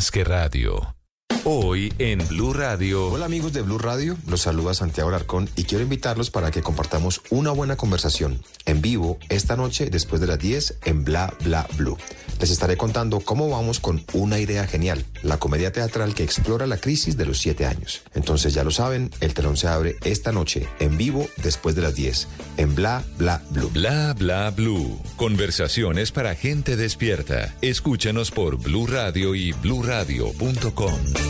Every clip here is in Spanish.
más que radio. Hoy en Blue Radio. Hola amigos de Blue Radio, los saluda Santiago Larcón y quiero invitarlos para que compartamos una buena conversación en vivo esta noche después de las 10 en Bla Bla Blue. Les estaré contando cómo vamos con una idea genial, la comedia teatral que explora la crisis de los siete años. Entonces ya lo saben, el telón se abre esta noche en vivo después de las 10 en Bla Bla Blue. Bla Bla Blue. Conversaciones para gente despierta. Escúchanos por Blue Radio y bluradio.com.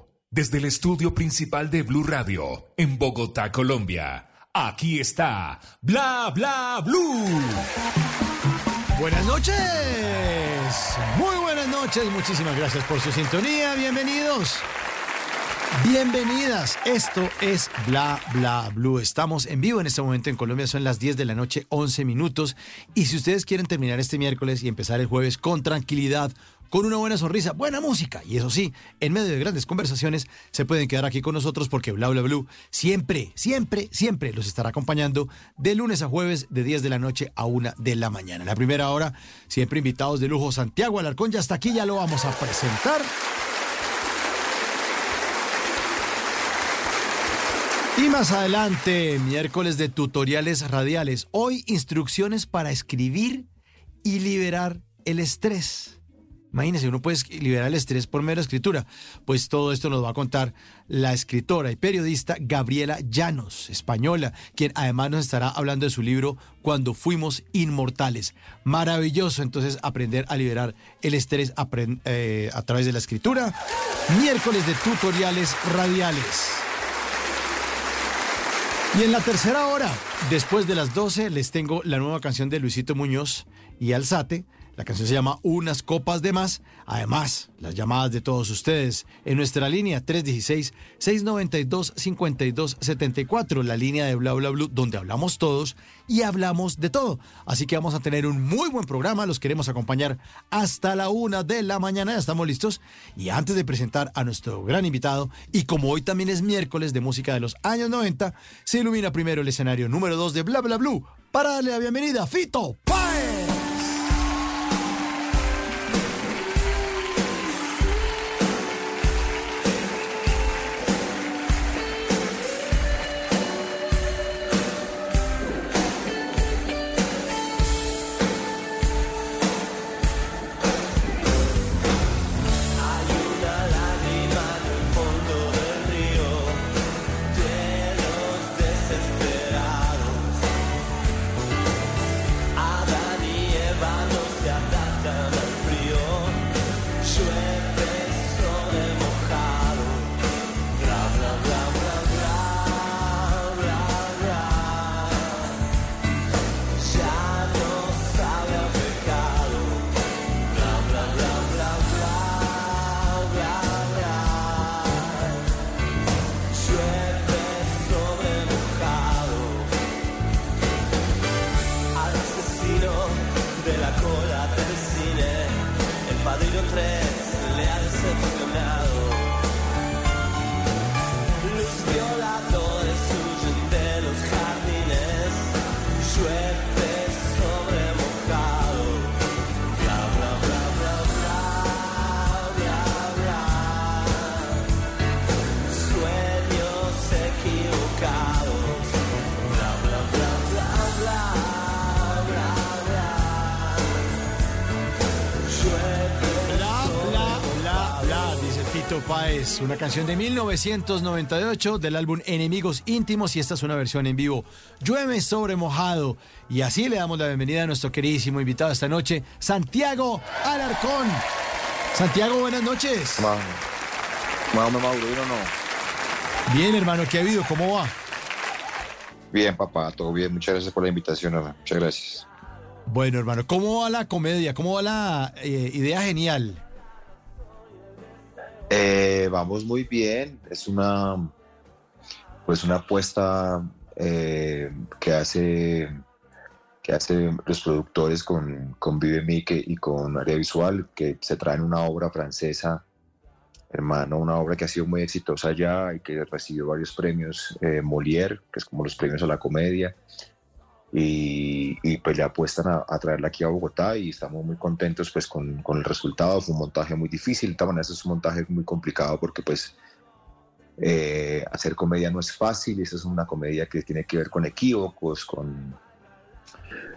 desde el estudio principal de Blue Radio, en Bogotá, Colombia. Aquí está Bla Bla Blue. Buenas noches. Muy buenas noches. Muchísimas gracias por su sintonía. Bienvenidos. Bienvenidas. Esto es Bla Bla Blue. Estamos en vivo en este momento en Colombia. Son las 10 de la noche, 11 minutos. Y si ustedes quieren terminar este miércoles y empezar el jueves con tranquilidad, con una buena sonrisa, buena música. Y eso sí, en medio de grandes conversaciones, se pueden quedar aquí con nosotros porque Bla Bla Blue siempre, siempre, siempre los estará acompañando de lunes a jueves de 10 de la noche a 1 de la mañana. La primera hora, siempre invitados de lujo, Santiago Alarcón ya está aquí, ya lo vamos a presentar. Y más adelante, miércoles de tutoriales radiales. Hoy, instrucciones para escribir y liberar el estrés. Imagínense, uno puede liberar el estrés por mera escritura. Pues todo esto nos va a contar la escritora y periodista Gabriela Llanos, española, quien además nos estará hablando de su libro Cuando fuimos inmortales. Maravilloso entonces aprender a liberar el estrés eh, a través de la escritura. Miércoles de tutoriales radiales. Y en la tercera hora, después de las 12, les tengo la nueva canción de Luisito Muñoz y Alzate. La canción se llama Unas copas de más. Además, las llamadas de todos ustedes en nuestra línea 316-692-5274, la línea de Bla Bla Blue, donde hablamos todos y hablamos de todo. Así que vamos a tener un muy buen programa. Los queremos acompañar hasta la una de la mañana. Ya estamos listos. Y antes de presentar a nuestro gran invitado, y como hoy también es miércoles de música de los años 90, se ilumina primero el escenario número 2 de Bla Bla Blue para darle la bienvenida a Fito Páez. Una canción de 1998 del álbum Enemigos Íntimos y esta es una versión en vivo. Llueve sobre mojado y así le damos la bienvenida a nuestro queridísimo invitado esta noche, Santiago Alarcón. Santiago, buenas noches. ¿Cómo Mauro? ¿Bien o no? Bien, hermano, ¿qué ha habido? ¿Cómo va? Bien, papá, todo bien. Muchas gracias por la invitación, hermano. Muchas gracias. Bueno, hermano, ¿cómo va la comedia? ¿Cómo va la eh, idea genial? Eh, vamos muy bien. Es una, pues una apuesta eh, que hace que hace los productores con, con Vive Mique y con Área Visual, que se traen una obra francesa, hermano, una obra que ha sido muy exitosa ya y que recibió varios premios eh, Molière, que es como los premios a la comedia, y, y pues le apuestan a, a, traerla aquí a Bogotá y estamos muy contentos pues con, con, el resultado. Fue un montaje muy difícil, de todas maneras es un montaje muy complicado porque pues eh, hacer comedia no es fácil, esa es una comedia que tiene que ver con equívocos, con,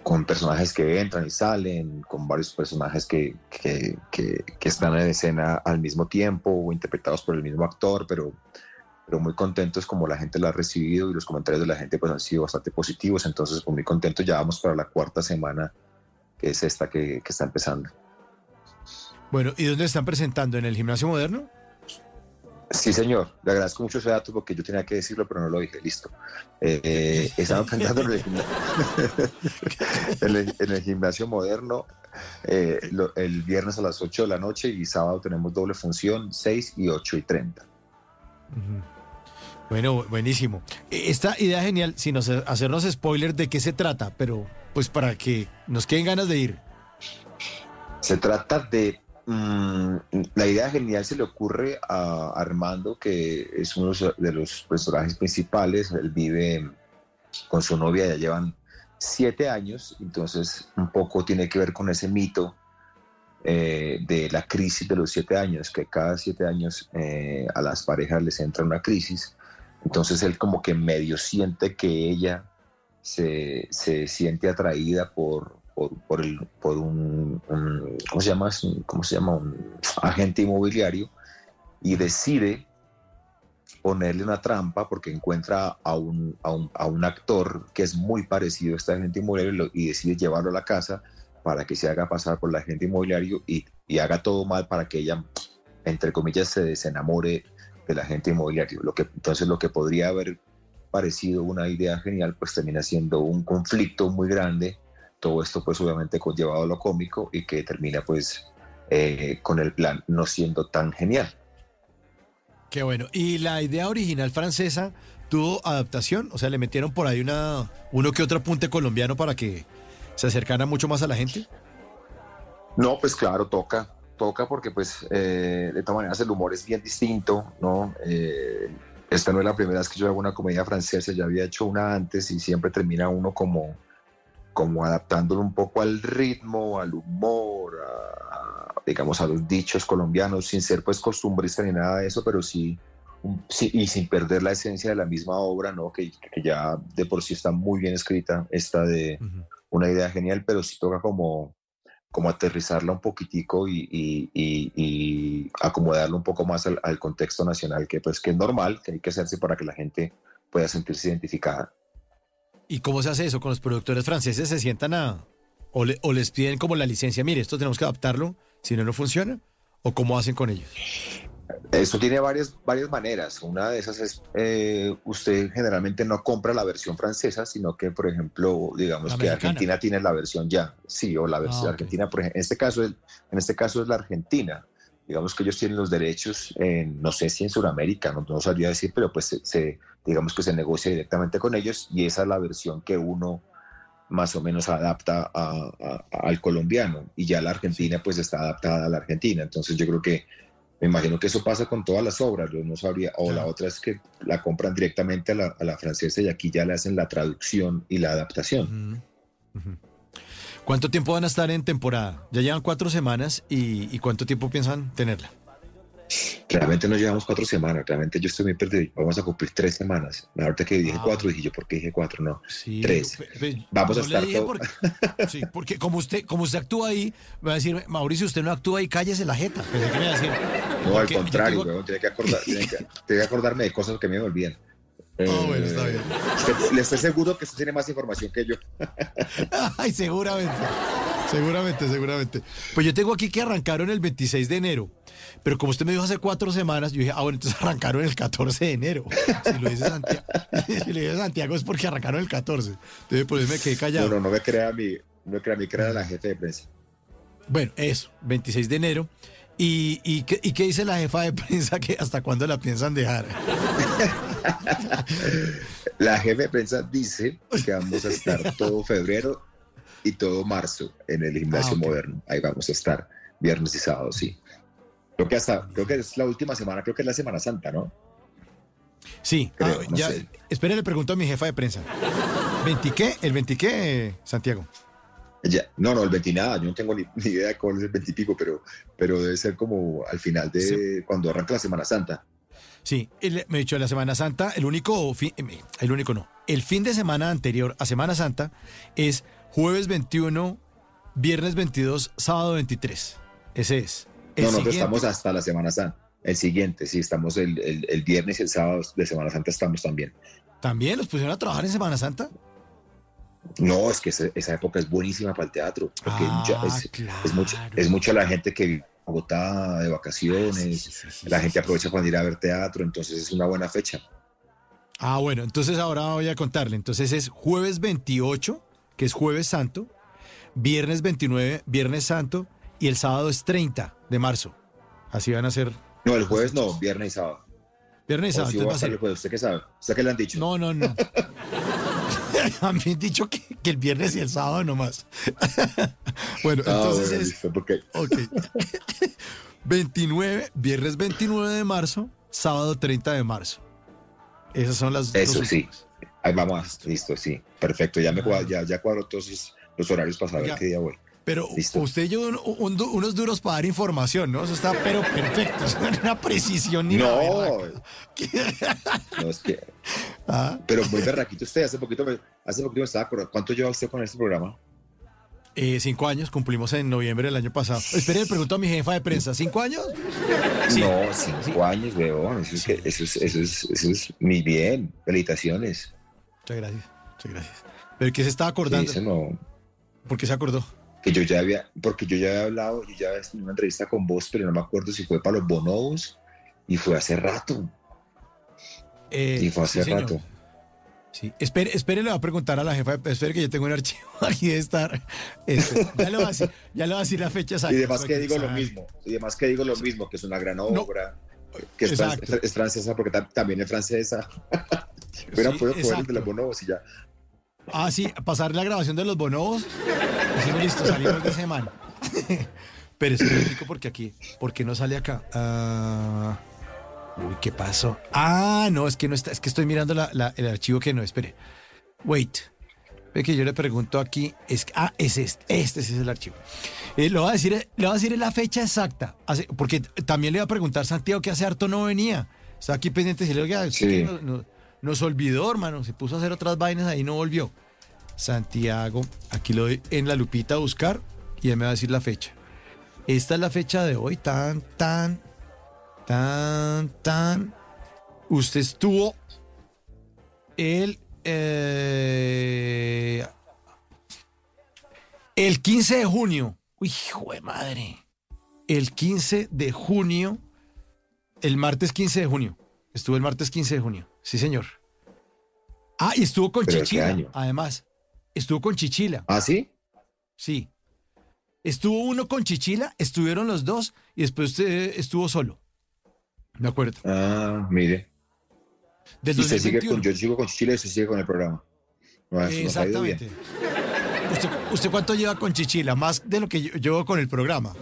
con personajes que entran y salen, con varios personajes que, que, que, que están en escena al mismo tiempo o interpretados por el mismo actor, pero pero muy contentos como la gente la ha recibido y los comentarios de la gente pues han sido bastante positivos, entonces pues muy contentos, ya vamos para la cuarta semana, que es esta que, que está empezando. Bueno, ¿y dónde están presentando? ¿En el gimnasio moderno? Sí, señor. Le agradezco mucho ese dato porque yo tenía que decirlo, pero no lo dije. Listo. Eh, eh, estamos presentando en el, en, el, en el, gimnasio moderno eh, lo, el viernes a las 8 de la noche y sábado tenemos doble función, 6 y 8 y 30. Uh -huh. Bueno, buenísimo. Esta idea genial, sin hacernos spoiler de qué se trata, pero pues para que nos queden ganas de ir. Se trata de... Mmm, la idea genial se le ocurre a Armando, que es uno de los personajes principales. Él vive con su novia, ya llevan siete años, entonces un poco tiene que ver con ese mito eh, de la crisis de los siete años, que cada siete años eh, a las parejas les entra una crisis. Entonces él como que medio siente que ella se, se siente atraída por, por, por, un, ¿cómo se llama? ¿Cómo se llama? Un agente inmobiliario y decide ponerle una trampa porque encuentra a un, a un, a un actor que es muy parecido a este agente inmobiliario y decide llevarlo a la casa para que se haga pasar por el agente inmobiliario y, y haga todo mal para que ella, entre comillas, se desenamore del agente inmobiliario. Lo que, entonces lo que podría haber parecido una idea genial, pues termina siendo un conflicto muy grande. Todo esto pues obviamente conllevado a lo cómico y que termina pues eh, con el plan no siendo tan genial. Qué bueno. ¿Y la idea original francesa tuvo adaptación? O sea, le metieron por ahí una, uno que otro apunte colombiano para que se acercara mucho más a la gente. No, pues claro, toca toca porque pues eh, de todas maneras el humor es bien distinto, ¿no? Eh, esta no es la primera vez que yo hago una comedia francesa, ya había hecho una antes y siempre termina uno como, como adaptándolo un poco al ritmo, al humor, a, digamos a los dichos colombianos, sin ser pues costumbrista ni nada de eso, pero sí, un, sí y sin perder la esencia de la misma obra, ¿no? Que, que, ya de por sí está muy bien escrita, esta de uh -huh. una idea genial, pero sí toca como como aterrizarla un poquitico y, y, y, y acomodarla un poco más al, al, contexto nacional, que pues que es normal, que hay que hacerse para que la gente pueda sentirse identificada. ¿Y cómo se hace eso? ¿Con los productores franceses se sientan a... o, le, o les piden como la licencia, mire, esto tenemos que adaptarlo, si no, no funciona? ¿O cómo hacen con ellos? Eso tiene varias, varias maneras. Una de esas es, eh, usted generalmente no compra la versión francesa, sino que, por ejemplo, digamos que Americana. Argentina tiene la versión ya, sí, o la versión ah, okay. Argentina, por ejemplo, en este, caso es, en este caso es la Argentina. Digamos que ellos tienen los derechos, en, no sé si en Sudamérica, no, no sabría decir, pero pues se, se, digamos que se negocia directamente con ellos y esa es la versión que uno más o menos adapta a, a, al colombiano y ya la Argentina pues está adaptada a la Argentina. Entonces yo creo que me imagino que eso pasa con todas las obras, yo no sabría. O la otra es que la compran directamente a la, a la, francesa y aquí ya le hacen la traducción y la adaptación. Uh -huh. ¿Cuánto tiempo van a estar en temporada? Ya llevan cuatro semanas y, y ¿cuánto tiempo piensan tenerla? Realmente no llevamos cuatro semanas, realmente yo estoy muy perdido. Vamos a cumplir tres semanas. Ahorita que dije ah. cuatro, dije yo, ¿por qué dije cuatro? No, sí, tres. Vamos a estar todo. Porque, sí, porque como usted, como usted actúa ahí, va a decir, Mauricio, usted no actúa ahí, cállese la jeta. Pero, ¿qué me va a decir? No, al contrario, tengo... tiene, que acordar, tiene, que, tiene que acordarme de cosas que me olvidan. Eh, oh, bueno, está bien. Le estoy seguro que usted tiene más información que yo. Ay, seguramente. Seguramente, seguramente. Pues yo tengo aquí que arrancaron el 26 de enero. Pero como usted me dijo hace cuatro semanas, yo dije, ah, bueno, entonces arrancaron el 14 de enero. Si lo dice Santiago, si lo dice Santiago es porque arrancaron el 14. Entonces por eso me quedé callado. No, no, no me crea a mí, no me crea mí, crea la jefe de prensa. Bueno, eso, 26 de enero. ¿Y, y, qué, ¿Y qué dice la jefa de prensa que hasta cuándo la piensan dejar? La jefa de prensa dice que vamos a estar todo febrero y todo marzo en el gimnasio Ah, moderno. Ahí vamos a estar viernes y sábado, sí. Creo que hasta, creo que es la última semana, creo que es la Semana Santa, ¿no? Sí, Creo, ah, no ya, espere, le pregunto a mi jefa de prensa. ¿20 qué? ¿El 20 qué, Santiago? Ya, no, no, el 20 nada, yo no tengo ni, ni idea de cuál es el 20 y pico, pero, pero debe ser como al final de cuando arranca la Semana Santa. Sí, el- me he dicho la Semana Santa, el único fin, eh, el único no, el fin de semana anterior a Semana Santa es jueves 21, viernes 22, sábado 23. Ese es. El no, nosotros siguiente- estamos hasta la Semana Santa. El siguiente, sí, estamos el, el, el viernes y el sábado de Semana Santa estamos también. ¿También los pusieron a trabajar en Semana Santa? No, es que esa, esa época es buenísima para el teatro, porque Ah, ya es, claro. es, mucha, es mucha la gente que vive Bogotá de vacaciones, Sí, sí, sí, sí, la gente aprovecha para ir a ver teatro, entonces es una buena fecha. Ah, bueno, entonces ahora voy a contarle. Entonces es jueves 28, que es jueves santo, viernes 29, viernes santo, y el sábado es 30 de marzo. Así van a ser No, el jueves no, viernes y sábado. viernes y O sábado. si entonces va a ser- el jueves, ¿usted qué sabe? ¿Usted qué le han dicho? No, no, no. A mí han dicho que, que el viernes y el sábado nomás. bueno, Ah, entonces bueno, es. listo, porque Ok. 29, viernes 29 de marzo, sábado 30 de marzo. Esas son las Eso dos sí. ahí vamos, listo, sí, perfecto, ya me cuadro, ya, ya cuadro todos esos- los horarios para saber qué día voy. Pero Listo. usted lleva un- un du- unos duros para dar información, ¿no? Eso está pero perfecto. Es una precisión ni No, no es que, Ah, pero muy berraquito usted, hace poquito me, hace poquito me estaba acordando, ¿cuánto lleva usted con este programa? eh, cinco años, cumplimos en noviembre del año pasado. Espere, le pregunto a mi jefa de prensa. ¿Cinco años? Sí. No, cinco años, weón, eso es, que- eso es, eso es, eso es muy bien, felicitaciones. Muchas gracias. Muchas gracias. ¿Pero qué se estaba Sí, acordando? eso no, ¿Por qué se acordó? Que yo ya había, porque yo ya había hablado, yo ya había tenido una entrevista con vos, pero no me acuerdo si fue para los bonobos y fue hace rato, Eh, y fue hace sí, señor. rato. Sí. Espere, espere, le voy a preguntar a la jefa. de- Espere que yo tengo un archivo aquí de estar. Este, ya, le voy a decir, ya le voy a decir la fecha exacta. Y además que digo lo mismo, y además que digo lo mismo, que es una gran obra, que es, francesa porque tam- también es francesa. Pero Sí, fue, de los bonobos y ya. Ah, sí, pasar la grabación de los bonobos. Decimos, listo, salimos de semana. Pero es un porque aquí, ¿por qué no sale acá? Ah, uy, ¿qué pasó? Ah, no, es que no está, es que estoy mirando la- la- el archivo que no, espere. Wait. Ve que yo le pregunto aquí, es, ah, es este, este es el archivo. Eh, le voy a decir, le voy a decir la fecha exacta, hace- porque también le voy a preguntar Santiago que hace harto no venía. Está aquí pendiente, si le oiga, Sí. no- nos olvidó, hermano, se puso a hacer otras vainas ahí no volvió. Santiago, aquí lo doy en la lupita a buscar y él me va a decir la fecha. Esta es la fecha de hoy, tan, tan, tan, tan. Usted estuvo el, eh, el 15 de junio. Uy, hijo de madre. El 15 de junio, el martes 15 de junio. Estuvo el martes 15 de junio. Sí, señor. Ah, y estuvo con ¿Pero qué Chichila, además. Estuvo con Chichila. ¿Ah, sí? Sí. Estuvo uno con Chichila, estuvieron los dos y después usted estuvo solo. De acuerdo. Ah, mire. Del Y usted sigue 2021. con, yo sigo con Chile y usted sigue con el programa. Exactamente. ¿Usted, usted cuánto lleva con Chichila? Más de lo que yo llevo con el programa.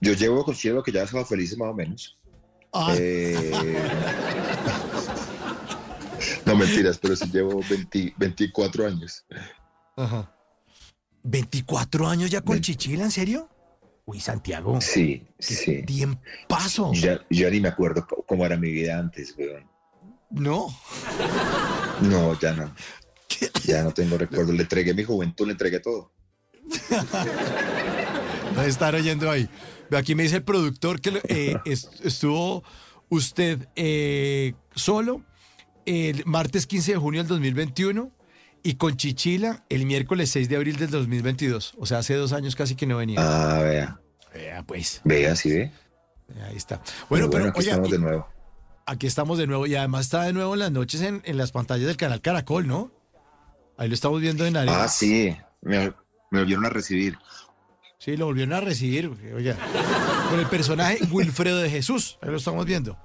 Yo llevo con Chile lo que ya estaba felices más o menos. Ah, Eh, no mentiras, pero sí llevo 20 24 años. ajá. ¿24 años ya con Chichila? ¿En serio? Uy, Santiago. Sí, sí. Tiempazo. Yo ya, ya ni me acuerdo cómo era mi vida antes, weón. No. No, ya no. Ya no tengo recuerdo. Le entregué mi juventud, le entregué todo. No estar oyendo ahí. Aquí me dice el productor que eh, es- estuvo usted eh, solo el martes 15 de junio del 2021 y con Chichila el miércoles 6 de abril del 2022. O sea, hace dos años casi que no venía. Ah, vea. Vea, pues, Vea, sí ve. ahí está. Bueno, pero, aquí oiga, estamos de nuevo. aquí estamos de nuevo y además está de nuevo en las noches en, en las pantallas del canal Caracol, ¿no? Ahí lo estamos viendo en Arena. Ah, sí. Me, me volvieron a recibir. Sí, lo volvieron a recibir, oiga, con el personaje Wilfredo de Jesús, ahí lo estamos viendo.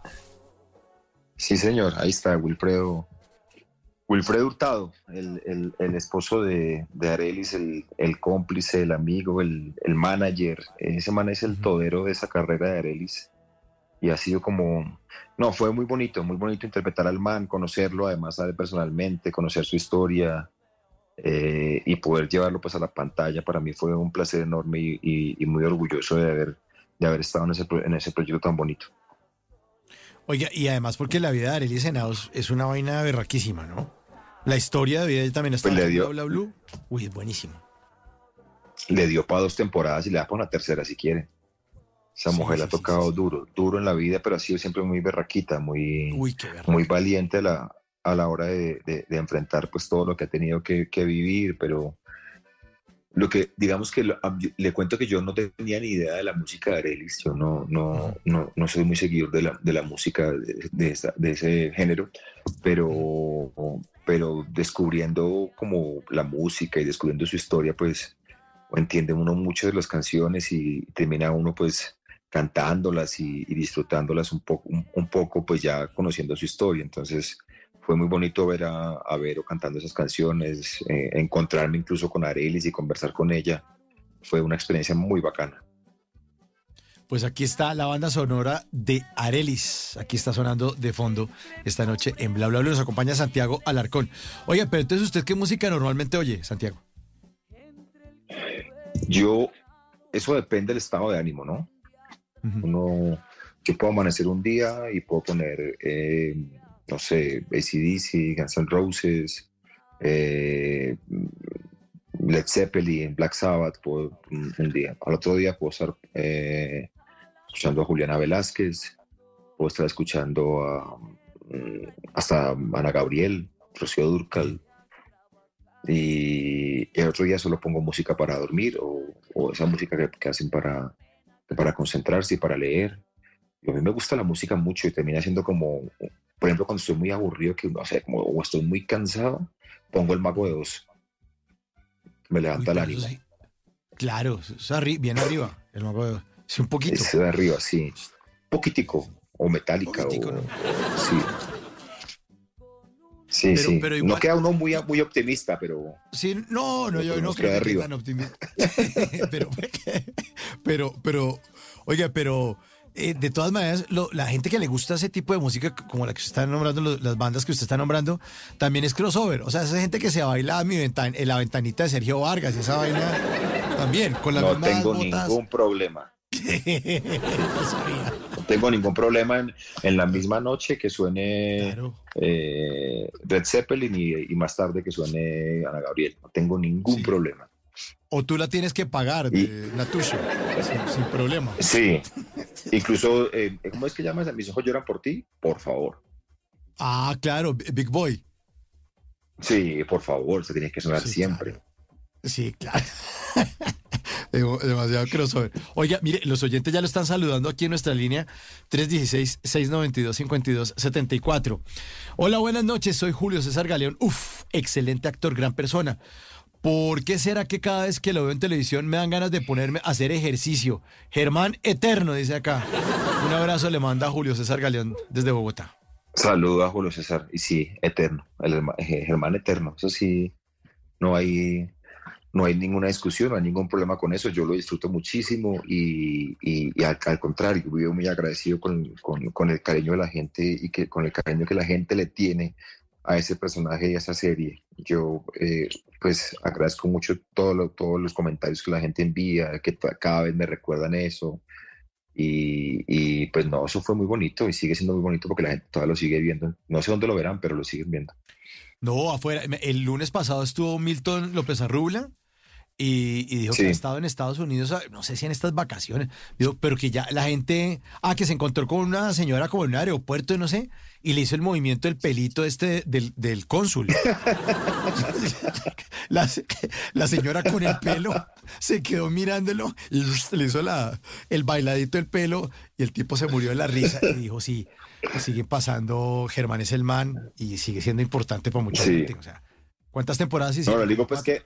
Sí, señor, ahí está Wilfredo. Wilfredo Hurtado, el, esposo de, de Arelis, el, cómplice, el amigo, el, manager. Ese man es el todero de esa carrera de Arelis. Y ha sido como, no, fue muy bonito, muy bonito interpretar al man, conocerlo, además personalmente, conocer su historia eh, y poder llevarlo pues a la pantalla. Para mí fue un placer enorme y, muy orgulloso de haber, de haber estado en ese, en ese proyecto tan bonito. Oiga, y además porque la vida de Arely Senados es una vaina berraquísima, ¿no? La historia de vida de él también está pues le dio, Bla, Blue. Uy, es buenísimo. Le dio para dos temporadas y le da para una tercera si quiere. Esa mujer le ha tocado duro, duro en la vida, pero ha sido siempre muy berraquita, muy, muy valiente la, a la hora de, enfrentar pues todo lo que ha tenido que, que vivir, pero lo que, digamos que le cuento que yo no tenía ni idea de la música de Arelis, yo no, no, no, no soy muy seguidor de la, de la música de, de, ese género, pero, pero descubriendo como la música y descubriendo su historia, pues entiende uno mucho de las canciones y termina uno pues cantándolas y, disfrutándolas un poco, un poco, pues ya conociendo su historia. Entonces, fue muy bonito ver a, a Vero cantando esas canciones, eh, encontrarme incluso con Arelis y conversar con ella. Fue una experiencia muy bacana. Pues aquí está la banda sonora de Arelis. Aquí está sonando de fondo esta noche en Bla Bla Bla. Nos acompaña Santiago Alarcón. Oye, pero entonces, ¿usted qué música normalmente oye, Santiago? Yo, eso depende del estado de ánimo, ¿no? Uno, yo puedo amanecer un día y puedo poner eh, no sé, ACDC, Guns N' Roses, eh, Led Zeppelin, Black Sabbath, por un, día. Al otro día puedo estar eh, escuchando a Juliana Velázquez, puedo estar escuchando a, mm, hasta Ana Gabriel, Rocío Durcal. Y el otro día solo pongo música para dormir o, esa música que, hacen para, para concentrarse y para leer. a mí me gusta la música mucho y termina siendo como por ejemplo, cuando estoy muy aburrido, que no sé, como, o estoy muy cansado, pongo el mago de dos. Me levanta el ánimo. Claro, bien arriba, el mago de dos. Sí, un poquito. Ese de arriba, sí. Poquitico, o metálica. o, Sí. Sí, sí. no queda uno muy, muy optimista, pero. Sí, no, no, yo no creo que tan optimista. pero, pero, pero, oiga, pero eh, de todas maneras, la gente que le gusta ese tipo de música, como la que usted está nombrando, las bandas que usted está nombrando, también es crossover. O sea, esa gente que se baila mi ventana, en la ventanita de Sergio Vargas, esa vaina también, con la No tengo ningún problema. no tengo ningún problema en, la misma noche que suene eh, Red Zeppelin y, más tarde que suene Ana Gabriel. No tengo ningún problema. O tú la tienes que pagar de la tuya, sin, problema. Sí, incluso, eh, ¿cómo es que llamas? Mis ojos lloran por ti, por favor. Ah, claro, Big Boy. Sí, por favor, se tiene que sonar siempre. Sí, claro. Demasiado crossover. Oiga, mire, los oyentes ya lo están saludando aquí en nuestra línea 316-692-5274. Hola, buenas noches, soy Julio César Galeón. Uf, excelente actor, gran persona. ¿Por qué será que cada vez que lo veo en televisión me dan ganas de ponerme a hacer ejercicio? Germán Eterno, dice acá. Un abrazo le manda a Julio César Galeón desde Bogotá. Saludos a Julio César. Y sí, Eterno, el eh, Germán Eterno. Eso sí, no hay, no hay ninguna discusión, no hay ningún problema con eso. Yo lo disfruto muchísimo y, al, contrario, vivo muy agradecido con, con, el cariño de la gente y que con el cariño que la gente le tiene a ese personaje y a esa serie. Yo eh, pues agradezco mucho todo todos los comentarios que la gente envía, que cada vez me recuerdan eso. Y, pues no, eso fue muy bonito y sigue siendo muy bonito porque la gente todavía lo sigue viendo. No sé dónde lo verán, pero lo siguen viendo. No, afuera. El lunes pasado estuvo Milton López Arrubla y, dijo que ha estado en Estados Unidos, no sé si en estas vacaciones, pero que ya la gente, ah, que se encontró con una señora como en un aeropuerto, no sé, y le hizo el movimiento del pelito este del, del cónsul. la, la, señora con el pelo se quedó mirándolo y le hizo la, el bailadito del pelo y el tipo se murió de la risa y dijo, sí, sigue pasando, Germán es el man y sigue siendo importante para mucha gente. O sea, ¿cuántas temporadas hicieron? No, le digo pues que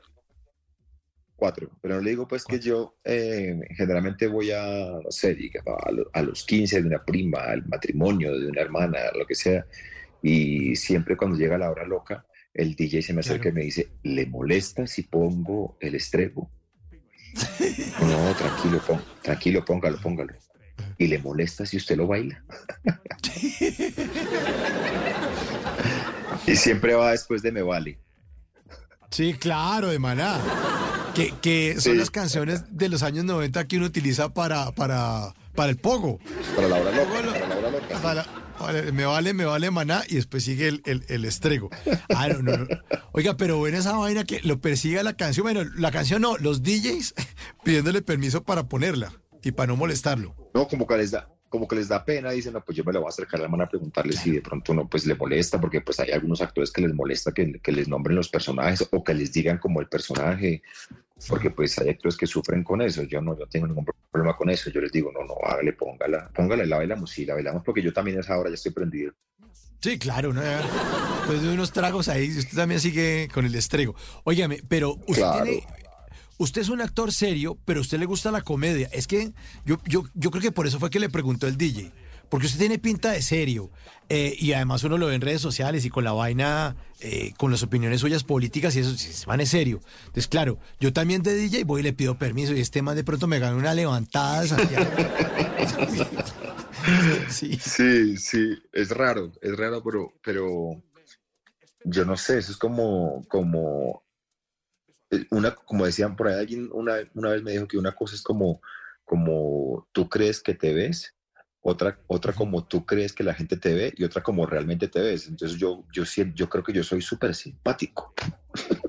cuatro, pero le digo pues que yo eh, generalmente voy a, no sé, a, los 15 de una prima, al matrimonio de una hermana, lo que sea, y siempre cuando llega la hora loca, el DJ se me acerca y me dice, ¿le molesta si pongo el estrego? no, tranquilo, tranquilo, póngalo, póngalo. ¿Y le molesta si usted lo baila? y siempre va después de me vale. Sí, claro, de maná. Que, que son las canciones de los años 90 que uno utiliza para, para, para el pogo. Para la hora loca. Para la hora loca. me vale, me vale maná y después sigue el, el, estrego. Ah, no, no, Oiga, pero bueno esa vaina que lo persiga la canción. Bueno, la canción no, los DJs pidiéndole permiso para ponerla y para no molestarlo. No, como que les da, como que les da pena, dicen, no, pues yo me lo voy a acercar a la mano a preguntarle si de pronto no, pues le molesta, porque pues hay algunos actores que les molesta que, les nombren los personajes o que les digan como el personaje, porque pues hay actores que sufren con eso, yo no yo tengo ningún problema con eso, yo les digo, no, no, hágale, póngala, póngale, la bailamos, sí, la bailamos, porque yo también a esa hora ya estoy prendido. Sí, claro, ¿no? De unos tragos ahí, usted también sigue con el estrego. Óigame, pero usted tiene usted es un actor serio, pero a usted le gusta la comedia. Es que yo, yo, yo creo que por eso fue que le preguntó el DJ. Porque usted tiene pinta de serio. Eh, y además uno lo ve en redes sociales y con la vaina, eh, con las opiniones suyas políticas y eso, se van es serio. Entonces, claro, yo también de DJ voy y le pido permiso y este más de pronto me gana una levantada sí. sí, sí, es raro, es raro, pero, pero yo no sé, eso es como, como una, como decían por ahí, alguien una, una vez me dijo que una cosa es como, como tú crees que te ves, otra, otra como tú crees que la gente te ve y otra como realmente te ves. Entonces yo, yo, yo creo que yo soy súper simpático.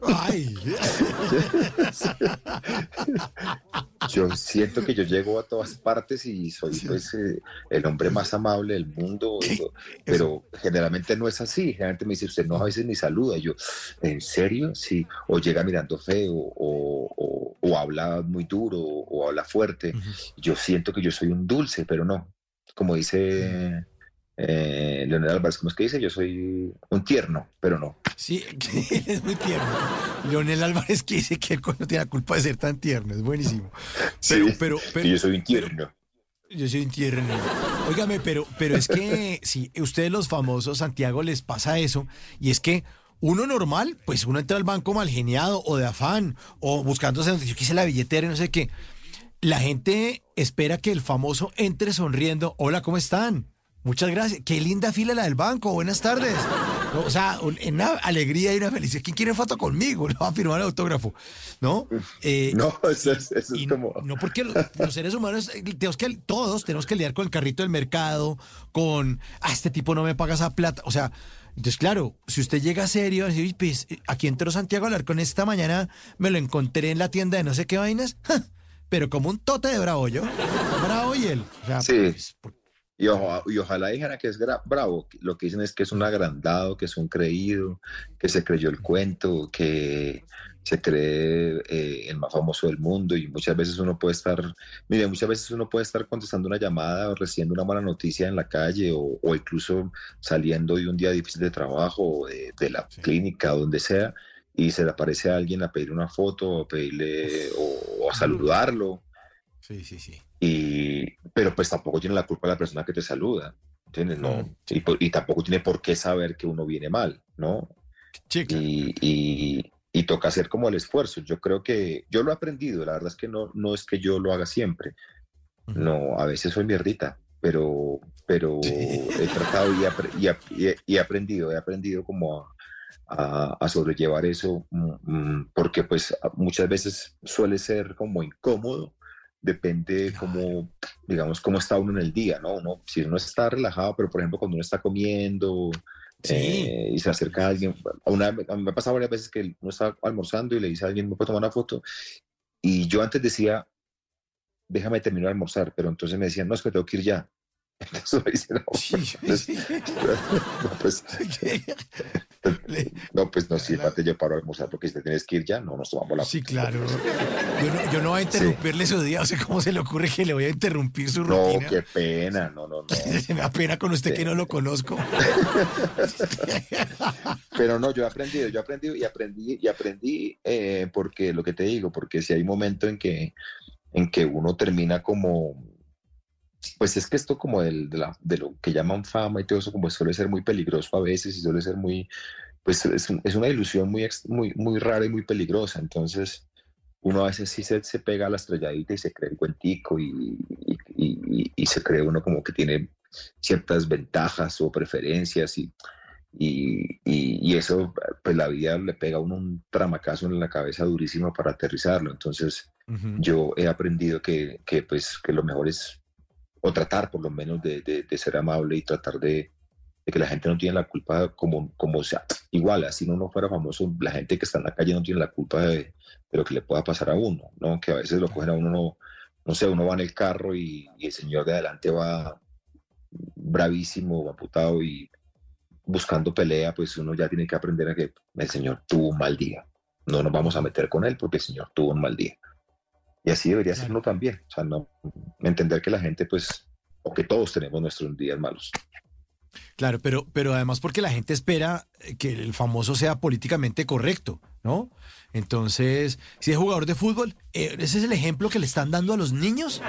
Ay. yo siento que yo llego a todas partes y soy pues, eh, el hombre más amable del mundo, pero generalmente no es así. Generalmente me dice, usted no a veces ni saluda. Y yo, ¿en serio? Sí. O llega mirando feo, o, o, habla muy duro, o, habla fuerte. Yo siento que yo soy un dulce, pero no. Como dice eh, Leonel Álvarez, ¿cómo es que dice? Yo soy un tierno, pero no. Sí, es muy tierno. Leonel Álvarez que dice que él no tiene la culpa de ser tan tierno, es buenísimo. Pero, pero, pero yo soy un tierno. Yo soy un tierno. Óigame, pero, pero es que si ustedes los famosos, Santiago, les pasa eso, y es que uno normal, pues uno entra al banco mal geniado o de afán, o buscándose, yo quise la billetera y no sé qué. La gente espera que el famoso entre sonriendo. Hola, ¿cómo están? Muchas gracias. Qué linda fila la del banco. Buenas tardes. o sea, una alegría y una felicidad. ¿Quién quiere foto conmigo? No va a firmar el autógrafo. ¿No? Eh, no, eso es, como. No, porque los, seres humanos, eh, tenemos que, todos tenemos que lidiar con el carrito del mercado, con. Ah, este tipo no me paga esa plata. O sea. Entonces, claro, si usted llega serio, decir, pues, aquí entró Santiago a hablar con esta mañana, me lo encontré en la tienda de no sé qué vainas, pero como un tote de bravo yo. Bravo y él. sí. Pues, y, ojalá dijera que es bravo. Lo que dicen es que es un agrandado, que es un creído, que se creyó el cuento, que se cree eh, el más famoso del mundo. Y muchas veces uno puede estar, mire, muchas veces uno puede estar contestando una llamada o recibiendo una mala noticia en la calle o, incluso saliendo de un día difícil de trabajo o de, la clínica o donde sea y se le aparece a alguien a pedir una foto, a pedirle o a saludarlo. Sí, sí, sí. Y, pero pues tampoco tiene la culpa la persona que te saluda, ¿entiendes? No, y, tampoco tiene por qué saber que uno viene mal, ¿no? Y, y, toca hacer como el esfuerzo. Yo creo que yo lo he aprendido, la verdad es que no, no es que yo lo haga siempre. No, a veces soy mierdita, pero, pero he tratado y, he aprendido, he aprendido como a, a, sobrellevar eso, mm, mm, porque pues muchas veces suele ser como incómodo depende cómo, digamos, cómo está uno en el día, ¿no? Uno, si uno está relajado, pero por ejemplo cuando uno está comiendo eh, y se acerca a alguien, una, me ha pasado varias veces que uno está almorzando y le dice a alguien, ¿me puedo tomar una foto? Y yo antes decía, déjame terminar de almorzar, pero entonces me decían, no, es que tengo que ir ya. Entonces uno dice, no, pues, no, pues, no, pues no, sí, aparte yo paro a almorzar porque si te tienes que ir ya, no nos tomamos la Sí, claro. Yo no, yo no voy a interrumpirle su día. O sea, ¿cómo se le ocurre que le voy a interrumpir su No, rutina? qué pena, no, no, no. Se me da pena con usted que no lo conozco. Pero no, yo he aprendido, yo he aprendido y aprendí y aprendí eh, porque lo que te digo, porque si hay un momento en que, en que uno termina como, pues es que esto como del- de, la- de lo que llaman fama y todo eso, como suele ser muy peligroso a veces y suele ser muy, pues es, un- es una ilusión muy, muy, muy rara y muy peligrosa. Entonces, uno a veces sí se, se pega a la estrelladita y se cree el cuentico y, y, y- y- y se cree uno como que tiene ciertas ventajas o preferencias y, y, eso, pues la vida le pega a uno un tramacazo en la cabeza durísimo para aterrizarlo. Entonces, yo he aprendido que, que, pues, que lo mejor es, o tratar por lo menos de, de- de ser amable y tratar de, de que la gente no tiene la culpa como, como sea. Igual, así no uno fuera famoso, la gente que está en la calle no tiene la culpa de, de lo que le pueda pasar a uno, ¿no? Que a veces lo cogen a uno, no, no sé, uno va en el carro y, y el señor de adelante va bravísimo, amputado y buscando pelea, pues uno ya tiene que aprender a que el señor tuvo un mal día. No nos vamos a meter con él porque el señor tuvo un mal día. Y así debería ser Claro. uno también. O sea, no entender que la gente, pues, o que todos tenemos nuestros días malos. Claro, pero, pero además porque la gente espera eh, que el famoso sea políticamente correcto, ¿no? Entonces, si es jugador de fútbol, eh, ese es el ejemplo que le están dando a los niños.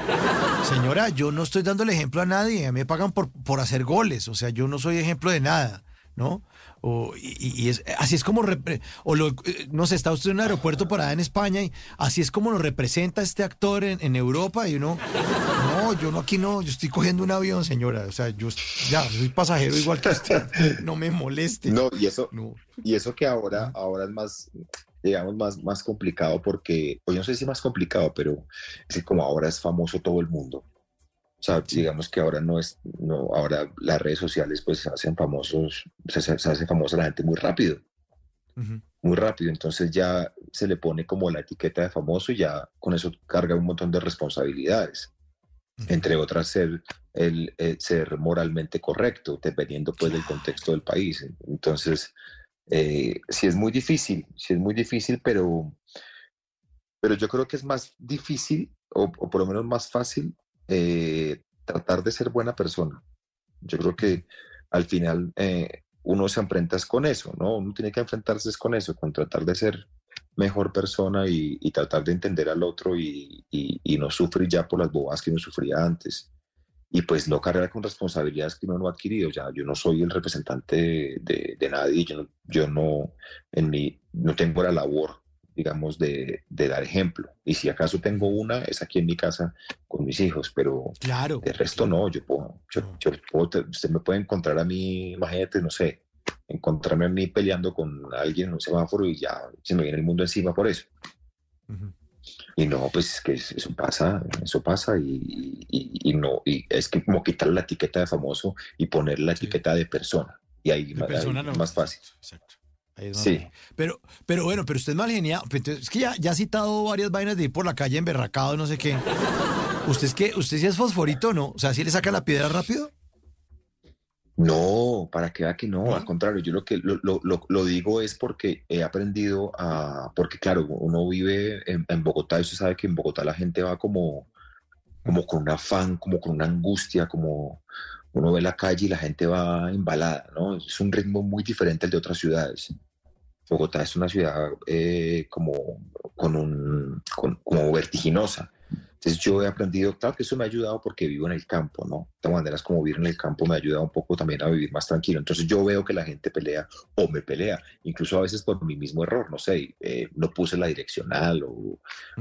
Señora, yo no estoy dando el ejemplo a nadie, a mí me pagan por, por hacer goles, o sea, yo no soy ejemplo de nada, ¿no? O, y, es, así es como, repre- o lo, eh, no sé, está usted en un aeropuerto allá en España y así es como lo representa este actor en, en Europa y uno, no, yo no aquí no, yo estoy cogiendo un avión, señora, o sea, yo ya soy pasajero igual que usted, no me moleste. No, y eso, No. y eso que ahora, ahora es más, digamos, más, más complicado porque, o yo no sé si más complicado, pero es que como ahora es famoso todo el mundo. O sea, digamos que ahora no es, no, ahora las redes sociales pues hacen famosos, se, se- se hace famosa la gente muy rápido. Ujú. muy rápido, entonces ya se le pone como la etiqueta de famoso y ya con eso carga un montón de responsabilidades, entre otras ser, el, eh, ser moralmente correcto, dependiendo pues del contexto del país. Entonces, eh, sí es muy difícil, sí es muy difícil, pero, pero yo creo que es más difícil, o, o por lo menos más fácil, eh, tratar de ser buena persona. Yo creo que al final eh, uno se enfrenta con eso, ¿no? Uno tiene que enfrentarse con eso, con tratar de ser mejor persona y, tratar de entender al otro y, no sufrir ya por las bobas que uno sufría antes. Y pues no cargar con responsabilidades que uno no ha adquirido. Ya, yo no soy el representante de, nadie, yo no, yo no, en mi, no tengo la labor, digamos, de, de dar ejemplo. Y si acaso tengo una, es aquí en mi casa con mis hijos, pero Claro. de resto no, yo puedo, yo, No. yo puedo te- usted me puede encontrar a mí, imagínate, no sé, encontrarme a mí peleando con alguien en un semáforo y ya se me viene el mundo encima por eso. Ujú. Y no, pues es que eso pasa, eso pasa y, y- y no, y es que como quitar la etiqueta de famoso y poner la Sí. etiqueta de persona. Y ahí, De ma- ahí persona es no. más fácil. Exacto. Ahí Sí. Pero, pero bueno, pero usted es mal genial. Es que ya, ya ha citado varias vainas de ir por la calle emberracado, no sé qué. ¿Usted es que, usted sí es fosforito o no? O sea, ¿sí le saca la piedra rápido? No, para que vea que no, al contrario, yo lo que lo, lo- lo- lo digo es porque he aprendido a, porque claro, uno vive en, en Bogotá y usted sabe que en Bogotá la gente va como, como con un afán, como con una angustia, como uno ve la calle y la gente va embalada, ¿no? Es un ritmo muy diferente al de otras ciudades. Bogotá es una ciudad eh, como, con un, con- como vertiginosa. Entonces yo he aprendido, claro que eso me ha ayudado porque vivo en el campo, ¿no? De todas maneras, como vivir en el campo me ha ayudado un poco también a vivir más tranquilo. Entonces yo veo que la gente pelea o me pelea, incluso a veces por mi mismo error, no sé, eh, no puse la direccional o,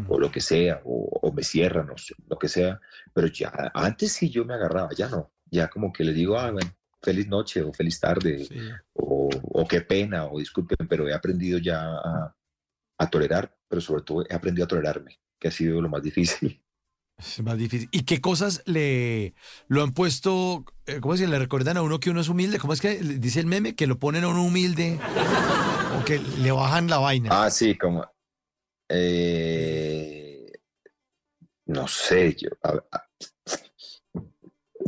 o lo que sea, o, o me cierran, o lo que sea. Pero ya, antes sí yo me agarraba, ya no. Ya como que le digo, ah, bueno, feliz noche o feliz tarde, Sí. o, o qué pena, o disculpen, pero he aprendido ya a, a tolerar, pero sobre todo he aprendido a tolerarme, que ha sido lo más difícil. Es más difícil. ¿Y qué cosas le lo han puesto? eh, ¿Cómo es que le recuerdan a uno que uno es humilde? ¿Cómo es que dice el meme? Que lo ponen a uno humilde o que le bajan la vaina. Ah, sí, como... eh, no sé, yo... a- a-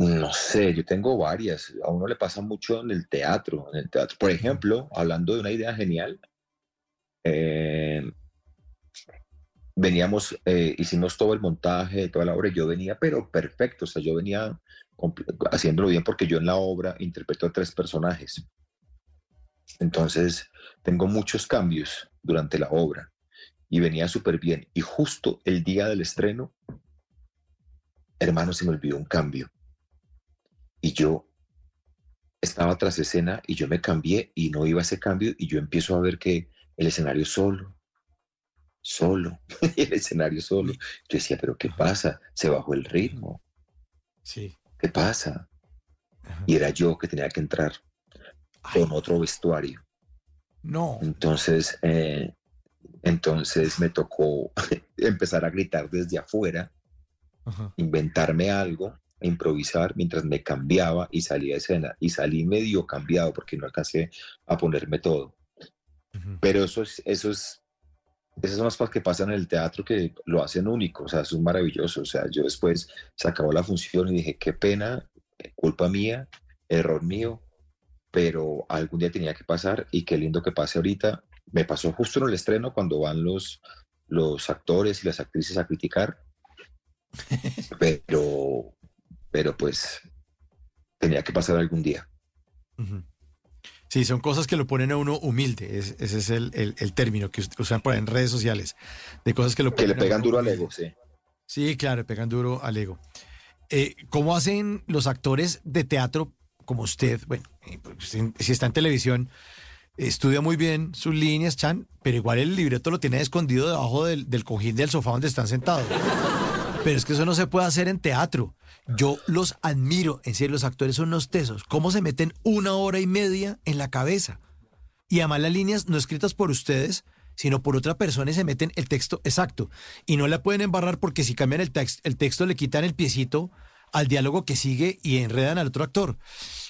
No sé, yo tengo varias. A uno le pasa mucho en el teatro. En el teatro, por ejemplo, hablando de una idea genial, eh, veníamos, eh, hicimos todo el montaje, toda la obra, y yo venía, pero perfecto, o sea, yo venía haciéndolo bien porque yo en la obra interpreto a tres personajes. Entonces, tengo muchos cambios durante la obra y venía súper bien. Y justo el día del estreno, hermano, se me olvidó un cambio. Y yo estaba tras escena y yo me cambié y no iba a ese cambio y yo empiezo a ver que el escenario solo, solo, el escenario solo. Yo decía, pero ¿qué pasa? Se bajó el ritmo. Sí. ¿Qué pasa? Y era yo que tenía que entrar con otro vestuario. No. Entonces, eh, entonces me tocó empezar a gritar desde afuera, inventarme algo, improvisar mientras me cambiaba y salía a escena. Y salí medio cambiado porque no alcancé a ponerme todo. Pero eso es, eso es, esas son las cosas que pasan en el teatro que lo hacen único, o sea, es maravilloso. O sea, yo después se acabó la función y dije, qué pena, culpa mía, error mío, pero algún día tenía que pasar y qué lindo que pase ahorita. Me pasó justo en el estreno cuando van los, los actores y las actrices a criticar, pero, pero pues tenía que pasar algún día. Sí, son cosas que lo ponen a uno humilde. ese es el, término que usan por en redes sociales. De cosas que lo Que le pegan duro al ego, sí. Sí, claro, le pegan duro al ego. Eh, ¿Cómo hacen los actores de teatro como usted? Bueno, eh, pues, si está en televisión, estudia muy bien sus líneas, Chan, pero igual el libreto lo tiene escondido debajo del, del cojín del sofá donde están sentados. Pero es que eso no se puede hacer en teatro. Yo los admiro, en serio, los actores son unos tesos. ¿Cómo se meten una hora y media en la cabeza? Y además las líneas no escritas por ustedes, sino por otra persona y se meten el texto exacto. Y no la pueden embarrar porque si cambian el, texto, el texto le quitan el piecito al diálogo que sigue y enredan al otro actor.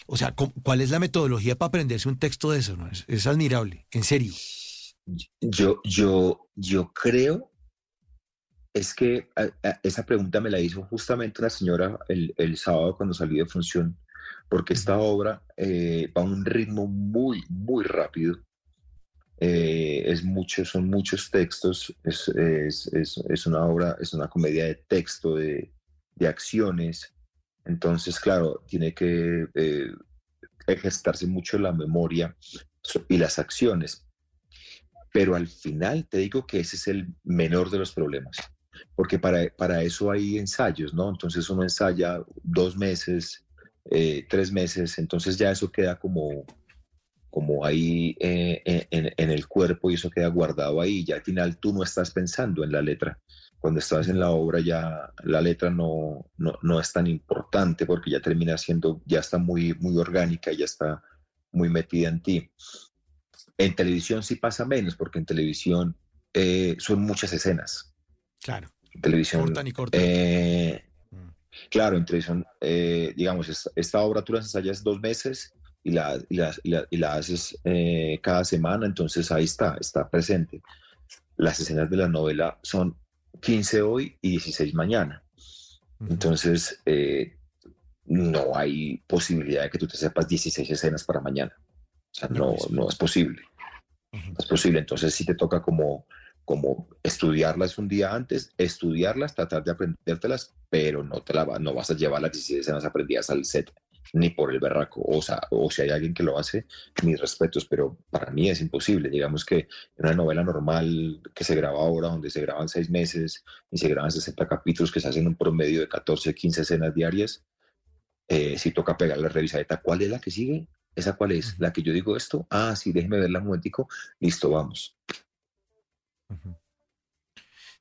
O sea, ¿cuál es la metodología para aprenderse un texto de eso? Es, es admirable, en serio. Yo, yo, yo creo es que esa pregunta me la hizo justamente una señora el, sábado cuando salí de función, porque esta obra eh, va a un ritmo muy, muy rápido. Eh, es mucho, son muchos textos, es, es, una obra, es una comedia de texto, de, de acciones. Entonces, claro, tiene que eh, ejercitarse mucho la memoria y las acciones. Pero al final te digo que ese es el menor de los problemas porque para, para eso hay ensayos, ¿no? Entonces uno ensaya dos meses, eh, tres meses, entonces ya eso queda como, como ahí eh, en, en, el cuerpo y eso queda guardado ahí. Ya al final tú no estás pensando en la letra. Cuando estás en la obra ya la letra no, no, no es tan importante porque ya termina siendo, ya está muy, muy orgánica, ya está muy metida en ti. En televisión sí pasa menos porque en televisión eh, son muchas escenas. Claro. Televisión. Cortan y cortan. Eh, mm. Claro, en televisión, eh, digamos, esta, obra tú la ensayas dos meses y la, y la, y la, haces eh, cada semana, entonces ahí está, está presente. Las escenas de la novela son 15 hoy y 16 mañana. Entonces, no hay posibilidad de que tú te sepas 16 escenas para mañana. O sea, no, no es posible. No es posible. Entonces, sí te toca como como estudiarlas un día antes, estudiarlas, tratar de aprendértelas, pero no te la no vas a llevar las 16 escenas aprendidas al set ni por el berraco. O sea, o si hay alguien que lo hace, mis respetos, pero para mí es imposible. Digamos que en una novela normal que se graba ahora, donde se graban seis meses y se graban 60 capítulos que se hacen un promedio de 14, 15 escenas diarias, eh, si toca pegar la revisadeta, ¿cuál es la que sigue? ¿Esa cuál es? ¿La que yo digo esto? Ah, sí, déjeme verla un momentico. Listo, vamos.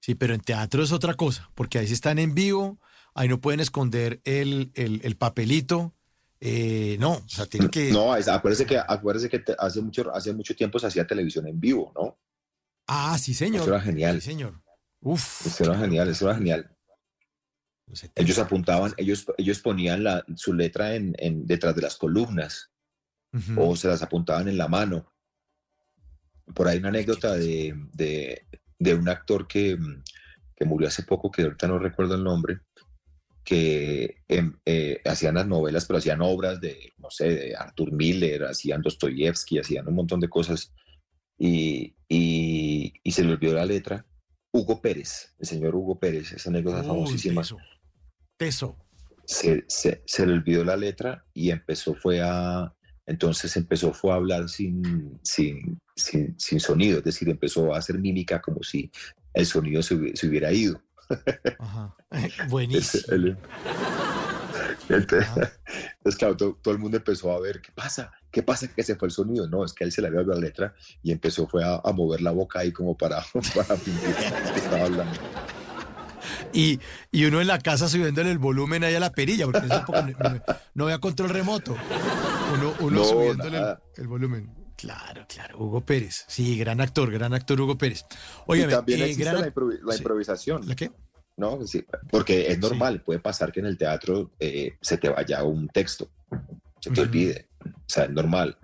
Sí, pero en teatro es otra cosa, porque ahí sí están en vivo, ahí no pueden esconder el, papelito. Eh, no, o sea, tiene que. No, acuérdese que, acuérdese que hace, mucho, hace mucho tiempo se hacía televisión en vivo, ¿no? Ah, sí, señor. Eso era genial. Sí, señor. Uf. Eso era genial, eso era genial. Ellos apuntaban, ellos, ellos ponían la, su letra en, detrás de las columnas o se las apuntaban en la mano. Por ahí una anécdota de, de, un actor que, que, murió hace poco, que ahorita no recuerdo el nombre, que em, eh, hacían las novelas, pero hacían obras de, no sé, de Arthur Miller, hacían Dostoyevsky, hacían un montón de cosas y, y, se le olvidó la letra. Hugo Pérez, el señor Hugo Pérez, esa anécdota famosísima. Teso. Se, se, se, le olvidó la letra y empezó fue a, entonces empezó fue a hablar sin, sin, sin, sin sonido, es decir, empezó a hacer mímica como si el sonido se, hubiera ido. Ajá. Buenísimo. Entonces, claro, todo, el mundo empezó a ver, ¿qué pasa? ¿Qué pasa que se fue el sonido? No, es que él se le había la letra y empezó fue a, mover la boca ahí como para, para fingir que estaba hablando. Y, y, uno en la casa subiéndole el volumen ahí a la perilla, porque no, no, había control remoto. Uno, uno subiéndole el, volumen. Claro, claro, Hugo Pérez. Sí, gran actor, gran actor Hugo Pérez. Oye, también eh, existe la, improvisación. ¿La qué? ¿no? Sí, porque es normal, puede pasar que en el teatro eh, se te vaya un texto, se te olvide, o sea, es normal.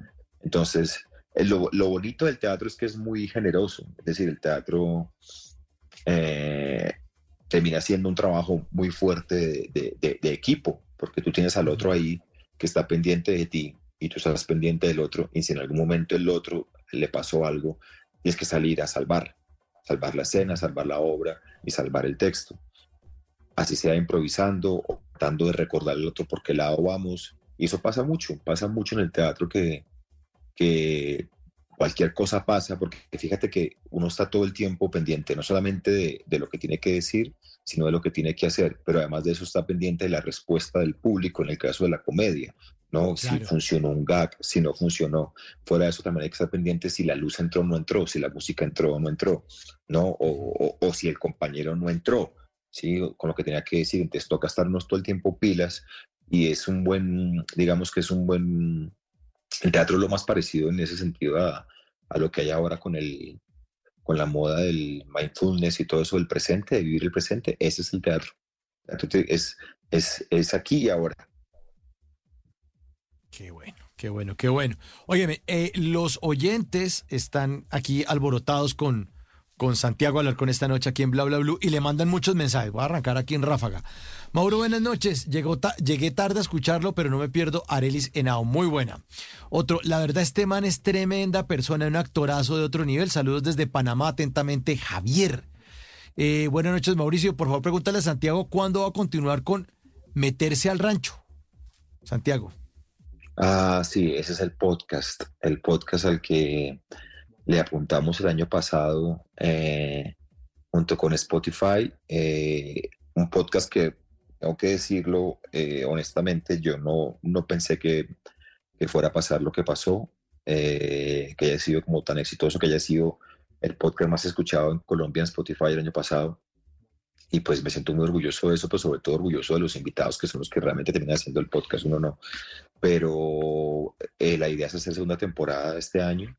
Entonces, eh, lo, lo, bonito del teatro es que es muy generoso, es decir, el teatro eh, termina siendo un trabajo muy fuerte de, de, equipo, porque tú tienes al otro ahí que está pendiente de ti y tú estás pendiente del otro, y si en algún momento el otro le pasó algo, tienes que salir a salvar, salvar la escena, salvar la obra y salvar el texto. Así sea improvisando o tratando de recordar el otro por qué lado vamos. Y eso pasa mucho, pasa mucho en el teatro que, que cualquier cosa pasa, porque fíjate que uno está todo el tiempo pendiente, no solamente de, lo que tiene que decir, sino de lo que tiene que hacer, pero además de eso está pendiente de la respuesta del público en el caso de la comedia, ¿no? Si funcionó un gag, si no funcionó. Fuera de eso también hay que estar pendiente si la luz entró o no entró, si la música entró o no entró, ¿no? O, o, si el compañero no entró, ¿sí? Con lo que tenía que decir. Entonces toca estarnos todo el tiempo pilas y es un buen, digamos que es un buen... El teatro es lo más parecido en ese sentido a, a lo que hay ahora con el con la moda del mindfulness y todo eso del presente, de vivir el presente, ese es el teatro. Es, es, es aquí y ahora. Qué bueno, qué bueno, qué bueno. Óyeme, eh, los oyentes están aquí alborotados con, con Santiago Alarcón esta noche aquí en Bla Bla Blue y le mandan muchos mensajes. Voy a arrancar aquí en Ráfaga. Mauro, buenas noches. Llegó llegué tarde a escucharlo, pero no me pierdo. Arelis Enao, muy buena. Otro, la verdad, este man es tremenda persona, un actorazo de otro nivel. Saludos desde Panamá, atentamente, Javier. Eh, buenas noches, Mauricio. Por favor, pregúntale a Santiago cuándo va a continuar con meterse al rancho. Santiago. Ah, sí, ese es el podcast, el podcast al que le apuntamos el año pasado eh, junto con Spotify, eh, un podcast que, tengo que decirlo eh, honestamente, yo no, no pensé que, que, fuera a pasar lo que pasó, que haya sido como tan exitoso, que haya sido el podcast más escuchado en Colombia en Spotify el año pasado y pues me siento muy orgulloso de eso, pero sobre todo orgulloso de los invitados que son los que realmente terminan haciendo el podcast, uno no. Pero eh, la idea es hacer segunda temporada este año,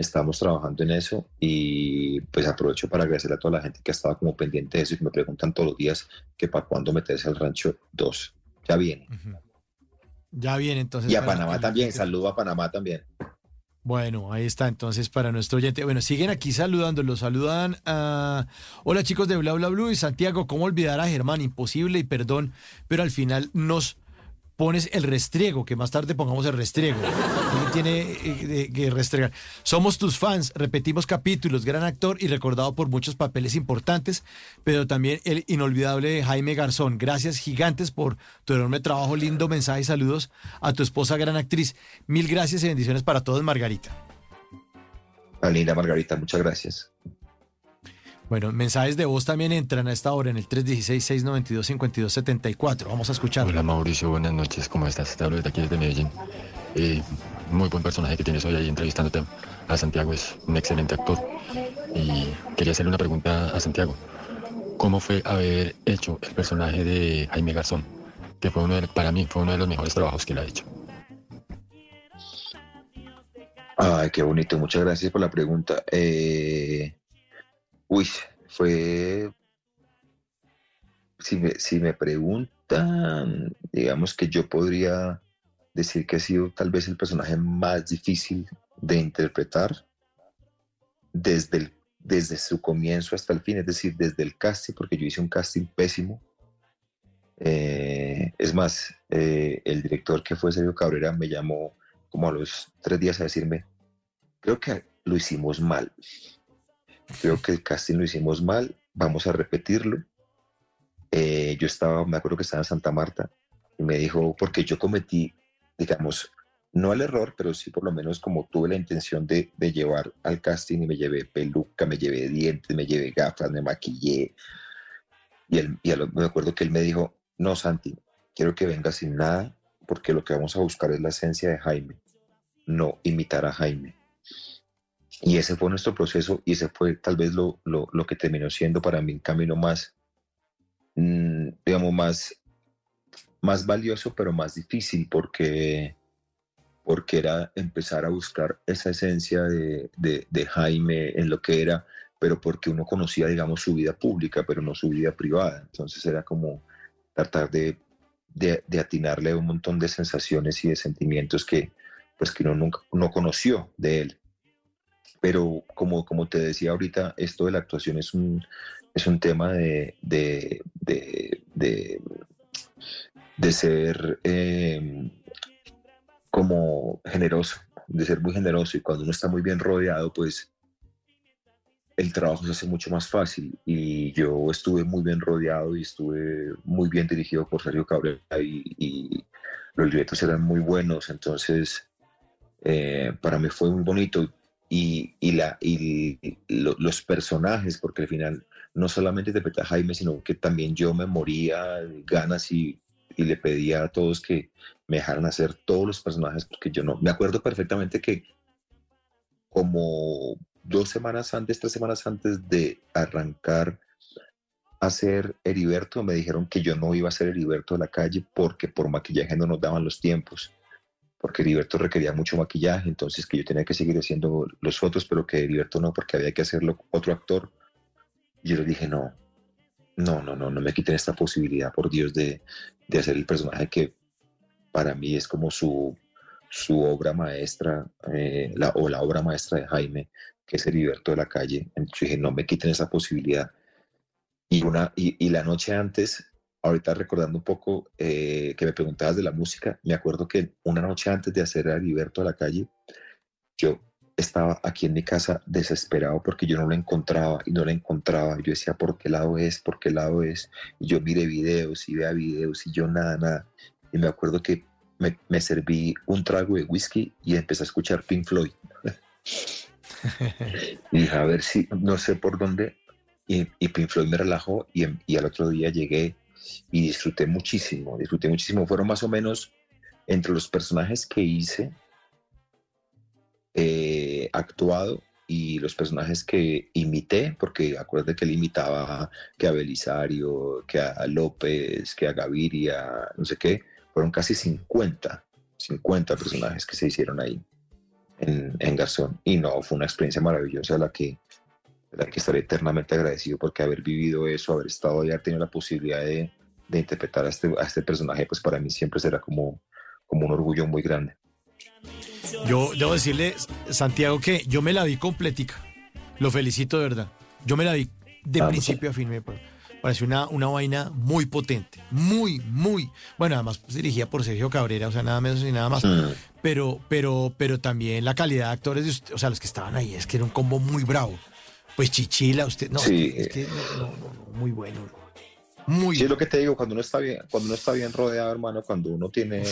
estamos trabajando en eso y pues aprovecho para agradecer a toda la gente que ha estado como pendiente de eso y que me preguntan todos los días que para cuándo meterse al rancho 2. Ya viene. Ya viene entonces. Y a Panamá también, saludo a Panamá también. Bueno, ahí está entonces para nuestro oyente. Bueno, siguen aquí saludando, los saludan a... Hola chicos de Bla Bla Blue y Santiago, ¿cómo olvidar a Germán? Imposible y perdón, pero al final nos pones el restriego, que más tarde pongamos el restriego. Tiene eh, que restregar. Somos tus fans, repetimos capítulos, gran actor y recordado por muchos papeles importantes, pero también el inolvidable Jaime Garzón. Gracias gigantes por tu enorme trabajo, lindo mensaje y saludos a tu esposa, gran actriz. Mil gracias y bendiciones para todos, Margarita. linda Margarita, muchas gracias. Bueno, mensajes de voz también entran a esta hora en el 316-692-5274. Vamos a escuchar. Hola Mauricio, buenas noches. ¿Cómo estás? Te hablo desde aquí, desde Medellín. Eh, muy buen personaje que tienes hoy ahí entrevistándote a Santiago. Es un excelente actor. Y quería hacerle una pregunta a Santiago. ¿Cómo fue haber hecho el personaje de Jaime Garzón? Que fue uno de, para mí fue uno de los mejores trabajos que él ha hecho. Ay, qué bonito. Muchas gracias por la pregunta. Eh, Uy, fue, si me, si me preguntan, digamos que yo podría decir que ha sido tal vez el personaje más difícil de interpretar desde, desde su comienzo hasta el fin, es decir, desde el casting, porque yo hice un casting pésimo. Eh, es más, eh, el director que fue Sergio Cabrera me llamó como a los tres días a decirme, creo que lo hicimos mal. Creo que el casting lo hicimos mal, vamos a repetirlo. Eh, yo estaba, me acuerdo que estaba en Santa Marta y me dijo, porque yo cometí, digamos, no el error, pero sí por lo menos como tuve la intención de, de llevar al casting y me llevé peluca, me llevé dientes, me llevé gafas, me maquillé. Y, él, y me acuerdo que él me dijo, no, Santi, quiero que vengas sin nada, porque lo que vamos a buscar es la esencia de Jaime, no imitar a Jaime. Y ese fue nuestro proceso y ese fue tal vez lo, lo, lo que terminó siendo para mí un camino más, mmm, digamos, más, más valioso, pero más difícil, porque, porque era empezar a buscar esa esencia de, de, de Jaime en lo que era, pero porque uno conocía, digamos, su vida pública, pero no su vida privada. Entonces era como tratar de, de, de, atinarle un montón de sensaciones y de sentimientos que, pues, que uno nunca no conoció de él. Pero como, como te decía ahorita, esto de la actuación es un, es un tema de, de, de, de, ser eh, como generoso, de ser muy generoso. Y cuando uno está muy bien rodeado, pues el trabajo se hace mucho más fácil. Y yo estuve muy bien rodeado y estuve muy bien dirigido por Sergio Cabrera y, y los libretos eran muy buenos, entonces eh, para mí fue muy bonito y, y, la, y lo, los personajes, porque al final no solamente interpreta Jaime, sino que también yo me moría ganas y, y le pedía a todos que me dejaran hacer todos los personajes, porque yo no, me acuerdo perfectamente que como dos semanas antes, tres semanas antes de arrancar a ser Heriberto, me dijeron que yo no iba a ser Heriberto de la calle porque por maquillaje no nos daban los tiempos, porque Heriberto requería mucho maquillaje, entonces que yo tenía que seguir haciendo los otros, pero que Heriberto no, porque había que hacerlo otro actor. Y yo le dije, no, no, no, no, no me quiten esta posibilidad, por Dios, de, de hacer el personaje que para mí es como su, su obra maestra, eh, la, o la obra maestra de Jaime, que es Heriberto de la calle. Entonces dije, no me quiten esa posibilidad. Y, una, y, y la noche antes, ahorita recordando un poco eh, que me preguntabas de la música, me acuerdo que una noche antes de hacer Heriberto de la calle, yo estaba aquí en mi casa desesperado porque yo no lo encontraba y no lo encontraba. Yo decía, ¿por qué lado es? ¿Por qué lado es? Y yo miré videos y vea videos y yo nada, nada. Y me acuerdo que me, me serví un trago de whisky y empecé a escuchar Pink Floyd. y dije, a ver si, no sé por dónde. Y, y Pink Floyd me relajó y, y, al otro día llegué y disfruté muchísimo, disfruté muchísimo. Fueron más o menos entre los personajes que hice eh, actuado y los personajes que imité, porque acuérdate que él imitaba que a Belisario, que a López, que a Gaviria, no sé qué, fueron casi 50, 50 personajes que se hicieron ahí en, en Garzón. Y no, fue una experiencia maravillosa la que, la que estaré eternamente agradecido porque haber vivido eso, haber estado ahí, haber tenido la posibilidad de, de interpretar a este, a este personaje, pues para mí siempre será como, como un orgullo muy grande. Yo debo decirle, Santiago, que yo me la vi completica. Lo felicito de verdad. Yo me la vi de principio a fin. Me pareció una, una vaina muy potente. Muy, muy. Bueno, además pues, dirigida por Sergio Cabrera, o sea, nada menos y nada más. Mm. Pero, pero, pero también la calidad de actores, de usted, o sea, los que estaban ahí, es que era un combo muy bravo. Pues Chichila, usted, no, sí. es que, no, no, no, muy bueno. Muy sí, es lo que te digo, cuando uno está bien, cuando uno está bien rodeado, hermano, cuando uno tiene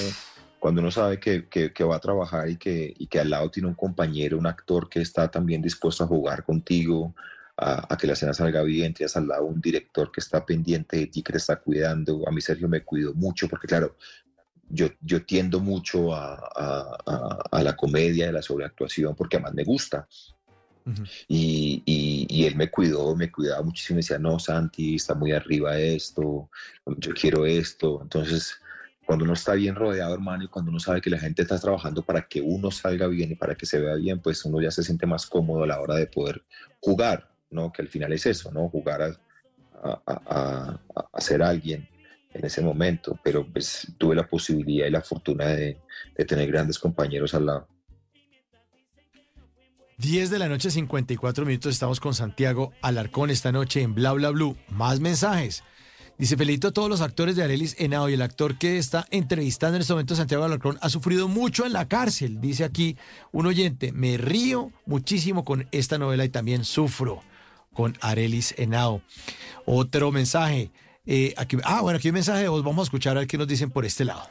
cuando uno sabe que, que, que, va a trabajar y que, y que al lado tiene un compañero, un actor que está también dispuesto a jugar contigo, a, a, que la escena salga bien, tienes al lado un director que está pendiente de ti, que te está cuidando. A mí Sergio me cuidó mucho porque claro, yo, yo tiendo mucho a, a, a la comedia, de la sobreactuación, porque además me gusta. Uh -huh. y, y, y, él me cuidó, me cuidaba muchísimo, me decía, no, Santi, está muy arriba esto, yo quiero esto. Entonces, cuando uno está bien rodeado, hermano, y cuando uno sabe que la gente está trabajando para que uno salga bien y para que se vea bien, pues uno ya se siente más cómodo a la hora de poder jugar, ¿no? Que al final es eso, ¿no? Jugar a, a, a, a ser alguien en ese momento, pero pues tuve la posibilidad y la fortuna de, de tener grandes compañeros al lado. 10 de la noche, 54 minutos, estamos con Santiago Alarcón esta noche en Bla Bla Blue. Más mensajes. Dice, felicito a todos los actores de Arelis Henao y el actor que está entrevistando en este momento, Santiago Alarcón, ha sufrido mucho en la cárcel. Dice aquí un oyente, me río muchísimo con esta novela y también sufro con Arelis Henao. Otro mensaje. eh, ah, bueno, aquí hay un mensaje de voz. Vamos a escuchar a ver qué nos dicen por este lado.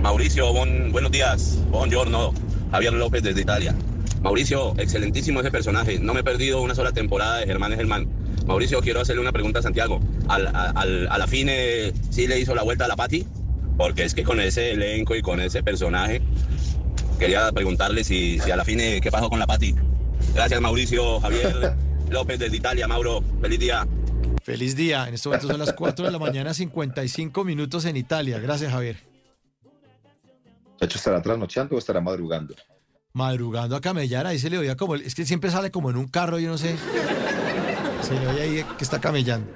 Mauricio, buenos días. Buongiorno. Javier López desde Italia. Mauricio, excelentísimo ese personaje. No me he perdido una sola temporada de Germán es Germán. Mauricio, quiero hacerle una pregunta a Santiago. Al, a, al- a la fin, eh, ¿sí le hizo la vuelta a la Pati? Porque es que con ese elenco y con ese personaje, quería preguntarle si, si a la fin, eh, ¿qué pasó con la Pati? Gracias, Mauricio. Javier López desde Italia. Mauro, feliz día. Feliz día. En este momento son las 4 de la mañana, 55 minutos en Italia. Gracias, Javier. ¿Muchacho estará trasnochando o estará madrugando? Madrugando a camellar, ahí se le oía como, es que siempre sale como en un carro, yo no sé. Se le oye ahí que está camellando.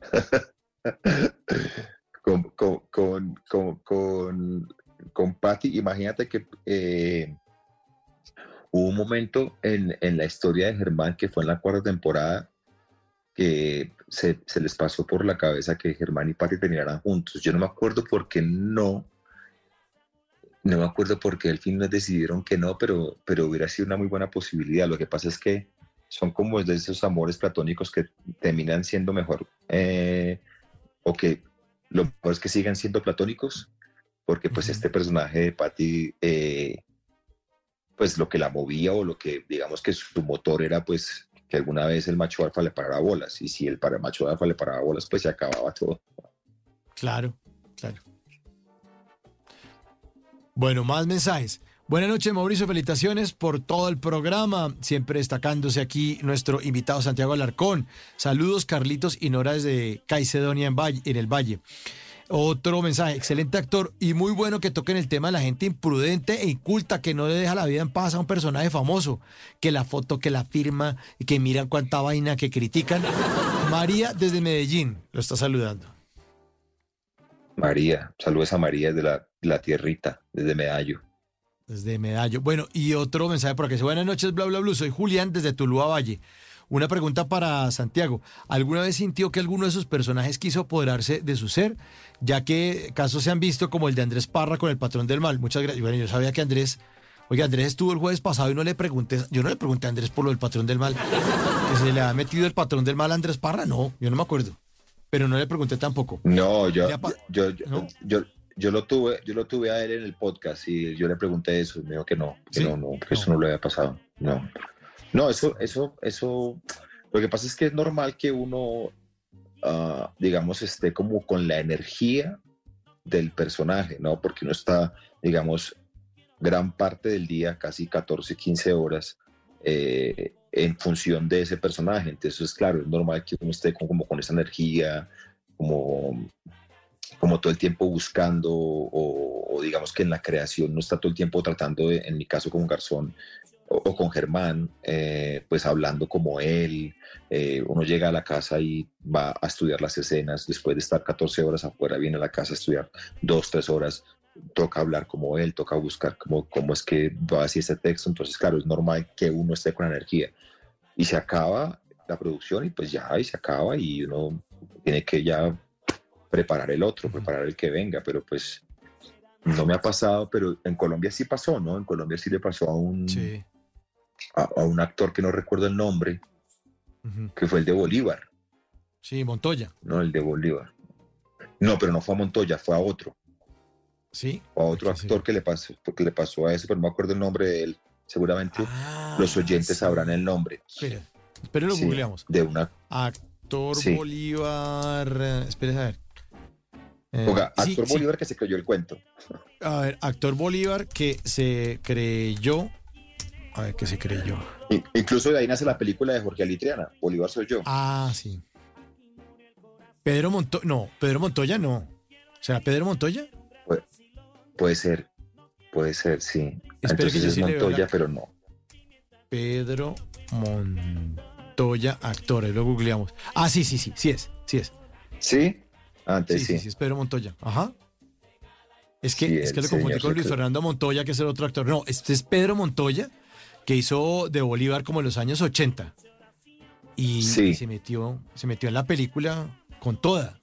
con, con, con, con, con, Patty, imagínate que eh, hubo un momento en, en la historia de Germán que fue en la cuarta temporada que se, se les pasó por la cabeza que Germán y Patty terminaran juntos. Yo no me acuerdo por qué no, no me acuerdo por qué al fin nos decidieron que no, pero, pero hubiera sido una muy buena posibilidad. Lo que pasa es que son como de esos amores platónicos que terminan siendo mejor eh, o que lo mejor es que sigan siendo platónicos, porque pues este personaje de Patty, eh, pues lo que la movía o lo que digamos que su motor era pues que alguna vez el macho alfa le parara bolas, y si el macho alfa le paraba bolas, pues se acababa todo. Claro, claro. Bueno, más mensajes. Buenas noches, Mauricio. Felicitaciones por todo el programa. Siempre destacándose aquí nuestro invitado Santiago Alarcón. Saludos, Carlitos y Nora desde Caicedonia en, el Valle. Otro mensaje, excelente actor y muy bueno que toquen el tema de la gente imprudente e inculta que no le deja la vida en paz a un personaje famoso, que la foto, que la firma que miran cuánta vaina que critican. María desde Medellín lo está saludando. María, saludos a María de la, tierrita, desde Medallo. Desde Medallo. Bueno, y otro mensaje por. Dice, Buenas noches, bla, bla, bla. Soy Julián desde Tuluá Valle. Una pregunta para Santiago. ¿Alguna vez sintió que alguno de sus personajes quiso apoderarse de su ser? Ya que casos se han visto como el de Andrés Parra con el patrón del mal. Muchas gracias. Bueno, yo sabía que Andrés, oiga, Andrés estuvo el jueves pasado y no le pregunté, yo no le pregunté a Andrés por lo del patrón del mal. ¿Que se le ha metido el patrón del mal a Andrés Parra? No, yo no me acuerdo. Pero no le pregunté tampoco. No, yo, yo, yo, ¿No? yo, yo lo tuve, yo lo tuve a él en el podcast y yo le pregunté eso y me dijo que no, que ¿Sí? no, no, que eso No. no le había pasado. No. No, eso, eso, eso, lo que pasa es que es normal que uno, ah, digamos, esté como con la energía del personaje, ¿no? Porque uno está, digamos, gran parte del día, casi 14, 15 horas, eh, en función de ese personaje. Entonces, es claro, es normal que uno esté como, con esa energía, como, como todo el tiempo buscando, o, digamos que en la creación no está todo el tiempo tratando, en mi caso con Garzón, o, con Germán, eh, pues hablando como él. Eh, uno llega a la casa y va a estudiar las escenas, después de estar 14 horas afuera, viene a la casa a estudiar dos, tres horas, toca hablar como él, toca buscar cómo, cómo es que va así este texto. Entonces, claro, es normal que uno esté con energía. Y se acaba la producción y pues ya, y se acaba y uno tiene que ya preparar el otro, preparar el que venga, pero pues no me ha pasado, pero en Colombia sí pasó, ¿no? En Colombia sí le pasó a un, Sí. a, a un actor que no recuerdo el nombre, que fue el de Bolívar, Sí, Montoya. ¿no? El de Bolívar. No, pero no fue a Montoya, fue a otro, Sí. a otro Sí. actor que le pasó, porque le pasó a ese, pero no me acuerdo el nombre de él. Seguramente Ah, los oyentes sí. sabrán el nombre. Espera, espera, lo Sí, googleamos. De una Actor. Bolívar. eh, Espera, a ver. Eh, Oiga, sí, actor. Bolívar que se creyó el cuento. A ver, actor Bolívar que se creyó. A ver, que se creyó. Incluso de ahí nace la película de Jorge Alitriana, Bolívar soy yo. Ah, sí. Pedro Montoya. No, Pedro Montoya no. ¿Será Pedro Montoya? Puede ser, puede ser, sí. Espere que Entonces es sí Montoya, pero no. Pedro Montoya, actor. Ahí lo googleamos. Ah, sí, sí, sí. Sí es. Sí es. ¿Sí? Antes sí, sí. sí, es Pedro Montoya. Ajá. Es que, Sí, es que lo confundí con Luis Fernando Montoya, que es el otro actor. No, este es Pedro Montoya, que hizo de Bolívar como en los años 80. y, Sí. y se metió, se metió en la película con toda.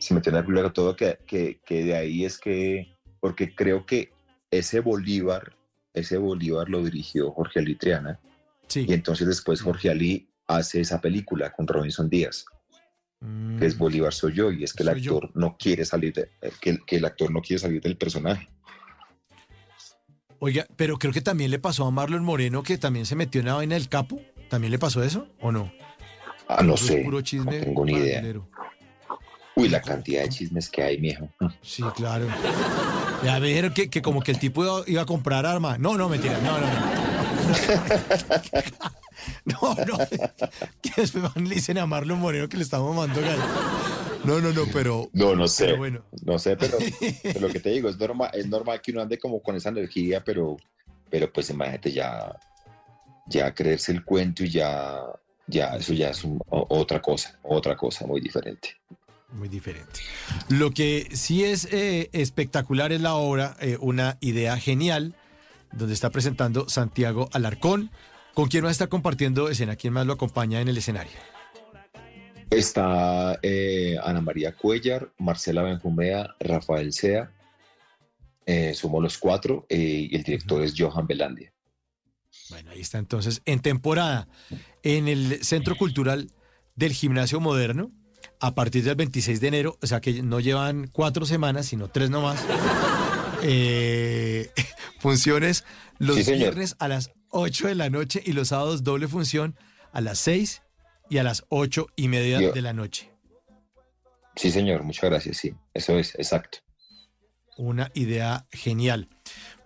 Se metió en película todo, que, que, que de ahí es que, porque creo que ese Bolívar, ese Bolívar lo dirigió Jorge Ali Triana, Sí. y entonces después Jorge Ali hace esa película con Robinson Díaz, que es Mm, Bolívar soy yo, y es que el Soy yo. actor no quiere salir, de- eh, que, que el actor no quiere salir del personaje. Oiga, pero creo que también le pasó a Marlon Moreno que también se metió en la vaina del capo. ¿También le pasó eso o no? Ah, no sé, puro no tengo ni idea. Uy, la cantidad de chismes que hay, mijo. Sí, claro. Ya vieron que, que como que el tipo iba, iba a comprar arma. No, no, mentira. No, no, no. No, no. Que después van le dicen a Marlon Moreno que le estamos mandando gallo. No, no, no, pero, No, no sé. pero bueno. No sé, pero, pero lo que te digo, es normal, es normal que uno ande como con esa energía, pero, pero pues imagínate ya, ya creerse el cuento y ya, ya, eso ya es un- otra cosa, otra cosa muy diferente. Muy diferente. Lo que sí es eh, espectacular es la obra, eh, una idea genial, donde está presentando Santiago Alarcón. ¿Con quién más está compartiendo escena? ¿Quién más lo acompaña en el escenario? Está eh, Ana María Cuellar, Marcela Benjumea, Rafael Sea, somos los cuatro, y el director es Johan Belandia. Bueno, ahí está entonces en temporada en el Centro Cultural del Gimnasio Moderno a partir del 26 de enero, o sea que no llevan cuatro semanas, sino tres nomás. Eh, funciones los Sí, viernes a las 8 de la noche y los sábados doble función a las 6 y a las ocho y media Yo- de la noche. Sí, señor, muchas gracias, sí, eso es, exacto. Una idea genial.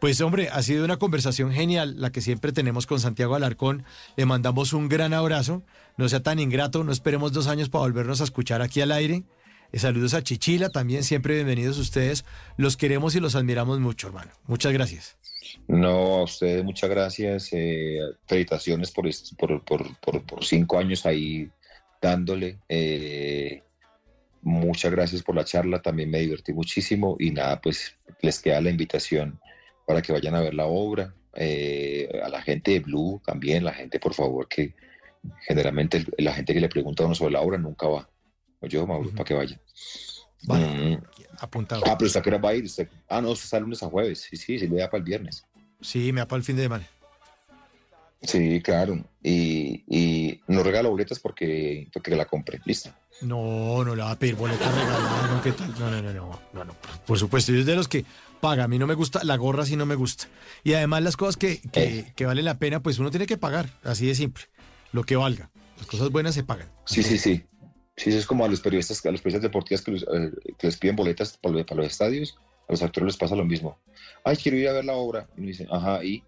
Pues hombre, ha sido una conversación genial la que siempre tenemos con Santiago Alarcón. Le mandamos un gran abrazo. No sea tan ingrato, no esperemos dos años para volvernos a escuchar aquí al aire. Eh, saludos a Chichila, también siempre bienvenidos ustedes. Los queremos y los admiramos mucho, hermano. Muchas gracias. No, a ustedes muchas gracias. eh, felicitaciones por, por, por, por, por cinco años ahí dándole. eh, muchas gracias por la charla, también me divertí muchísimo y nada, pues les queda la invitación para que vayan a ver la obra. eh, a la gente de Blue también, la gente por favor que generalmente la gente que le pregunta a uno sobre la obra nunca va. Yo, Mauro, Ujú. para que vaya. Vale, Mm. apuntado. Ah, pero ¿usted qué hora va a ir? ¿Usted- Ah, no, usted está lunes a jueves. Sí, sí, sí, le da para el viernes. Sí, me da para el fin de semana. Sí, claro. Y, y no regalo boletas porque, porque la compré. Listo. No, no le va a pedir boleta regalada, no, ¿qué tal? No, no, no, no, no, no, por- por supuesto, yo es de los que paga, a mí no me gusta, la gorra sí no me gusta. Y además las cosas que, que, Eh. que valen la pena, pues uno tiene que pagar, así de simple, lo que valga. Las cosas buenas se pagan. Sí, sí, sí. Sí, eso es como a los periodistas, a los periodistas deportivos que, los- eh, que les piden boletas para, los- para los estadios. A los actores les pasa lo mismo. Ay, quiero ir a ver la obra. Y me dicen, ajá, y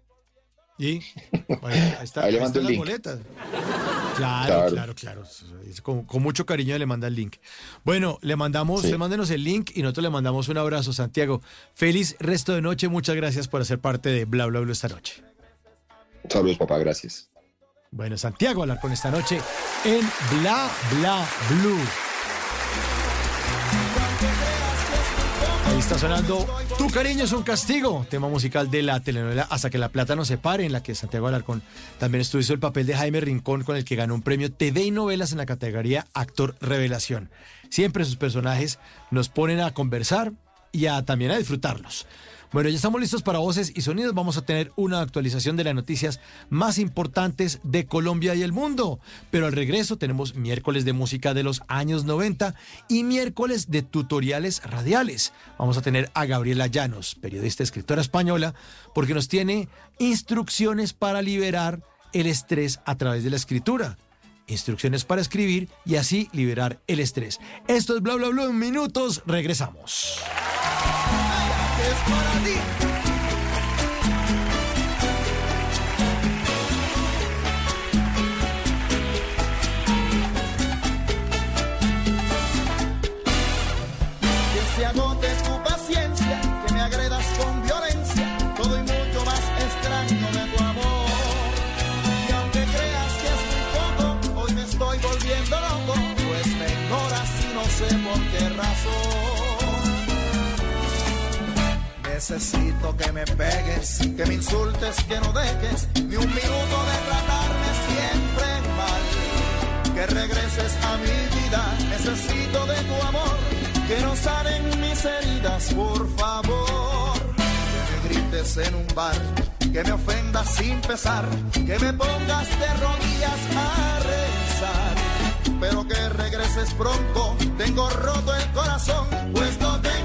Y ahí, ahí está, Ahí le mando el link. boletas. Claro, Claro. claro, Con, con mucho cariño le manda el link. Bueno, le mandamos, Sí. usted mándenos el link y nosotros le mandamos un abrazo, Santiago. Feliz resto de noche, muchas gracias por hacer parte de Bla Bla Bla esta noche. saludos, papá, gracias. Bueno, Santiago hablar con esta noche en Bla Bla Blue. Ahí está sonando Tu cariño es un castigo, tema musical de la telenovela Hasta que la plata no se pare, en la que Santiago Alarcón también estuvo el papel de Jaime Rincón, con el que ganó un premio TV y novelas en la categoría Actor Revelación. Siempre sus personajes nos ponen a conversar y a, también a disfrutarlos. Bueno, ya estamos listos para voces y sonidos. Vamos a tener una actualización de las noticias más importantes de Colombia y el mundo. Pero al regreso tenemos miércoles de música de los años 90 y miércoles de tutoriales radiales. Vamos a tener a Gabriela Llanos, periodista escritora española, porque nos tiene instrucciones para liberar el estrés a través de la escritura. Instrucciones para escribir y así liberar el estrés. Esto es bla bla bla en minutos. Regresamos. Para ti. Necesito que me pegues, que me insultes, que no dejes ni un minuto de tratarme siempre mal. que regreses a mi vida. Necesito de tu amor, que no salen mis heridas, por favor. Que me grites en un bar, que me ofendas sin pesar, que me pongas de rodillas a rezar. Pero que regreses pronto, tengo roto el corazón, pues no tengo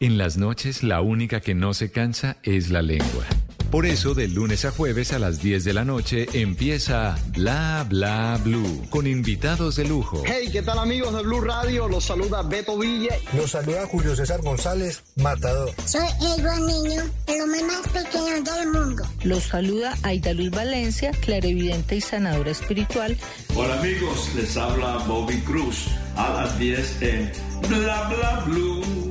En las noches la única que no se cansa es la lengua. Por eso, de lunes a jueves a las 10 de la noche empieza Bla Bla Blue con invitados de lujo. Hey, ¿qué tal amigos de Blue Radio? Los saluda Beto Ville. Los saluda Julio César González, Matador. Soy Edward Niño, el hombre más pequeño del mundo. Los saluda Aida Luz Valencia, clarividente y sanadora espiritual. Hola amigos, les habla Bobby Cruz a las 10 en Bla Bla Blue.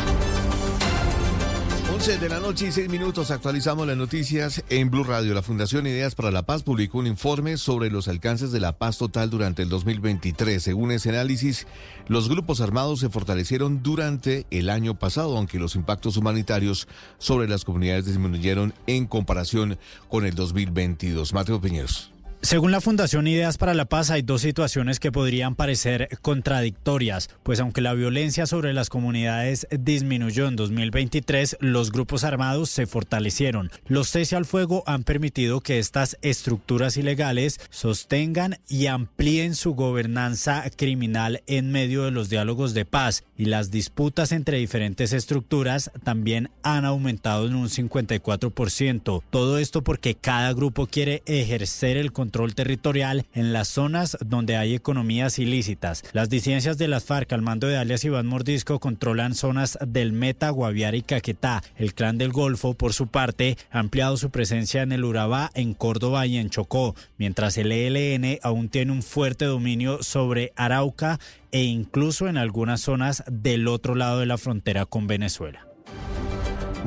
11 de la noche y 6 minutos actualizamos las noticias en Blue Radio. La Fundación Ideas para la Paz publicó un informe sobre los alcances de la paz total durante el 2023. Según ese análisis, los grupos armados se fortalecieron durante el año pasado, aunque los impactos humanitarios sobre las comunidades disminuyeron en comparación con el 2022. Mateo Piñeros. Según la Fundación Ideas para la Paz, hay dos situaciones que podrían parecer contradictorias, pues aunque la violencia sobre las comunidades disminuyó en 2023, los grupos armados se fortalecieron. Los cese al fuego han permitido que estas estructuras ilegales sostengan y amplíen su gobernanza criminal en medio de los diálogos de paz y las disputas entre diferentes estructuras también han aumentado en un 54%. Todo esto porque cada grupo quiere ejercer el control territorial en las zonas donde hay economías ilícitas. Las disidencias de las FARC al mando de alias Iván Mordisco controlan zonas del Meta, Guaviare y Caquetá. El clan del Golfo, por su parte, ha ampliado su presencia en el Urabá, en Córdoba y en Chocó, mientras el ELN aún tiene un fuerte dominio sobre Arauca e incluso en algunas zonas del otro lado de la frontera con Venezuela.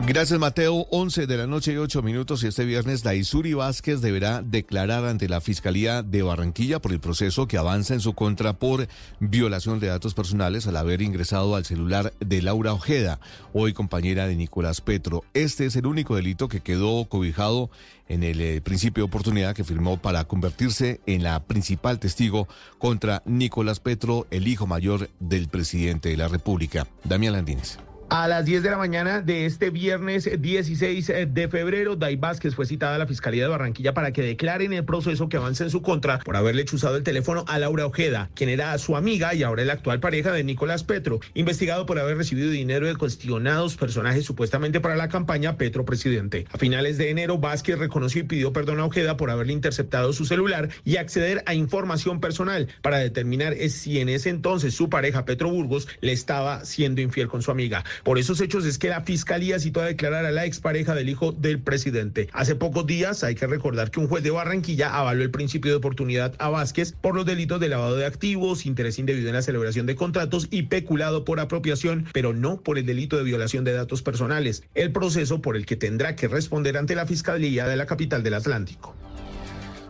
Gracias, Mateo. 11 de la noche y 8 minutos. Y este viernes, Daisuri Vázquez deberá declarar ante la Fiscalía de Barranquilla por el proceso que avanza en su contra por violación de datos personales al haber ingresado al celular de Laura Ojeda, hoy compañera de Nicolás Petro. Este es el único delito que quedó cobijado en el eh, principio de oportunidad que firmó para convertirse en la principal testigo contra Nicolás Petro, el hijo mayor del presidente de la República. Damián Landines. A las 10 de la mañana de este viernes 16 de febrero, Day Vázquez fue citada a la Fiscalía de Barranquilla para que declaren el proceso que avanza en su contra por haberle chuzado el teléfono a Laura Ojeda, quien era su amiga y ahora la actual pareja de Nicolás Petro, investigado por haber recibido dinero de cuestionados personajes supuestamente para la campaña Petro Presidente. A finales de enero, Vázquez reconoció y pidió perdón a Ojeda por haberle interceptado su celular y acceder a información personal para determinar si en ese entonces su pareja Petro Burgos le estaba siendo infiel con su amiga. Por esos hechos es que la fiscalía citó a declarar a la expareja del hijo del presidente. Hace pocos días hay que recordar que un juez de Barranquilla avaló el principio de oportunidad a Vázquez por los delitos de lavado de activos, interés indebido en la celebración de contratos y peculado por apropiación, pero no por el delito de violación de datos personales, el proceso por el que tendrá que responder ante la Fiscalía de la capital del Atlántico.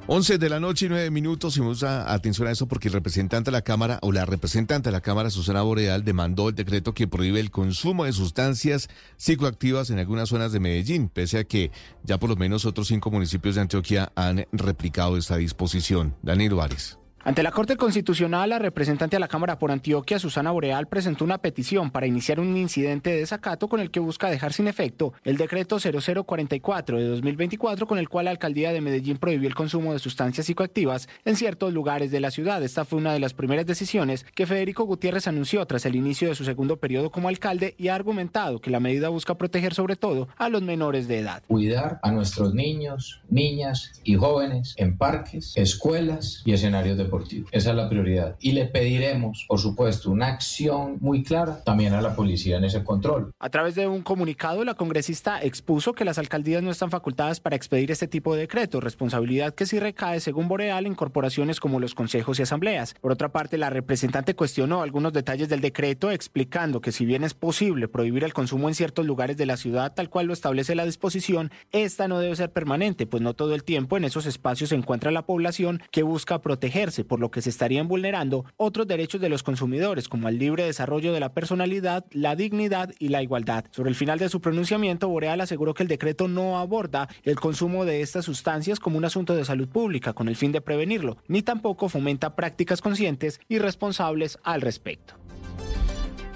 11 de la noche y 9 minutos y vamos a atención a eso porque el representante de la Cámara o la representante de la Cámara, Susana Boreal, demandó el decreto que prohíbe el consumo de sustancias psicoactivas en algunas zonas de Medellín, pese a que ya por lo menos otros cinco municipios de Antioquia han replicado esta disposición. Daniel Vares. Ante la Corte Constitucional, la representante a la Cámara por Antioquia, Susana Boreal, presentó una petición para iniciar un incidente de desacato con el que busca dejar sin efecto el decreto 0044 de 2024 con el cual la alcaldía de Medellín prohibió el consumo de sustancias psicoactivas en ciertos lugares de la ciudad. Esta fue una de las primeras decisiones que Federico Gutiérrez anunció tras el inicio de su segundo periodo como alcalde y ha argumentado que la medida busca proteger sobre todo a los menores de edad. Cuidar a nuestros niños, niñas y jóvenes en parques, escuelas y escenarios deportivos. Esa es la prioridad. Y le pediremos, por supuesto, una acción muy clara también a la policía en ese control. A través de un comunicado, la congresista expuso que las alcaldías no están facultadas para expedir este tipo de decretos, responsabilidad que sí recae, según Boreal, en corporaciones como los consejos y asambleas. Por otra parte, la representante cuestionó algunos detalles del decreto, explicando que si bien es posible prohibir el consumo en ciertos lugares de la ciudad, tal cual lo establece la disposición, esta no debe ser permanente, pues no todo el tiempo en esos espacios se encuentra la población que busca protegerse, por lo que se estarían vulnerando otros derechos de los consumidores, como el libre desarrollo de la personalidad, la dignidad y la igualdad. Sobre el final de su pronunciamiento, Boreal aseguró que el decreto no aborda el consumo de estas sustancias como un asunto de salud pública con el fin de prevenirlo, ni tampoco fomenta prácticas conscientes y responsables al respecto.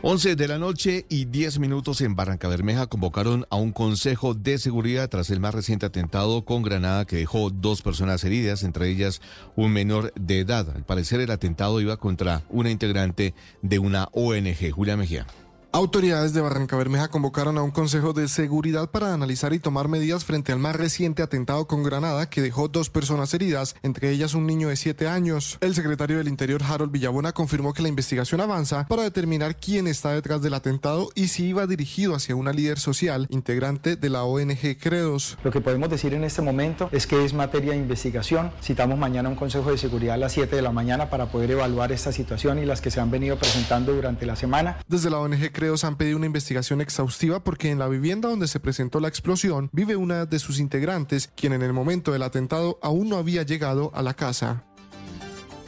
11 de la noche y 10 minutos en Barranca Bermeja convocaron a un consejo de seguridad tras el más reciente atentado con granada que dejó dos personas heridas, entre ellas un menor de edad. Al parecer el atentado iba contra una integrante de una ONG, Julia Mejía. Autoridades de Barranca Bermeja convocaron a un consejo de seguridad para analizar y tomar medidas frente al más reciente atentado con granada que dejó dos personas heridas, entre ellas un niño de siete años. El secretario del Interior, Harold Villabona, confirmó que la investigación avanza para determinar quién está detrás del atentado y si iba dirigido hacia una líder social integrante de la ONG Credos. Lo que podemos decir en este momento es que es materia de investigación. Citamos mañana un consejo de seguridad a las 7 de la mañana para poder evaluar esta situación y las que se han venido presentando durante la semana. Desde la ONG Credos han pedido una investigación exhaustiva porque en la vivienda donde se presentó la explosión vive una de sus integrantes, quien en el momento del atentado aún no había llegado a la casa.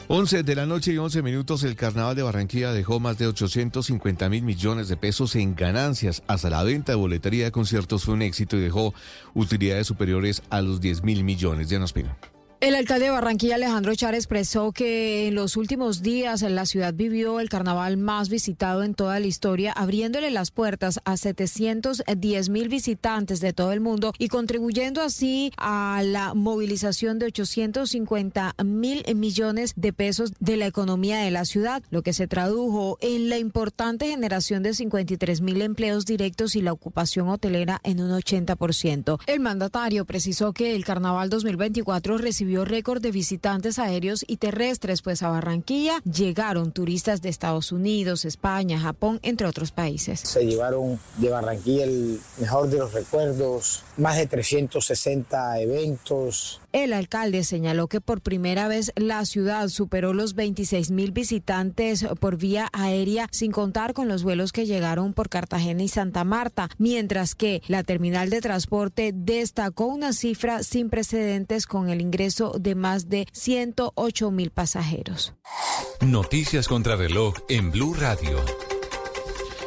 11 de la noche y 11 minutos, el carnaval de Barranquilla dejó más de 850 mil millones de pesos en ganancias. Hasta la venta de boletería de conciertos fue un éxito y dejó utilidades superiores a los 10 mil millones. Diana Espino. El alcalde de Barranquilla, Alejandro Char, expresó que en los últimos días la ciudad vivió el carnaval más visitado en toda la historia, abriéndole las puertas a 710 mil visitantes de todo el mundo y contribuyendo así a la movilización de 850 mil millones de pesos de la economía de la ciudad, lo que se tradujo en la importante generación de 53 mil empleos directos y la ocupación hotelera en un 80%. El mandatario precisó que el carnaval 2024 recibió récord de visitantes aéreos y terrestres, pues a Barranquilla llegaron turistas de Estados Unidos, España, Japón, entre otros países. Se llevaron de Barranquilla el mejor de los recuerdos, más de 360 eventos. El alcalde señaló que por primera vez la ciudad superó los 26 mil visitantes por vía aérea, sin contar con los vuelos que llegaron por Cartagena y Santa Marta, mientras que la terminal de transporte destacó una cifra sin precedentes con el ingreso de más de 108 mil pasajeros. Noticias contra reloj en Blue Radio.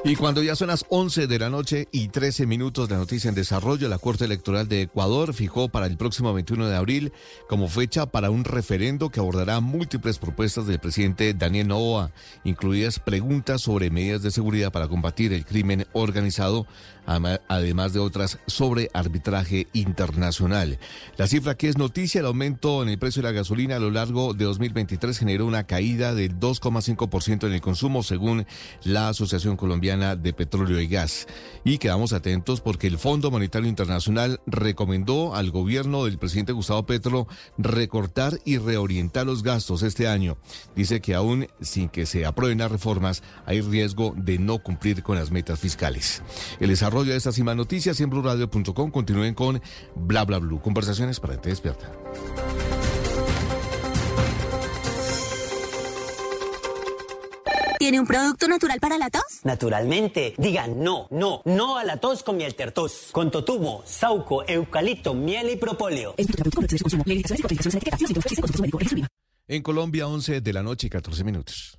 Y cuando ya son las 11 de la noche y 13 minutos de noticia en desarrollo, la Corte Electoral de Ecuador fijó para el próximo 21 de abril como fecha para un referendo que abordará múltiples propuestas del presidente Daniel Novoa, incluidas preguntas sobre medidas de seguridad para combatir el crimen organizado, además de otras sobre arbitraje internacional. La cifra que es noticia, el aumento en el precio de la gasolina a lo largo de 2023 generó una caída del 2,5% en el consumo, según la Asociación Colombiana de Petróleo y Gas. Y quedamos atentos porque el Fondo Monetario Internacional recomendó al gobierno del presidente Gustavo Petro recortar y reorientar los gastos este año. Dice que aún sin que se aprueben las reformas hay riesgo de no cumplir con las metas fiscales. El desarrollo de estas y más noticias en blurradio.com continúen con Bla Bla Blue. Conversaciones para gente despierta. ¿Tiene un producto natural para la tos? Naturalmente. Diga no, no, no a la tos con miel tertos. Con totumo, sauco, eucalipto, miel y propóleo. En Colombia, 11 de la noche y 14 minutos.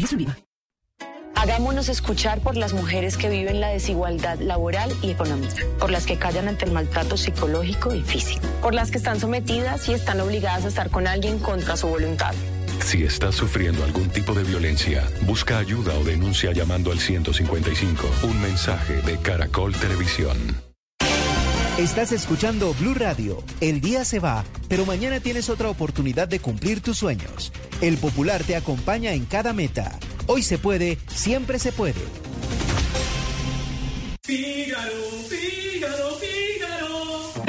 Hagámonos escuchar por las mujeres que viven la desigualdad laboral y económica, por las que callan ante el maltrato psicológico y físico, por las que están sometidas y están obligadas a estar con alguien contra su voluntad. Si estás sufriendo algún tipo de violencia, busca ayuda o denuncia llamando al 155. Un mensaje de Caracol Televisión. Estás escuchando Blue Radio. El día se va, pero mañana tienes otra oportunidad de cumplir tus sueños. El Popular te acompaña en cada meta. Hoy se puede, siempre se puede.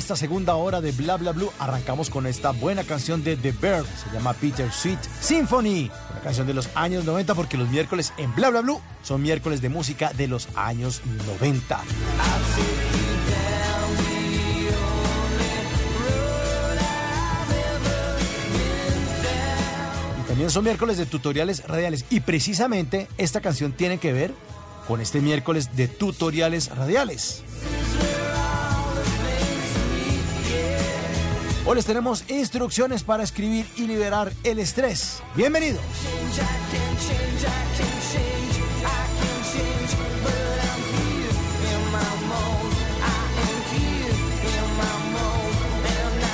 Esta segunda hora de Bla Bla Blue. Arrancamos con esta buena canción de The Bird, se llama Peter Sweet Symphony, una canción de los años 90 porque los miércoles en Bla Bla Blue son miércoles de música de los años 90. Y también son miércoles de tutoriales radiales y precisamente esta canción tiene que ver con este miércoles de tutoriales radiales. Hoy les tenemos instrucciones para escribir y liberar el estrés. Bienvenidos.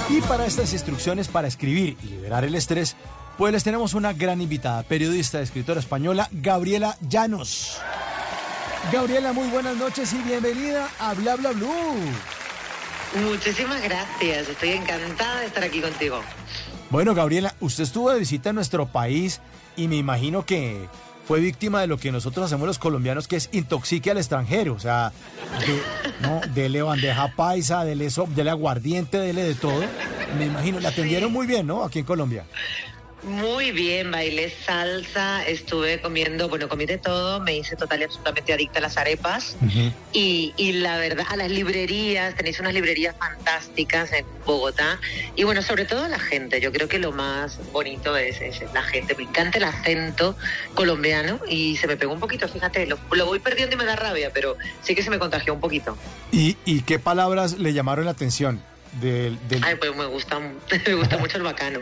Y para estas instrucciones para escribir y liberar el estrés, pues les tenemos una gran invitada, periodista, escritora española, Gabriela Llanos. Gabriela, muy buenas noches y bienvenida a Bla Bla Blue. Muchísimas gracias, estoy encantada de estar aquí contigo. Bueno, Gabriela, usted estuvo de visita en nuestro país y me imagino que fue víctima de lo que nosotros hacemos los colombianos, que es intoxique al extranjero. O sea, de, no, dele bandeja paisa, dele, so, dele aguardiente, dele de todo. Me imagino, le atendieron muy bien, ¿no? Aquí en Colombia. Muy bien, bailé salsa, estuve comiendo, bueno, comí de todo, me hice total y absolutamente adicta a las arepas y, y la verdad, a las librerías, tenéis unas librerías fantásticas en Bogotá y bueno, sobre todo la gente, yo creo que lo más bonito es, es la gente, me encanta el acento colombiano y se me pegó un poquito, fíjate, lo, lo voy perdiendo y me da rabia, pero sí que se me contagió un poquito. ¿Y, y qué palabras le llamaron la atención? Del, del... Ay, pues me gusta, me gusta mucho el bacano.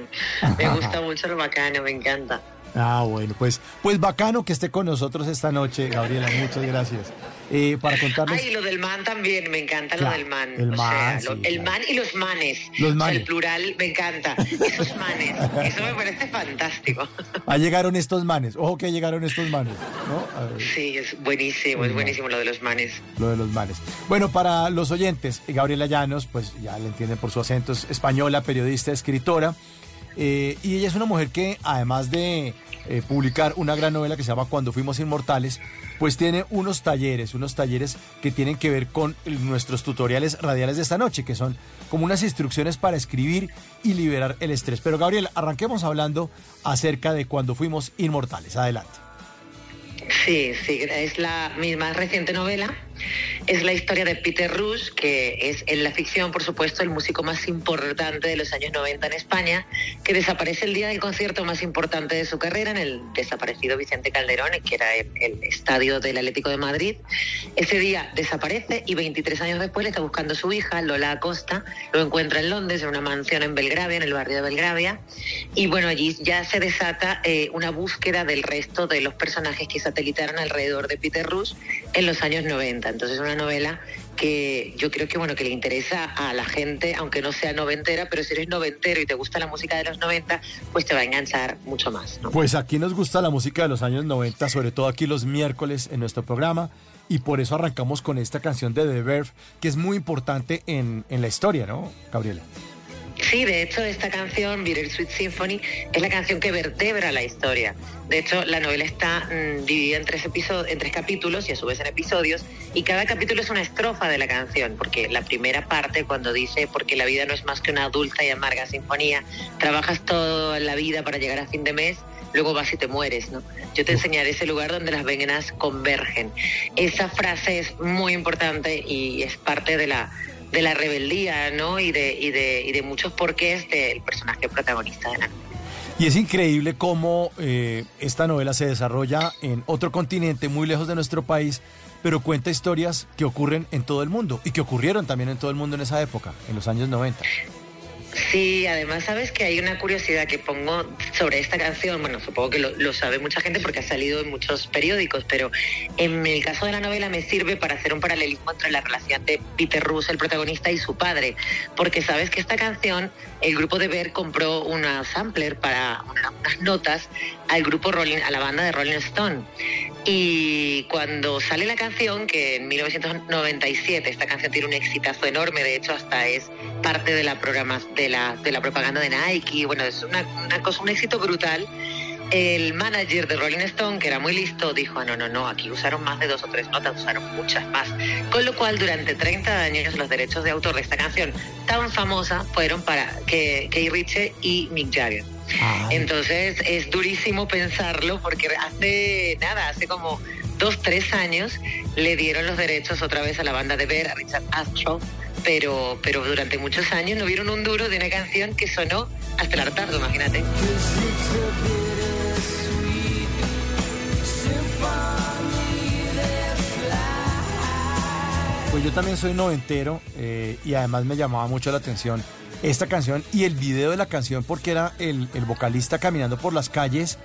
Me gusta mucho el bacano, me encanta. Ah, bueno, pues, pues bacano que esté con nosotros esta noche, Gabriela, muchas gracias. Eh, para contarles. Ay, lo del man también, me encanta Claro, lo del man. el o man, sea, lo- sí, el claro. man y los manes. Los O sea, manes. el plural me encanta. Esos manes, eso me parece fantástico. Ah, llegaron estos manes. Ojo que llegaron estos manes. ¿no? Sí, es buenísimo, es buenísimo lo de los manes. lo de los manes. Bueno, para los oyentes, Gabriela Llanos, pues ya le entienden por su acento, es española, periodista, escritora. Eh, y ella es una mujer que, además de eh, publicar una gran novela que se llama Cuando Fuimos Inmortales, pues tiene unos talleres, unos talleres que tienen que ver con nuestros tutoriales radiales de esta noche, que son como unas instrucciones para escribir y liberar el estrés. Pero Gabriela, arranquemos hablando acerca de Cuando Fuimos Inmortales. Adelante. Sí, sí, es la mi más reciente novela. Es la historia de Peter Rush, que es en la ficción, por supuesto, el músico más importante de los años 90 en España, que desaparece el día del concierto más importante de su carrera en el desaparecido Vicente Calderón, que era el, el estadio del Atlético de Madrid. Ese día desaparece y 23 años después le está buscando su hija, Lola Acosta. Lo encuentra en Londres, en una mansión en Belgravia, en el barrio de Belgravia. Y bueno, allí ya se desata eh, una búsqueda del resto de los personajes que satelitaron alrededor de Peter Rush en los años 90. Entonces es una novela que yo creo que bueno que le interesa a la gente, aunque no sea noventera, pero si eres noventero y te gusta la música de los 90, pues te va a enganchar mucho más. ¿no? Pues aquí nos gusta la música de los años 90, sobre todo aquí los miércoles en nuestro programa, y por eso arrancamos con esta canción de The Verve, que es muy importante en, en la historia, ¿no, Gabriela? Sí, de hecho, esta canción, Bittersweet Symphony, es la canción que vertebra la historia. De hecho, la novela está mm, dividida en tres, episodios, en tres capítulos y a su vez en episodios, y cada capítulo es una estrofa de la canción, porque la primera parte, cuando dice, porque la vida no es más que una dulce y amarga sinfonía, trabajas toda la vida para llegar a fin de mes, luego vas y te mueres, ¿no? Yo te enseñaré ese lugar donde las venas convergen. Esa frase es muy importante y es parte de la de la rebeldía, ¿no? Y de, y de, y de muchos porqués del personaje protagonista de la novela. Y es increíble cómo eh, esta novela se desarrolla en otro continente muy lejos de nuestro país, pero cuenta historias que ocurren en todo el mundo y que ocurrieron también en todo el mundo en esa época, en los años 90. Sí, además sabes que hay una curiosidad que pongo sobre esta canción, bueno, supongo que lo, sabe mucha gente porque ha salido en muchos periódicos, pero en el caso de la novela me sirve para hacer un paralelismo entre la relación de Peter Russ, el protagonista, y su padre, porque sabes que esta canción, el grupo de Ver compró una sampler para una- unas notas al grupo Rolling, a la banda de Rolling Stone. Y cuando sale la canción, que en 1997 esta canción tiene un exitazo enorme, de hecho hasta es parte de la programa, de la, de la propaganda de Nike, bueno, es una, una cosa, un éxito brutal. El manager de Rolling Stone, que era muy listo, dijo, "Ah, no, no, no, aquí usaron más de dos o tres notas, usaron muchas más. Con lo cual, durante 30 años, los derechos de autor de esta canción tan famosa fueron para Kay Ritchie y Mick Jagger. Entonces es durísimo pensarlo porque hace nada, hace como dos, tres años le dieron los derechos otra vez a la banda de Ver, a Richard Astrow, pero, pero durante muchos años no vieron un duro de una canción que sonó hasta el hartazgo, imagínate. Pues yo también soy noventero eh, y además me llamaba mucho la atención esta canción y el video de la canción porque era el, el vocalista caminando por las calles,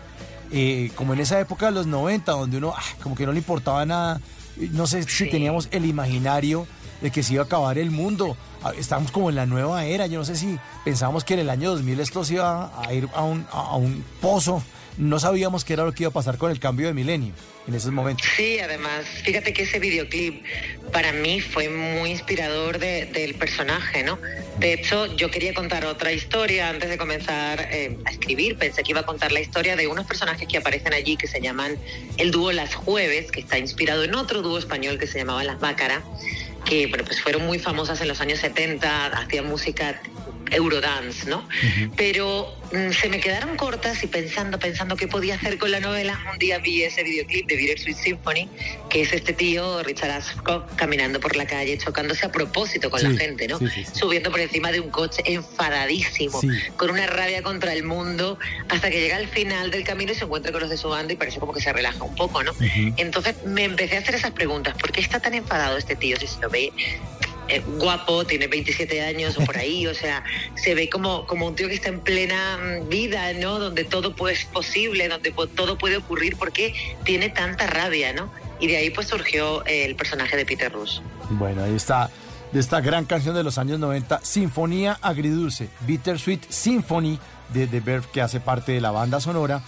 eh, como en esa época de los 90, donde uno ah, como que no le importaba nada, no sé si teníamos el imaginario de que se iba a acabar el mundo, estábamos como en la nueva era, yo no sé si pensábamos que en el año 2000 esto se iba a ir a un, a un pozo, no sabíamos qué era lo que iba a pasar con el cambio de milenio en esos momentos. Sí, además, fíjate que ese videoclip para mí fue muy inspirador de- del personaje, ¿no? De hecho, yo quería contar otra historia antes de comenzar eh, a escribir. Pensé que iba a contar la historia de unos personajes que aparecen allí que se llaman el dúo Las Jueves, que está inspirado en otro dúo español que se llamaba Las Bácara, que bueno, pues fueron muy famosas en los años 70, hacían música Eurodance, ¿no? Pero mm, se me quedaron cortas y pensando, pensando qué podía hacer con la novela, un día vi ese videoclip de Bittersweet Symphony, que es este tío, Richard Ashcroft, caminando por la calle, chocándose a propósito con Sí, la gente, ¿no? sí, sí, sí. Subiendo por encima de un coche enfadadísimo, con una rabia contra el mundo, hasta que llega al final del camino y se encuentra con los de su banda y parece como que se relaja un poco, ¿no? Entonces me empecé a hacer esas preguntas. ¿Por qué está tan enfadado este tío si se lo ve eh, guapo, tiene 27 años o por ahí? O sea, se ve como, como un tío que está en plena mm, vida, ¿no? Donde todo es posible, donde todo puede ocurrir. ¿Por qué tiene tanta rabia, no? y de ahí pues surgió el personaje de Peter Rush. Bueno, ahí está, de esta gran canción de los años 90, Sinfonía Agridulce, Bittersweet Symphony de The Verve, que hace parte de la banda sonora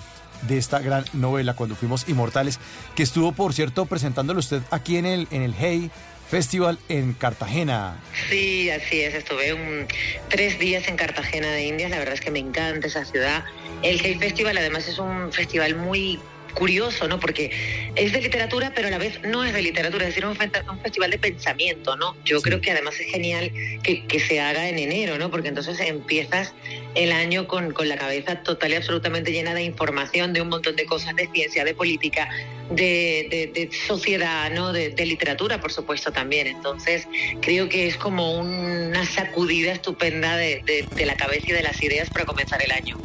de esta gran novela, Cuando Fuimos Inmortales, que estuvo, por cierto, presentándolo usted aquí en el, en el Hey Festival en Cartagena. Sí, así es. Estuve un, tres días en Cartagena de Indias. La verdad es que me encanta esa ciudad. El Hey Festival además es un festival muy curioso, ¿no? Porque es de literatura, pero a la vez no es de literatura, es decir, un, un festival de pensamiento, ¿no? Yo creo que además es genial que, que, se haga en enero, ¿no? Porque entonces empiezas el año con, con, la cabeza total y absolutamente llena de información, de un montón de cosas, de ciencia, de política, de, de, de sociedad, ¿no? De, de, literatura, por supuesto, también. Entonces, creo que es como una sacudida estupenda de la cabeza y de las ideas para comenzar el año.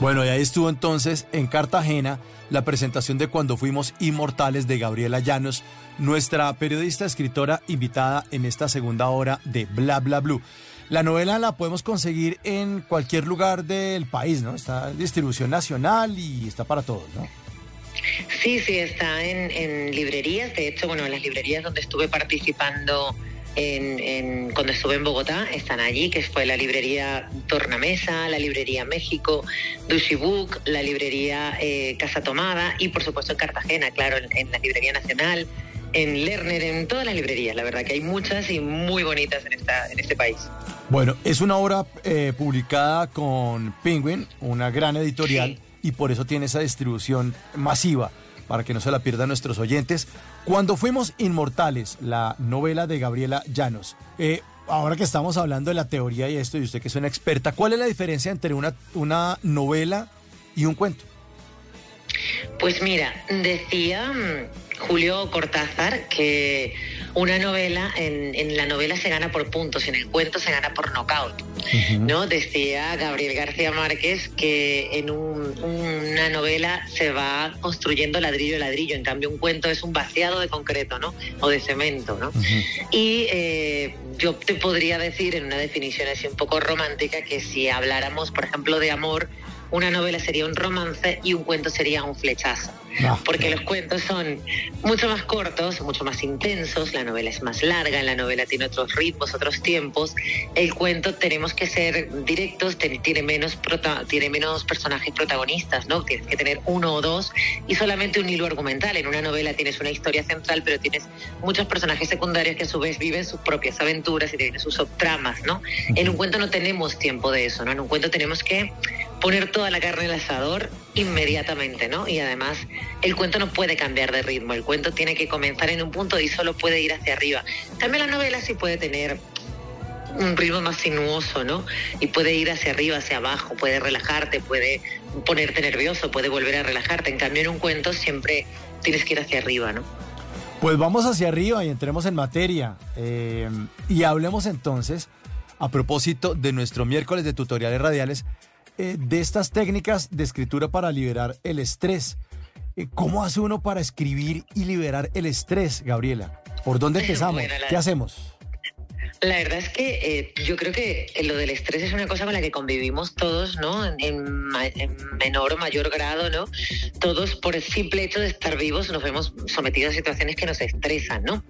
Bueno, y ahí estuvo entonces en Cartagena la presentación de Cuando Fuimos Inmortales de Gabriela Llanos, nuestra periodista escritora invitada en esta segunda hora de Bla Bla Blue. La novela la podemos conseguir en cualquier lugar del país, ¿no? Está en distribución nacional y está para todos, ¿no? Sí, sí, está en, en librerías. De hecho, bueno, en las librerías donde estuve participando en, en, cuando estuve en Bogotá, están allí, que fue la librería Tornamesa, la librería México, Book, la librería eh, Casa Tomada y por supuesto en Cartagena, claro, en, en, la librería nacional, en Lerner, en todas las librerías, la verdad que hay muchas y muy bonitas en, esta, en este país. Bueno, es una obra eh, publicada con Penguin, una gran editorial, sí. y por eso tiene esa distribución masiva para que no se la pierdan nuestros oyentes. Cuando fuimos inmortales, la novela de Gabriela Llanos. Eh, ahora que estamos hablando de la teoría y esto, y usted que es una experta, ¿cuál es la diferencia entre una, una novela y un cuento? Pues mira, decía Julio Cortázar que una novela, en, en, la novela se gana por puntos, en el cuento se gana por knockout. Uh -huh. ¿no? Decía Gabriel García Márquez que en un, una novela se va construyendo ladrillo a ladrillo, en cambio un cuento es un vaciado de concreto, ¿no? O de cemento, ¿no? Uh -huh. Y eh, yo te podría decir en una definición así un poco romántica que si habláramos, por ejemplo, de amor, una novela sería un romance y un cuento sería un flechazo. No, porque los cuentos son mucho más cortos, mucho más intensos, la novela es más larga, la novela tiene otros ritmos, otros tiempos. El cuento tenemos que ser directos, tiene menos, prota tiene menos personajes protagonistas, ¿no? Tienes que tener uno o dos y solamente un hilo argumental. En una novela tienes una historia central, pero tienes muchos personajes secundarios que a su vez viven sus propias aventuras y tienen sus subtramas, ¿no? En un cuento no tenemos tiempo de eso, ¿no? En un cuento tenemos que poner toda la carne el asador inmediatamente, ¿no? Y además el cuento no puede cambiar de ritmo, el cuento tiene que comenzar en un punto y solo puede ir hacia arriba. También la novela sí puede tener un ritmo más sinuoso, ¿no? Y puede ir hacia arriba, hacia abajo, puede relajarte, puede ponerte nervioso, puede volver a relajarte. En cambio, en un cuento siempre tienes que ir hacia arriba, ¿no? Pues vamos hacia arriba y entremos en materia. Eh, y hablemos entonces, a propósito de nuestro miércoles de tutoriales radiales, eh, de estas técnicas de escritura para liberar el estrés. Eh, ¿Cómo hace uno para escribir y liberar el estrés, Gabriela? ¿Por dónde empezamos? Bueno, la... ¿Qué hacemos? La verdad es que eh, yo creo que lo del estrés es una cosa con la que convivimos todos, ¿no? En, en, menor o mayor grado, ¿no? Todos por el simple hecho de estar vivos nos vemos sometidos a situaciones que nos estresan, ¿no?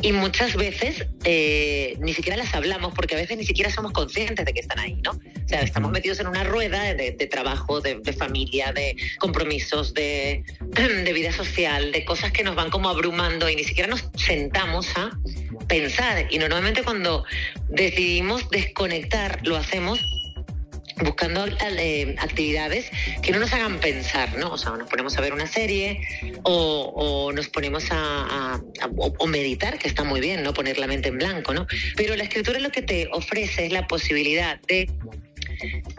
Y muchas veces eh, ni siquiera las hablamos porque a veces ni siquiera somos conscientes de que están ahí, ¿no? O sea, estamos metidos en una rueda de, de trabajo, de, de, familia, de compromisos, de, de vida social, de cosas que nos van como abrumando y ni siquiera nos sentamos a pensar. Y normalmente cuando cuando decidimos desconectar, lo hacemos buscando eh, actividades que no nos hagan pensar, ¿no? O sea, nos ponemos a ver una serie o, nos ponemos a, meditar, que está muy bien, ¿no? Poner la mente en blanco, ¿no? Pero la escritura lo que te ofrece es la posibilidad de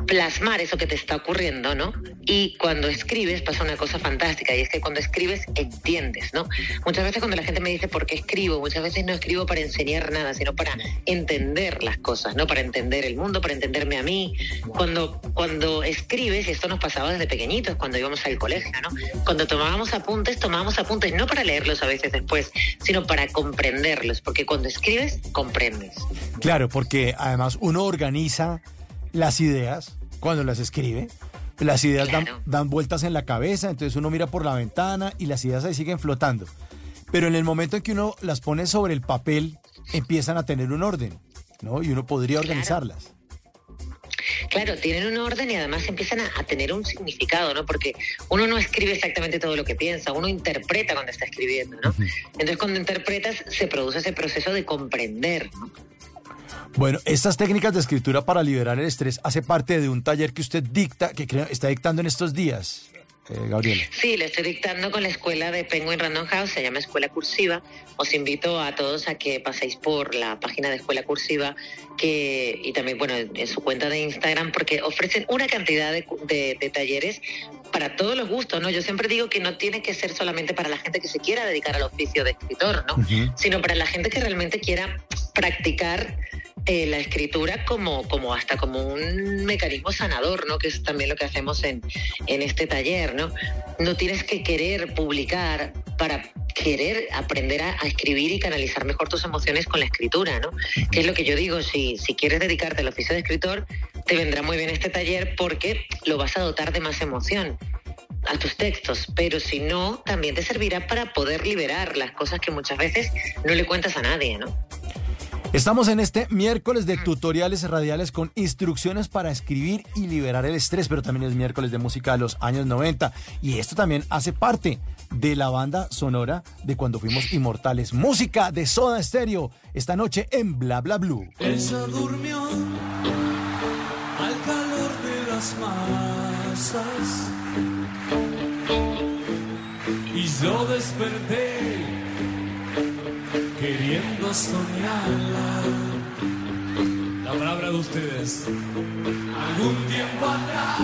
plasmar eso que te está ocurriendo, ¿no? Y cuando escribes pasa una cosa fantástica y es que cuando escribes entiendes, ¿no? Muchas veces cuando la gente me dice por qué escribo, muchas veces no escribo para enseñar nada, sino para entender las cosas, ¿no? Para entender el mundo, para entenderme a mí. Cuando, cuando escribes, y esto nos pasaba desde pequeñitos, cuando íbamos al colegio, ¿no? Cuando tomábamos apuntes, tomábamos apuntes no para leerlos a veces después, sino para comprenderlos, porque cuando escribes, comprendes. Claro, porque además uno organiza las ideas cuando las escribe. Las ideas claro. dan, dan, vueltas en la cabeza, entonces uno mira por la ventana y las ideas ahí siguen flotando. pero en el momento en que uno las pone sobre el papel, empiezan a tener un orden, ¿no? Y uno podría organizarlas. Claro, tienen un orden y además empiezan a, a, tener un significado, ¿no? Porque uno no escribe exactamente todo lo que piensa, uno interpreta cuando está escribiendo, ¿no? Entonces cuando interpretas se produce ese proceso de comprender, ¿no? Bueno, estas técnicas de escritura para liberar el estrés hace parte de un taller que usted dicta, que creo, está dictando en estos días. Eh, Gabriela. Sí, lo estoy dictando con la escuela de Penguin Random House, se llama Escuela Cursiva. Os invito a todos a que paséis por la página de Escuela Cursiva que, y también, bueno, en su cuenta de Instagram, porque ofrecen una cantidad de, de, de talleres para todos los gustos, ¿no? Yo siempre digo que no tiene que ser solamente para la gente que se quiera dedicar al oficio de escritor, ¿no? Uh -huh. Sino para la gente que realmente quiera practicar eh, la escritura como, como hasta como un mecanismo sanador, ¿no? Que es también lo que hacemos en, en este taller, ¿no? No tienes que querer publicar para querer aprender a, escribir y canalizar mejor tus emociones con la escritura, ¿no? Que es lo que yo digo, si, si quieres dedicarte al oficio de escritor, te vendrá muy bien este taller porque lo vas a dotar de más emoción a tus textos, pero si no, también te servirá para poder liberar las cosas que muchas veces no le cuentas a nadie, ¿no? Estamos en este miércoles de tutoriales radiales con instrucciones para escribir y liberar el estrés, pero también es miércoles de música de los años 90 y esto también hace parte de la banda sonora de cuando fuimos inmortales. Música de Soda Stereo esta noche en Bla Bla Blue. Ella durmió al calor de las masas y yo desperté queriendo soñarla. La palabra de ustedes. Algún tiempo atrás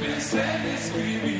pensé en escribirle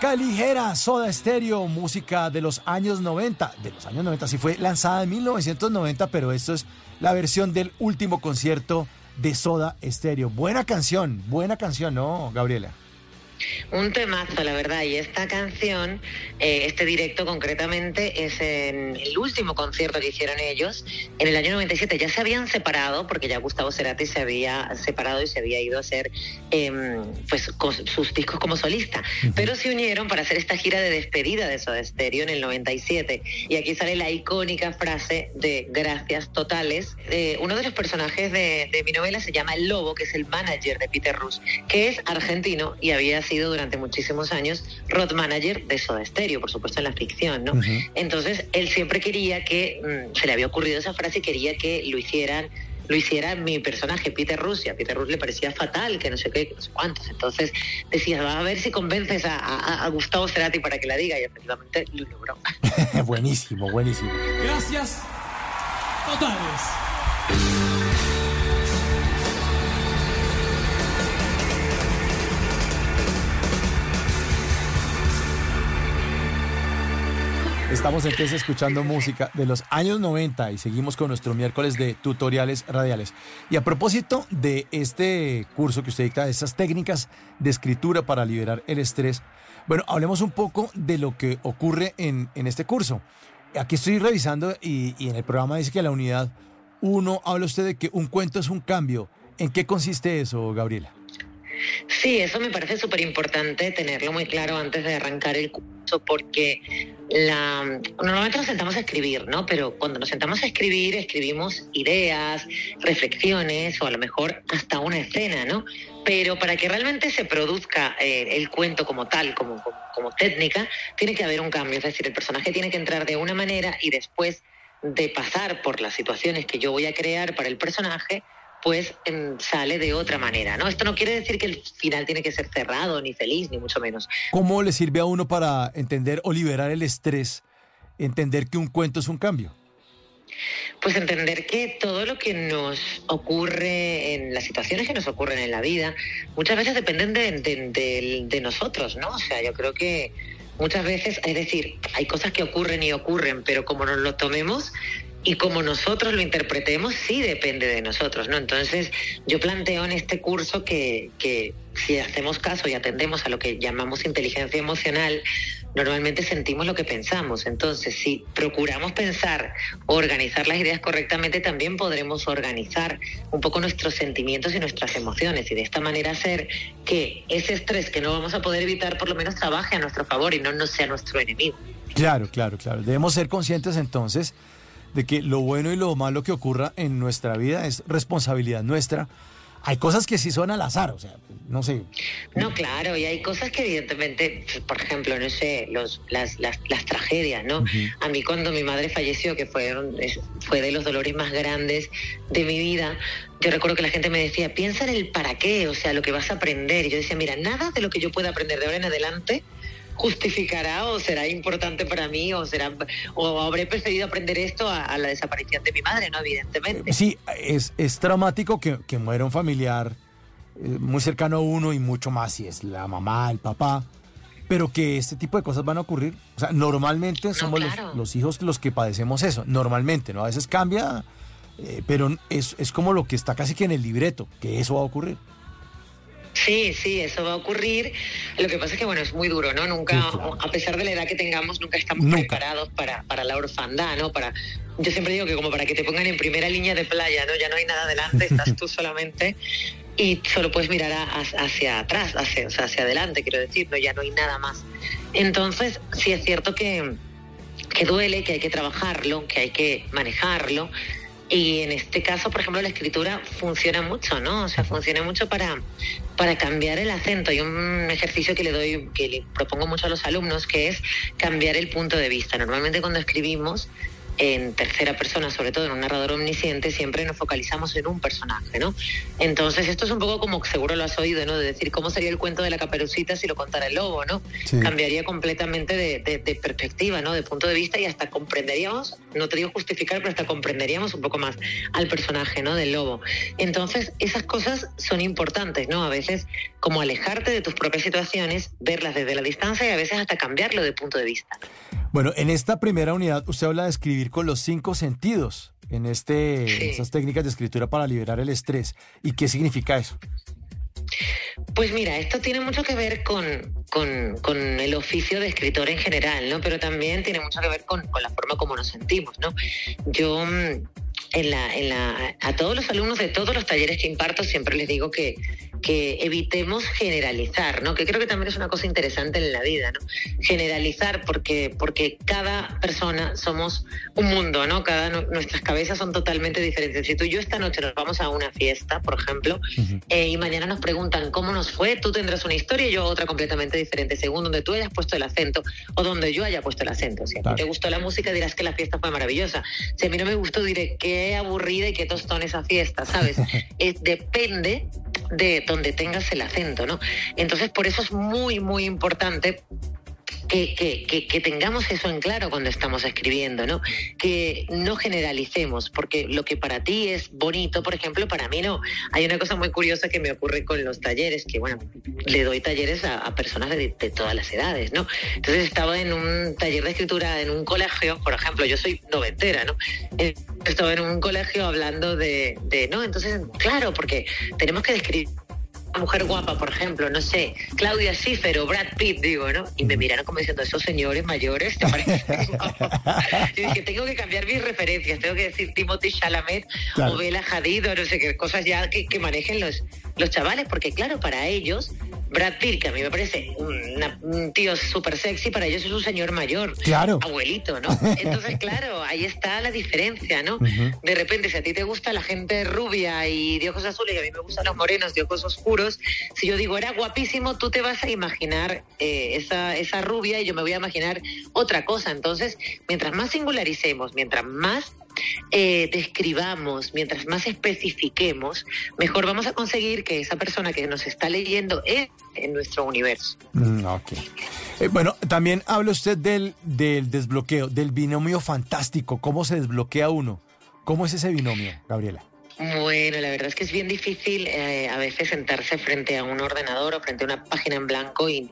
música Soda Stereo, música de los años 90. De los años 90, sí fue lanzada en 1990, pero esto es la versión del último concierto de Soda Stereo. Buena canción, buena canción, ¿no, Gabriela? Un temazo, la verdad. Y esta canción, eh, este directo concretamente, es en el último concierto que hicieron ellos en el año 97. Ya se habían separado, porque ya Gustavo Cerati se había separado y se había ido a hacer eh, pues, sus discos como solista. Pero se unieron para hacer esta gira de despedida de Soda Stereo en el 97. Y aquí sale la icónica frase de gracias totales. Eh, uno de los personajes de, de mi novela se llama El Lobo, que es el manager de Peter Rus, que es argentino y había sido durante muchísimos años road manager de Soda Stereo, por supuesto en la ficción, ¿no? Uh -huh. Entonces él siempre quería que mmm, se le había ocurrido esa frase y quería que lo hicieran lo hiciera mi personaje, Peter Rus, y a Peter Rus le parecía fatal, que no sé qué, que no sé cuántos. Entonces decía, va a ver si convences a, a, a Gustavo Cerati para que la diga, y efectivamente lo logró. buenísimo, buenísimo. Gracias totales. Estamos entonces escuchando música de los años 90 y seguimos con nuestro miércoles de tutoriales radiales. Y a propósito de este curso que usted dicta, de esas técnicas de escritura para liberar el estrés, bueno, hablemos un poco de lo que ocurre en, en este curso. Aquí estoy revisando y, y en el programa dice que la unidad 1 habla usted de que un cuento es un cambio. ¿En qué consiste eso, Gabriela? Sí, eso me parece súper importante tenerlo muy claro antes de arrancar el curso, porque la, normalmente nos sentamos a escribir, ¿no? Pero cuando nos sentamos a escribir, escribimos ideas, reflexiones o a lo mejor hasta una escena, ¿no? Pero para que realmente se produzca eh, el cuento como tal, como, como, como técnica, tiene que haber un cambio, es decir, el personaje tiene que entrar de una manera y después de pasar por las situaciones que yo voy a crear para el personaje, pues eh, sale de otra manera, ¿no? Esto no quiere decir que el final tiene que ser cerrado, ni feliz, ni mucho menos. ¿Cómo le sirve a uno para entender o liberar el estrés, entender que un cuento es un cambio? Pues entender que todo lo que nos ocurre en las situaciones que nos ocurren en la vida, muchas veces dependen de, de- de- de nosotros, ¿no? O sea, yo creo que muchas veces, es decir, hay cosas que ocurren y ocurren, pero como nos lo tomemos y como nosotros lo interpretemos, sí depende de nosotros, ¿no? Entonces, yo planteo en este curso que, que si hacemos caso y atendemos a lo que llamamos inteligencia emocional, normalmente sentimos lo que pensamos. Entonces, si procuramos pensar organizar las ideas correctamente, también podremos organizar un poco nuestros sentimientos y nuestras emociones y de esta manera hacer que ese estrés que no vamos a poder evitar por lo menos trabaje a nuestro favor y no nos sea nuestro enemigo. Claro, claro, claro. Debemos ser conscientes entonces de que lo bueno y lo malo que ocurra en nuestra vida es responsabilidad nuestra. Hay cosas que sí son al azar, o sea, no sé. No, claro, y hay cosas que evidentemente, por ejemplo, no sé, los, las, las, las tragedias, ¿no? A mí cuando mi madre falleció, que es- fue de los dolores más grandes de mi vida, yo recuerdo que la gente me decía, piensa en el para qué, o sea, lo que vas a aprender. Y yo decía, mira, nada de lo que yo pueda aprender de ahora en adelante justificará o será importante para mí o será o habré preferido aprender esto a, a la desaparición de mi madre, ¿no? Evidentemente. Sí, es, es traumático que, que muera un familiar eh, muy cercano a uno y mucho más si es la mamá, el papá, pero que este tipo de cosas van a ocurrir. O sea, normalmente somos los- los, hijos los que padecemos eso, normalmente, ¿no? A veces cambia, eh, pero es, es como lo que está casi que en el libreto, que eso va a ocurrir. Sí, sí, eso va a ocurrir. Lo que pasa es que, bueno, es muy duro, ¿no? Nunca, a pesar de la edad que tengamos, nunca estamos preparados para, para la orfandad, ¿no? Para, yo siempre digo que como para que te pongan en primera línea de playa, ¿no? Ya no hay nada adelante, estás tú solamente y solo puedes mirar a- a- hacia atrás, hacia, o sea, hacia adelante, quiero decir, ¿no? Ya no hay nada más. Entonces, sí es cierto que, que duele, que hay que trabajarlo, que hay que manejarlo. Y en este caso, por ejemplo, la escritura funciona mucho, ¿no? O sea, funciona mucho para, para cambiar el acento. Hay un ejercicio que le doy, que le propongo mucho a los alumnos, que es cambiar el punto de vista. Normalmente cuando escribimos en tercera persona, sobre todo en un narrador omnisciente, siempre nos focalizamos en un personaje, ¿no? Entonces, esto es un poco como seguro lo has oído, ¿no? De decir, ¿cómo sería el cuento de la caperucita si lo contara el lobo, ¿no? Sí. Cambiaría completamente de, de- de perspectiva, ¿no? De punto de vista y hasta comprenderíamos, no te digo justificar, pero hasta comprenderíamos un poco más al personaje, ¿no? Del lobo. Entonces, esas cosas son importantes, ¿no? A veces como alejarte de tus propias situaciones, verlas desde la distancia y a veces hasta cambiarlo de punto de vista. Bueno, en esta primera unidad usted habla de escribir con los cinco sentidos, en este, esas técnicas de escritura para liberar el estrés. ¿Y qué significa eso? Pues mira, esto tiene mucho que ver con, con- el oficio de escritor en general, ¿no? Pero también tiene mucho que ver con, la forma como nos sentimos, ¿no? Yo mm, a todos los alumnos de todos los talleres que imparto siempre les digo que, que evitemos generalizar, ¿no? Que creo que también es una cosa interesante en la vida, ¿no? Generalizar porque, porque cada persona somos un mundo, ¿no? Cada nu- nuestras cabezas son totalmente diferentes. Si tú y yo esta noche nos vamos a una fiesta, por ejemplo, eh, y mañana nos preguntan cómo nos fue, tú tendrás una historia y yo otra completamente diferente, según donde tú hayas puesto el acento o donde yo haya puesto el acento. Si a ti te gustó la música, dirás que la fiesta fue maravillosa. Si a mí no me gustó, diré qué aburrida y qué tostón esa fiesta, ¿sabes? Eh, depende de donde tengas el acento, ¿no? Entonces, por eso es muy, muy importante que, que- que- que tengamos eso en claro cuando estamos escribiendo, ¿no? Que no generalicemos, porque lo que para ti es bonito, por ejemplo, para mí no. Hay una cosa muy curiosa que me ocurre con los talleres, que bueno, le doy talleres a, personas de, todas las edades, ¿no? Entonces estaba en un taller de escritura en un colegio, por ejemplo, yo soy noventera, ¿no? Eh, Estaba en un colegio hablando de, de, ¿no? Entonces, claro, porque tenemos que describir mujer guapa, por ejemplo, no sé, Claudia Schiffer o Brad Pitt, digo, ¿no? Y me miraron como diciendo, esos señores mayores, ¿te parece? y dije, tengo que cambiar mis referencias, tengo que decir Timothy Chalamet Claro. o Bella Hadid o no sé qué cosas ya que, que manejen los, los chavales, porque claro, para ellos, Brad Pitt, que a mí me parece una- un tío súper sexy, para ellos es un señor mayor, Claro. abuelito, ¿no? Entonces, claro, ahí está la diferencia, ¿no? De repente, si a ti te gusta la gente rubia y de ojos azules y a mí me gustan los morenos de ojos oscuros, si yo digo era guapísimo, tú te vas a imaginar eh, esa, esa rubia y yo me voy a imaginar otra cosa. Entonces, mientras más singularicemos, mientras más eh, describamos, mientras más especifiquemos, mejor vamos a conseguir que esa persona que nos está leyendo es en nuestro universo. Mm, ok. Eh, bueno, también habla usted del, del desbloqueo, del binomio fantástico. ¿Cómo se desbloquea uno? ¿Cómo es ese binomio, Gabriela? Bueno, la verdad es que es bien difícil eh, a veces sentarse frente a un ordenador o frente a una página en blanco y,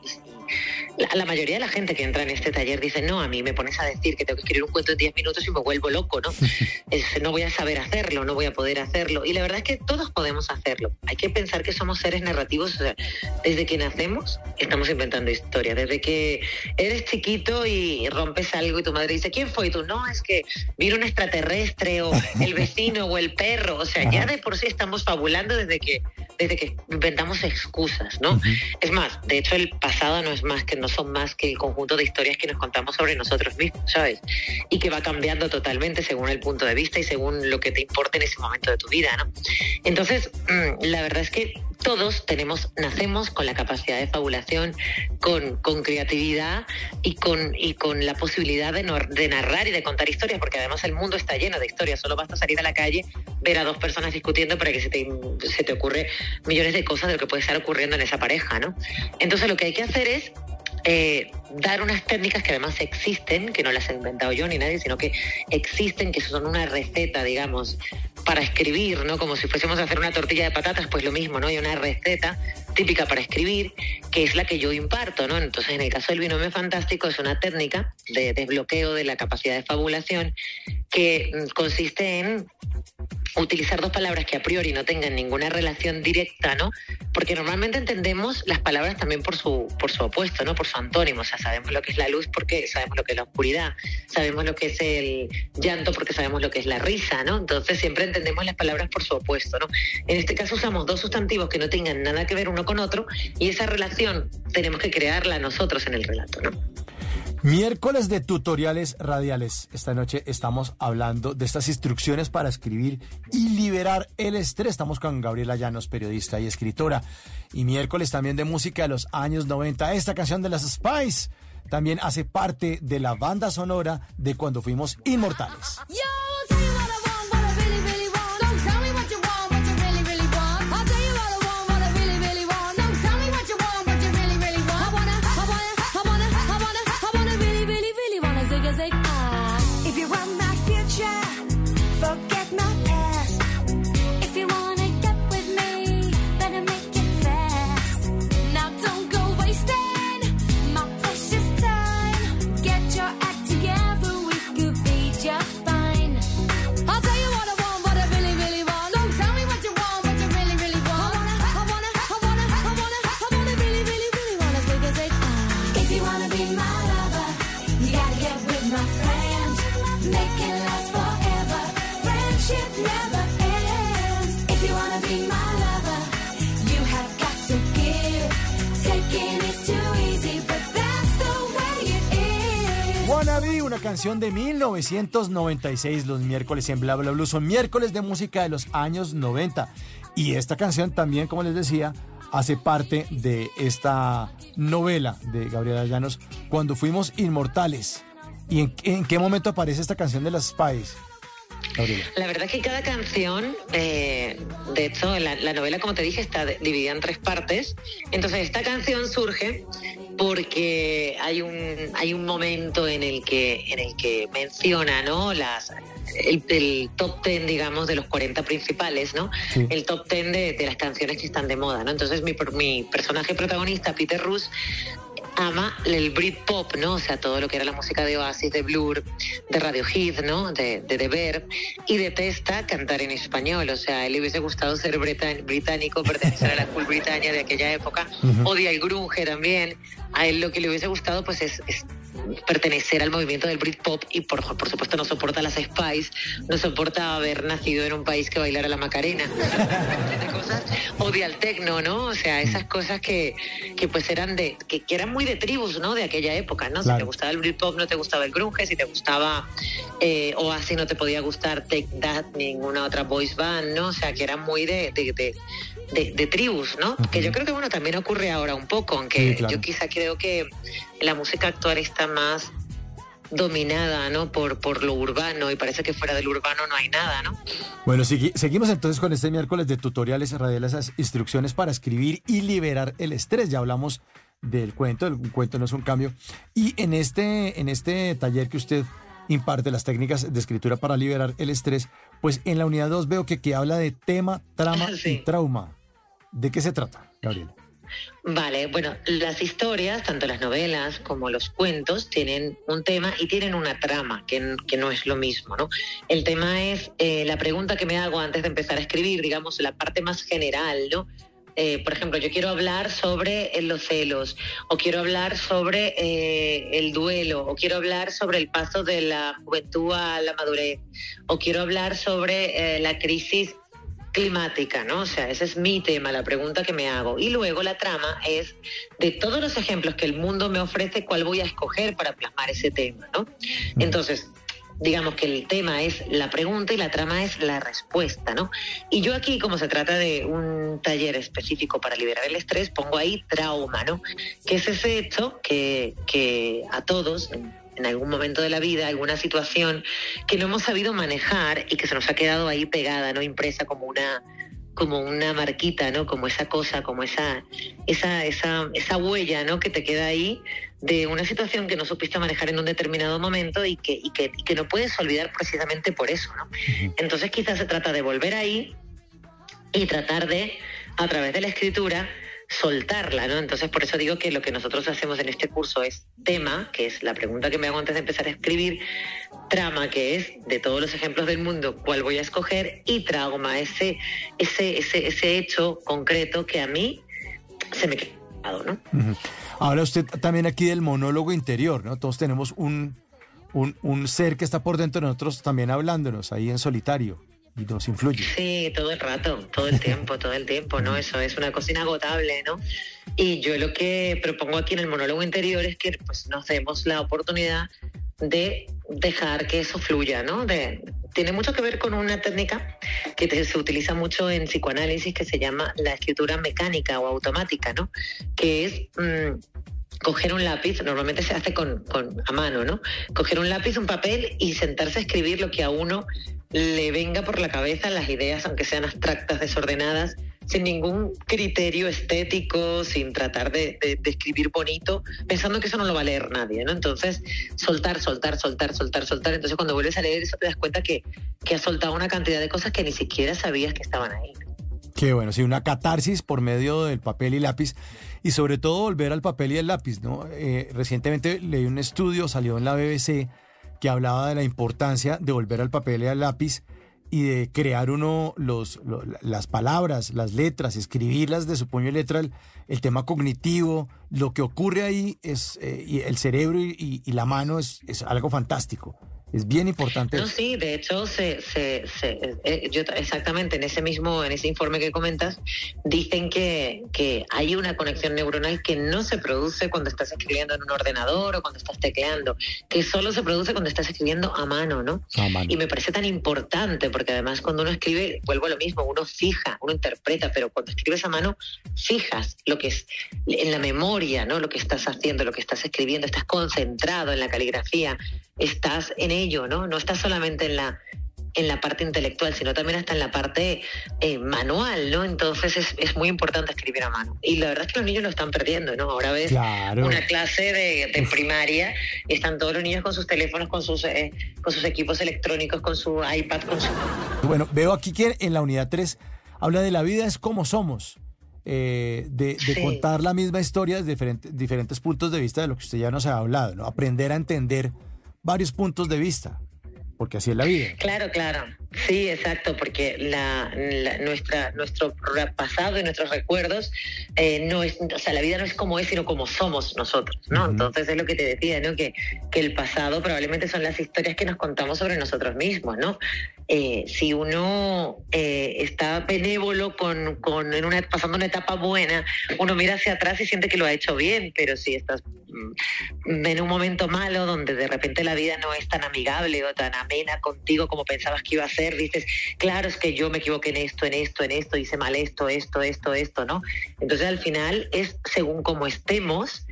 la, la, mayoría de la gente que entra en este taller dice, no, a mí me pones a decir que tengo que escribir un cuento en 10 minutos y me vuelvo loco, ¿no? es, no voy a saber hacerlo, no voy a poder hacerlo. Y la verdad es que todos podemos hacerlo. Hay que pensar que somos seres narrativos, o sea, desde que nacemos estamos inventando historias, desde que eres chiquito y rompes algo y tu madre dice, ¿quién fue? Y tú, no, es que vino un extraterrestre o el vecino o el perro, o sea, ya de por sí estamos fabulando desde que, desde que inventamos excusas, ¿no? Uh -huh. Es más, de hecho el pasado no es más que no son más que el conjunto de historias que nos contamos sobre nosotros mismos, ¿sabes? Y que va cambiando totalmente según el punto de vista y según lo que te importe en ese momento de tu vida, ¿no? Entonces, mmm, la verdad es que todos tenemos, nacemos con la capacidad de fabulación, con, con creatividad y con, y con la posibilidad de, narrar y de contar historias, porque además el mundo está lleno de historias, solo basta salir a la calle, ver a dos personas discutiendo para que se te, se te ocurre millones de cosas de lo que puede estar ocurriendo en esa pareja, ¿no? Entonces lo que hay que hacer es eh, dar unas técnicas que además existen, que no las he inventado yo ni nadie, sino que existen, que son una receta, digamos, para escribir, ¿no? Como si fuésemos a hacer una tortilla de patatas, pues lo mismo, ¿no? Hay una receta típica para escribir, que es la que yo imparto, ¿no? Entonces, en el caso del binomio fantástico, es una técnica de desbloqueo de la capacidad de fabulación que consiste en utilizar dos palabras que a priori no tengan ninguna relación directa, ¿no? Porque normalmente entendemos las palabras también por su, por su opuesto, ¿no? Por su antónimo. O sea, sabemos lo que es la luz porque sabemos lo que es la oscuridad, sabemos lo que es el llanto porque sabemos lo que es la risa, ¿no? Entonces siempre entendemos las palabras por su opuesto, ¿no? En este caso usamos dos sustantivos que no tengan nada que ver uno con otro y esa relación tenemos que crearla nosotros en el relato, ¿no? Miércoles de tutoriales radiales. Esta noche estamos hablando de estas instrucciones para escribir y liberar el estrés. Estamos con Gabriela Llanos, periodista y escritora. Y miércoles también de música de los años 90. Esta canción de las Spice también hace parte de la banda sonora de cuando fuimos inmortales. Canción de 1996, los miércoles en Bla Bla Blue. Son miércoles de música de los años 90. Y esta canción también, como les decía, hace parte de esta novela de Gabriela Llanos, Cuando fuimos inmortales. ¿Y en, en qué momento aparece esta canción de las Spies? La verdad es que cada canción, eh, de hecho, la, la, novela, como te dije, está dividida en tres partes. Entonces, esta canción surge porque hay un, hay un momento en el que, en el que menciona ¿no? Las, el, el, top ten, digamos, de los 40 principales, ¿no? Sí. El top ten de, de, las canciones que están de moda, ¿no? Entonces mi, mi personaje protagonista, Peter Rus, ama el Britpop, ¿no? O sea, todo lo que era la música de Oasis, de Blur, de Radiohead, ¿no? De, de The Verb, y detesta cantar en español, o sea, él le hubiese gustado ser británico, pertenecer a la Cool Britannia de aquella época, uh -huh. odia el grunge también, a él lo que le hubiese gustado pues es, es pertenecer al movimiento del Britpop y por, por supuesto no soporta las Spice, no soporta haber nacido en un país que bailara la Macarena, cosas, odia el tecno, ¿no? O sea, esas cosas que, que pues eran de, que, que, eran muy de tribus, ¿no? De aquella época, ¿no? Claro. Si te gustaba el Britpop no te gustaba el grunge, si te gustaba eh, Oasis no te podía gustar Take That, ninguna otra voice band, ¿no? O sea, que eran muy de, de, de de, de, tribus, ¿no? Uh -huh. Que yo creo que, bueno, también ocurre ahora un poco, aunque sí, claro. yo quizá creo que la música actual está más dominada, ¿no? Por, por lo urbano y parece que fuera del urbano no hay nada, ¿no? Bueno, segui- seguimos entonces con este miércoles de tutoriales radiales, esas instrucciones para escribir y liberar el estrés. Ya hablamos del cuento, el cuento no es un cambio. Y en este, en este taller que usted imparte las técnicas de escritura para liberar el estrés, pues en la unidad 2 veo que, que habla de tema, trama y trauma. ¿De qué se trata, Gabriel? Vale, bueno, las historias, tanto las novelas como los cuentos, tienen un tema y tienen una trama, que, que no es lo mismo, ¿no? El tema es eh, la pregunta que me hago antes de empezar a escribir, digamos, la parte más general, ¿no? Eh, por ejemplo, yo quiero hablar sobre eh, los celos, o quiero hablar sobre el duelo, o quiero hablar sobre el paso de la juventud a la madurez, o quiero hablar sobre la crisis climática, ¿no? O sea, ese es mi tema, la pregunta que me hago. Y luego la trama es de todos los ejemplos que el mundo me ofrece, cuál voy a escoger para plasmar ese tema, ¿no? Entonces, digamos que el tema es la pregunta y la trama es la respuesta, ¿no? Y yo aquí, como se trata de un taller específico para liberar el estrés, pongo ahí trauma, ¿no? Que es ese hecho que, que a todos, en, algún momento de la vida, alguna situación que no hemos sabido manejar y que se nos ha quedado ahí pegada, ¿no? Impresa como una como una marquita, ¿no? Como esa cosa, como esa, esa, esa, esa huella, ¿no? Que te queda ahí de una situación que no supiste manejar en un determinado momento y que, y que, y que no puedes olvidar precisamente por eso, ¿no? Entonces quizás se trata de volver ahí y tratar de, a través de la escritura, soltarla, ¿no? Entonces por eso digo que lo que nosotros hacemos en este curso es tema, que es la pregunta que me hago antes de empezar a escribir, trama, que es de todos los ejemplos del mundo, cuál voy a escoger, y trauma, ese, ese, ese, ese hecho concreto que a mí se me ha quedado, ¿no? Habla usted también aquí del monólogo interior, ¿no? Todos tenemos un, un, un ser que está por dentro de nosotros también hablándonos ahí en solitario y nos influye. Sí, todo el rato, todo el tiempo, todo el tiempo, ¿no? Eso es una cosa inagotable, ¿no? Y yo lo que propongo aquí en el monólogo interior es que pues, nos demos la oportunidad de dejar que eso fluya, ¿no? De, tiene mucho que ver con una técnica que te- se utiliza mucho en psicoanálisis que se llama la escritura mecánica o automática, ¿no? Que es mm, coger un lápiz, normalmente se hace con, con- a mano, ¿no? Coger un lápiz, un papel y sentarse a escribir lo que a uno le venga por la cabeza, las ideas, aunque sean abstractas, desordenadas, sin ningún criterio estético, sin tratar de, escribir bonito, pensando que eso no lo va a leer nadie, ¿no? Entonces, soltar, soltar, soltar, soltar, soltar. Entonces, cuando vuelves a leer eso, te das cuenta que, que has soltado una cantidad de cosas que ni siquiera sabías que estaban ahí. Qué bueno, sí, una catarsis por medio del papel y lápiz y sobre todo volver al papel y al lápiz, ¿no? Eh, recientemente leí un estudio, salió en la BBC, que hablaba de la importancia de volver al papel y al lápiz y de crear uno los, lo- las palabras, las letras, escribirlas de su puño y letra, el, el tema cognitivo, lo que ocurre ahí es, eh, y el cerebro y, y- y la mano es, es algo fantástico. Es bien importante. No, sí, de hecho, se, se, se- eh, yo, exactamente en ese mismo, en ese informe que comentas, dicen que, que hay una conexión neuronal que no se produce cuando estás escribiendo en un ordenador o cuando estás tecleando, que solo se produce cuando estás escribiendo a mano, ¿no? A mano. Y me parece tan importante porque además cuando uno escribe, vuelvo a lo mismo, uno fija, uno interpreta, pero cuando escribes a mano, fijas lo que es en la memoria, ¿no? Lo que estás haciendo, lo que estás escribiendo, estás concentrado en la caligrafía, estás en ello, ¿no? No estás solamente en la en la parte intelectual, sino también hasta en la parte eh, manual, ¿no? Entonces es, es muy importante escribir a mano. Y la verdad es que los niños lo están perdiendo, ¿no? Ahora ves Claro. una clase de, de primaria y están todos los niños con sus teléfonos, con sus, eh, con sus equipos electrónicos, con su iPad, con su... Bueno, veo aquí que en la unidad 3 habla de la vida es como somos, eh, de, de Sí. contar la misma historia desde diferentes, diferentes puntos de vista de lo que usted ya nos ha hablado, ¿no? Aprender a entender varios puntos de vista, porque así es la vida. Claro, claro. Sí, exacto, porque la, la- nuestra, nuestro pasado y nuestros recuerdos eh, no es, o sea, la vida no es como es, sino como somos nosotros, ¿no? Entonces es lo que te decía, ¿no? Que, que el pasado probablemente son las historias que nos contamos sobre nosotros mismos, ¿no? Eh, si uno eh, está benévolo con, con en una, pasando una etapa buena, uno mira hacia atrás y siente que lo ha hecho bien, pero si estás mm, en un momento malo donde de repente la vida no es tan amigable o tan amena contigo como pensabas que iba a ser, dices, claro, es que yo me equivoqué en esto, en esto, en esto, hice mal esto, esto, esto, esto, ¿no? Entonces al final es según cómo estemos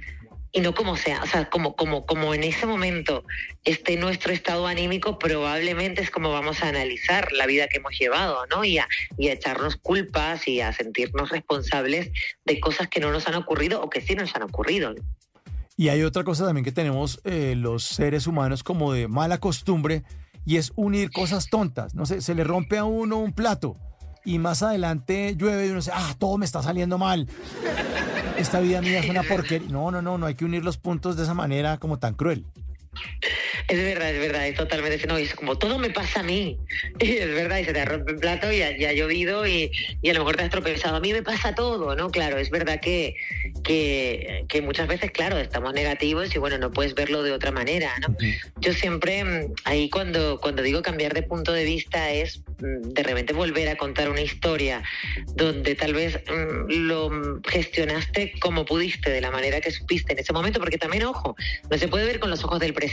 y no como sea, o sea, como, como, como en ese momento esté nuestro estado anímico, probablemente es como vamos a analizar la vida que hemos llevado, ¿no? Y a, y a echarnos culpas y a sentirnos responsables de cosas que no nos han ocurrido o que sí nos han ocurrido. Y hay otra cosa también que tenemos eh, los seres humanos como de mala costumbre y es unir cosas tontas. No sé, se le rompe a uno un plato y más adelante llueve y uno dice, ah, todo me está saliendo mal. Esta vida mía es una porquería. No, no, no, no hay que unir los puntos de esa manera como tan cruel. Es verdad, es verdad, es totalmente, no, es como todo me pasa a mí. Y es verdad, y se te rompe el plato y ha, y ha llovido y, y, a lo mejor te has tropezado. A mí me pasa todo, ¿no? Claro, es verdad que, que, que, muchas veces, claro, estamos negativos y bueno, no puedes verlo de otra manera, ¿no? Yo siempre, mm, ahí cuando, cuando digo cambiar de punto de vista es mm, de repente volver a contar una historia donde tal vez mmm, lo gestionaste como pudiste, de la manera que supiste en ese momento, porque también, ojo, no se puede ver con los ojos del presente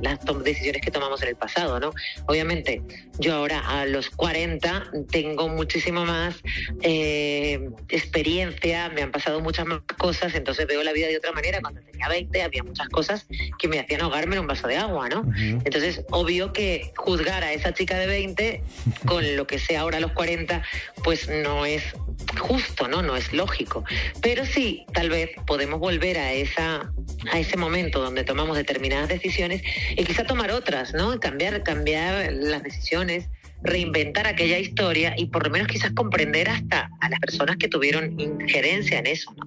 las decisiones que tomamos en el pasado, ¿no? Obviamente, yo ahora a los 40 tengo muchísimo más eh, experiencia, me han pasado muchas más cosas, entonces veo la vida de otra manera. Cuando tenía 20 había muchas cosas que me hacían ahogarme en un vaso de agua, ¿no? Uh -huh. Entonces, obvio que juzgar a esa chica de 20 con lo que sé ahora a los 40, pues no es justo, ¿no? No es lógico. Pero sí, tal vez podemos volver a esa a ese momento donde tomamos determinadas decisiones y quizá tomar otras, ¿no? Cambiar, cambiar las decisiones, reinventar aquella historia y por lo menos quizás comprender hasta a las personas que tuvieron injerencia en eso, ¿no?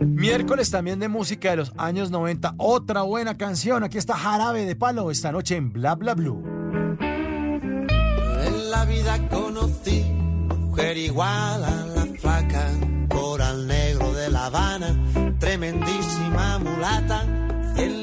Miércoles también de música de los años 90, otra buena canción. Aquí está Jarabe de Palo esta noche en Bla Bla Blue. En la vida conocí mujer igual a la flaca, coral negro de La Habana, tremendísima mulata, 100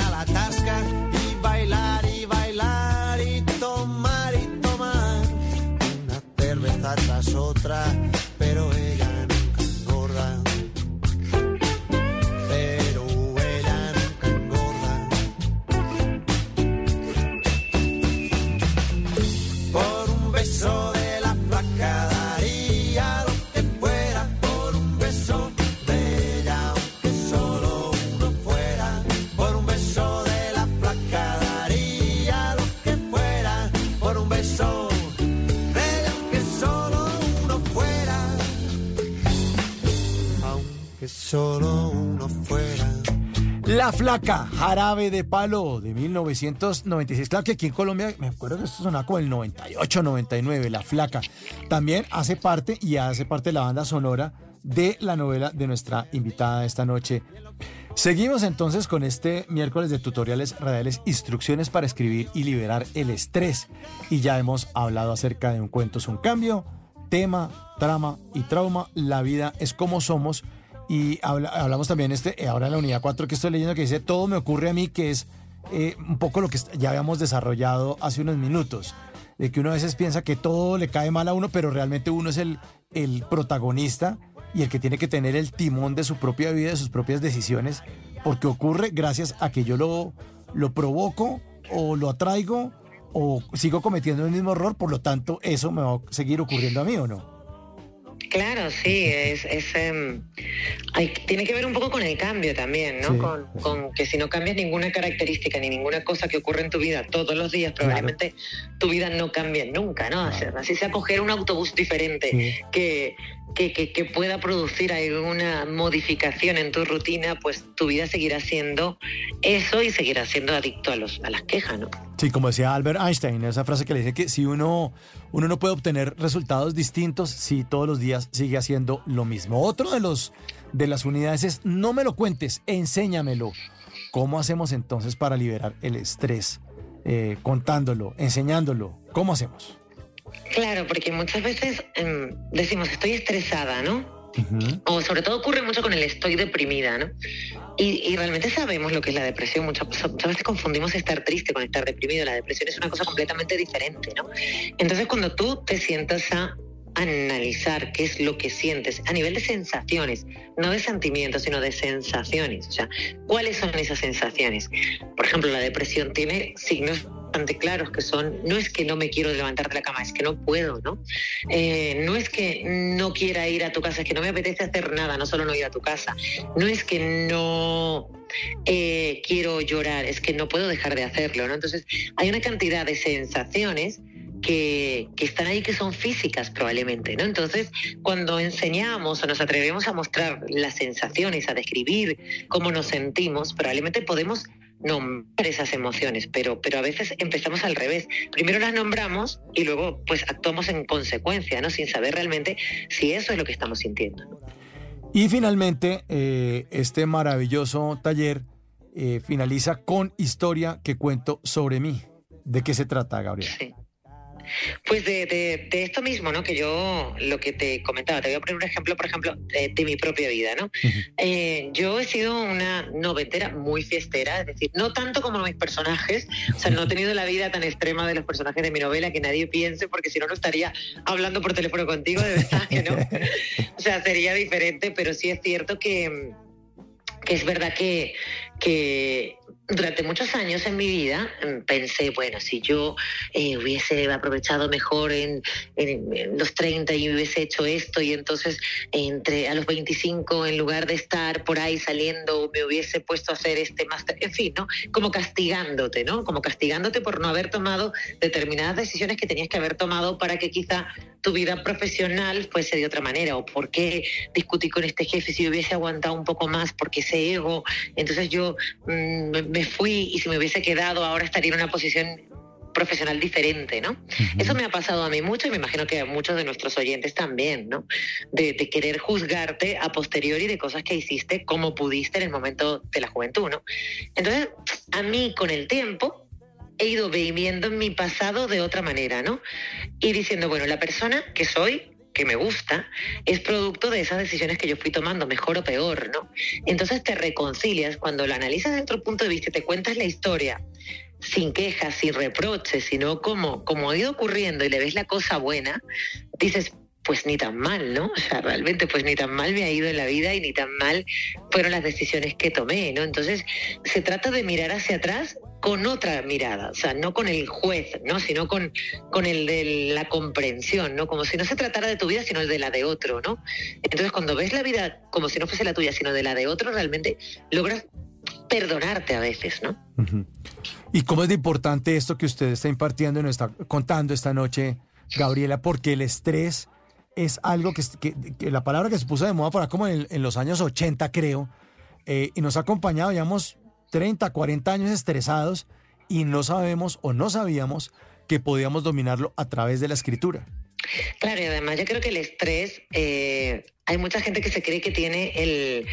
tras solo uno fuera. La Flaca, Jarabe de Palo de 1996. Claro que aquí en Colombia, me acuerdo que esto sonaba como el 98, 99, La Flaca. También hace parte y hace parte de la banda sonora de la novela de nuestra invitada esta noche. Seguimos entonces con este miércoles de tutoriales radiales, instrucciones para escribir y liberar el estrés. Y ya hemos hablado acerca de un cuento es un cambio, tema, trama y trauma. La vida es como somos. Y habla, hablamos también este, ahora en la unidad 4 que estoy leyendo que dice, todo me ocurre a mí, que es eh, un poco lo que ya habíamos desarrollado hace unos minutos, de que uno a veces piensa que todo le cae mal a uno, pero realmente uno es el, el protagonista y el que tiene que tener el timón de su propia vida, de sus propias decisiones, porque ocurre gracias a que yo lo, lo provoco o lo atraigo o sigo cometiendo el mismo error, por lo tanto eso me va a seguir ocurriendo a mí o no. Claro, sí, es, es hay, tiene que ver un poco con el cambio también, ¿no? Sí, con, sí. con, que si no cambias ninguna característica ni ninguna cosa que ocurre en tu vida todos los días, probablemente claro. tu vida no cambie nunca, ¿no? Claro. Así sea coger un autobús diferente sí. que, que, que, pueda producir alguna modificación en tu rutina, pues tu vida seguirá siendo eso y seguirá siendo adicto a, los, a las quejas, ¿no? Sí, como decía Albert Einstein, esa frase que le dice que si uno, uno no puede obtener resultados distintos si todos los días sigue haciendo lo mismo. Otro de, los, de las unidades es no me lo cuentes, enséñamelo. ¿Cómo hacemos entonces para liberar el estrés? Eh, contándolo, enseñándolo. ¿Cómo hacemos? Claro, porque muchas veces eh, decimos estoy estresada, ¿no? O sobre todo ocurre mucho con el estoy deprimida, ¿no? Y, y realmente sabemos lo que es la depresión. Muchas, muchas veces confundimos estar triste con estar deprimido. La depresión es una cosa completamente diferente, ¿no? Entonces cuando tú te sientas a analizar qué es lo que sientes a nivel de sensaciones, no de sentimientos, sino de sensaciones. O sea, ¿cuáles son esas sensaciones? Por ejemplo, la depresión tiene signos bastante claros que son, no es que no me quiero levantar de la cama, es que no puedo, ¿no? Eh, no es que no quiera ir a tu casa, es que no me apetece hacer nada, no solo no ir a tu casa. No es que no eh, quiero llorar, es que no puedo dejar de hacerlo, ¿no? Entonces, hay una cantidad de sensaciones que, que, están ahí que son físicas probablemente, ¿no? Entonces, cuando enseñamos o nos atrevemos a mostrar las sensaciones, a describir cómo nos sentimos, probablemente podemos nombrar esas emociones, pero, pero a veces empezamos al revés. Primero las nombramos y luego pues actuamos en consecuencia, ¿no? Sin saber realmente si eso es lo que estamos sintiendo. Y finalmente, eh, este maravilloso taller eh, finaliza con historia que cuento sobre mí. ¿De qué se trata, Gabriel? Sí. Pues de, de, de, esto mismo, ¿no? Que yo lo que te comentaba, te voy a poner un ejemplo, por ejemplo, de, de mi propia vida, ¿no? Uh -huh. eh, yo he sido una noventera muy fiestera, es decir, no tanto como mis personajes, o sea, no he tenido la vida tan extrema de los personajes de mi novela que nadie piense, porque si no, no estaría hablando por teléfono contigo, de verdad que no. o sea, sería diferente, pero sí es cierto que, que es verdad que, que durante muchos años en mi vida mm, pensé, bueno, si yo eh, hubiese aprovechado mejor en, los 30 y hubiese hecho esto y entonces entre a los 25 en lugar de estar por ahí saliendo me hubiese puesto a hacer este máster, en fin, ¿no? Como castigándote, ¿no? Como castigándote por no haber tomado determinadas decisiones que tenías que haber tomado para que quizá tu vida profesional fuese de otra manera o por qué discutí con este jefe si hubiese aguantado un poco más porque ese ego, entonces yo mmm, me fui y si me hubiese quedado ahora estaría en una posición profesional diferente, ¿no? Uh -huh. Eso me ha pasado a mí mucho y me imagino que a muchos de nuestros oyentes también, ¿no? De, de, querer juzgarte a posteriori de cosas que hiciste como pudiste en el momento de la juventud, ¿no? Entonces, a mí con el tiempo he ido viviendo en mi pasado de otra manera, ¿no? Y diciendo, bueno, la persona que soy que me gusta es producto de esas decisiones que yo fui tomando, mejor o peor, ¿no? Entonces te reconcilias cuando lo analizas desde otro punto de vista y te cuentas la historia sin quejas, sin reproches, sino como, como ha ido ocurriendo y le ves la cosa buena, dices, pues ni tan mal, ¿no? O sea, realmente pues ni tan mal me ha ido en la vida y ni tan mal fueron las decisiones que tomé, ¿no? Entonces, se trata de mirar hacia atrás con otra mirada, o sea, no con el juez, ¿no? Sino con, con el de la comprensión, ¿no? Como si no se tratara de tu vida, sino de la de otro, ¿no? Entonces, cuando ves la vida como si no fuese la tuya, sino de la de otro, realmente logras perdonarte a veces, ¿no? ¿Y cómo es de importante esto que usted está impartiendo y nos está contando esta noche, Gabriela? Porque el estrés es algo que, la palabra que se puso de moda para como en, en los años 80, creo, eh, y nos ha acompañado, digamos, 30, 40 años estresados y no sabemos o no sabíamos que podíamos dominarlo a través de la escritura. Claro, y además yo creo que el estrés, eh, hay mucha gente que se cree que tiene el,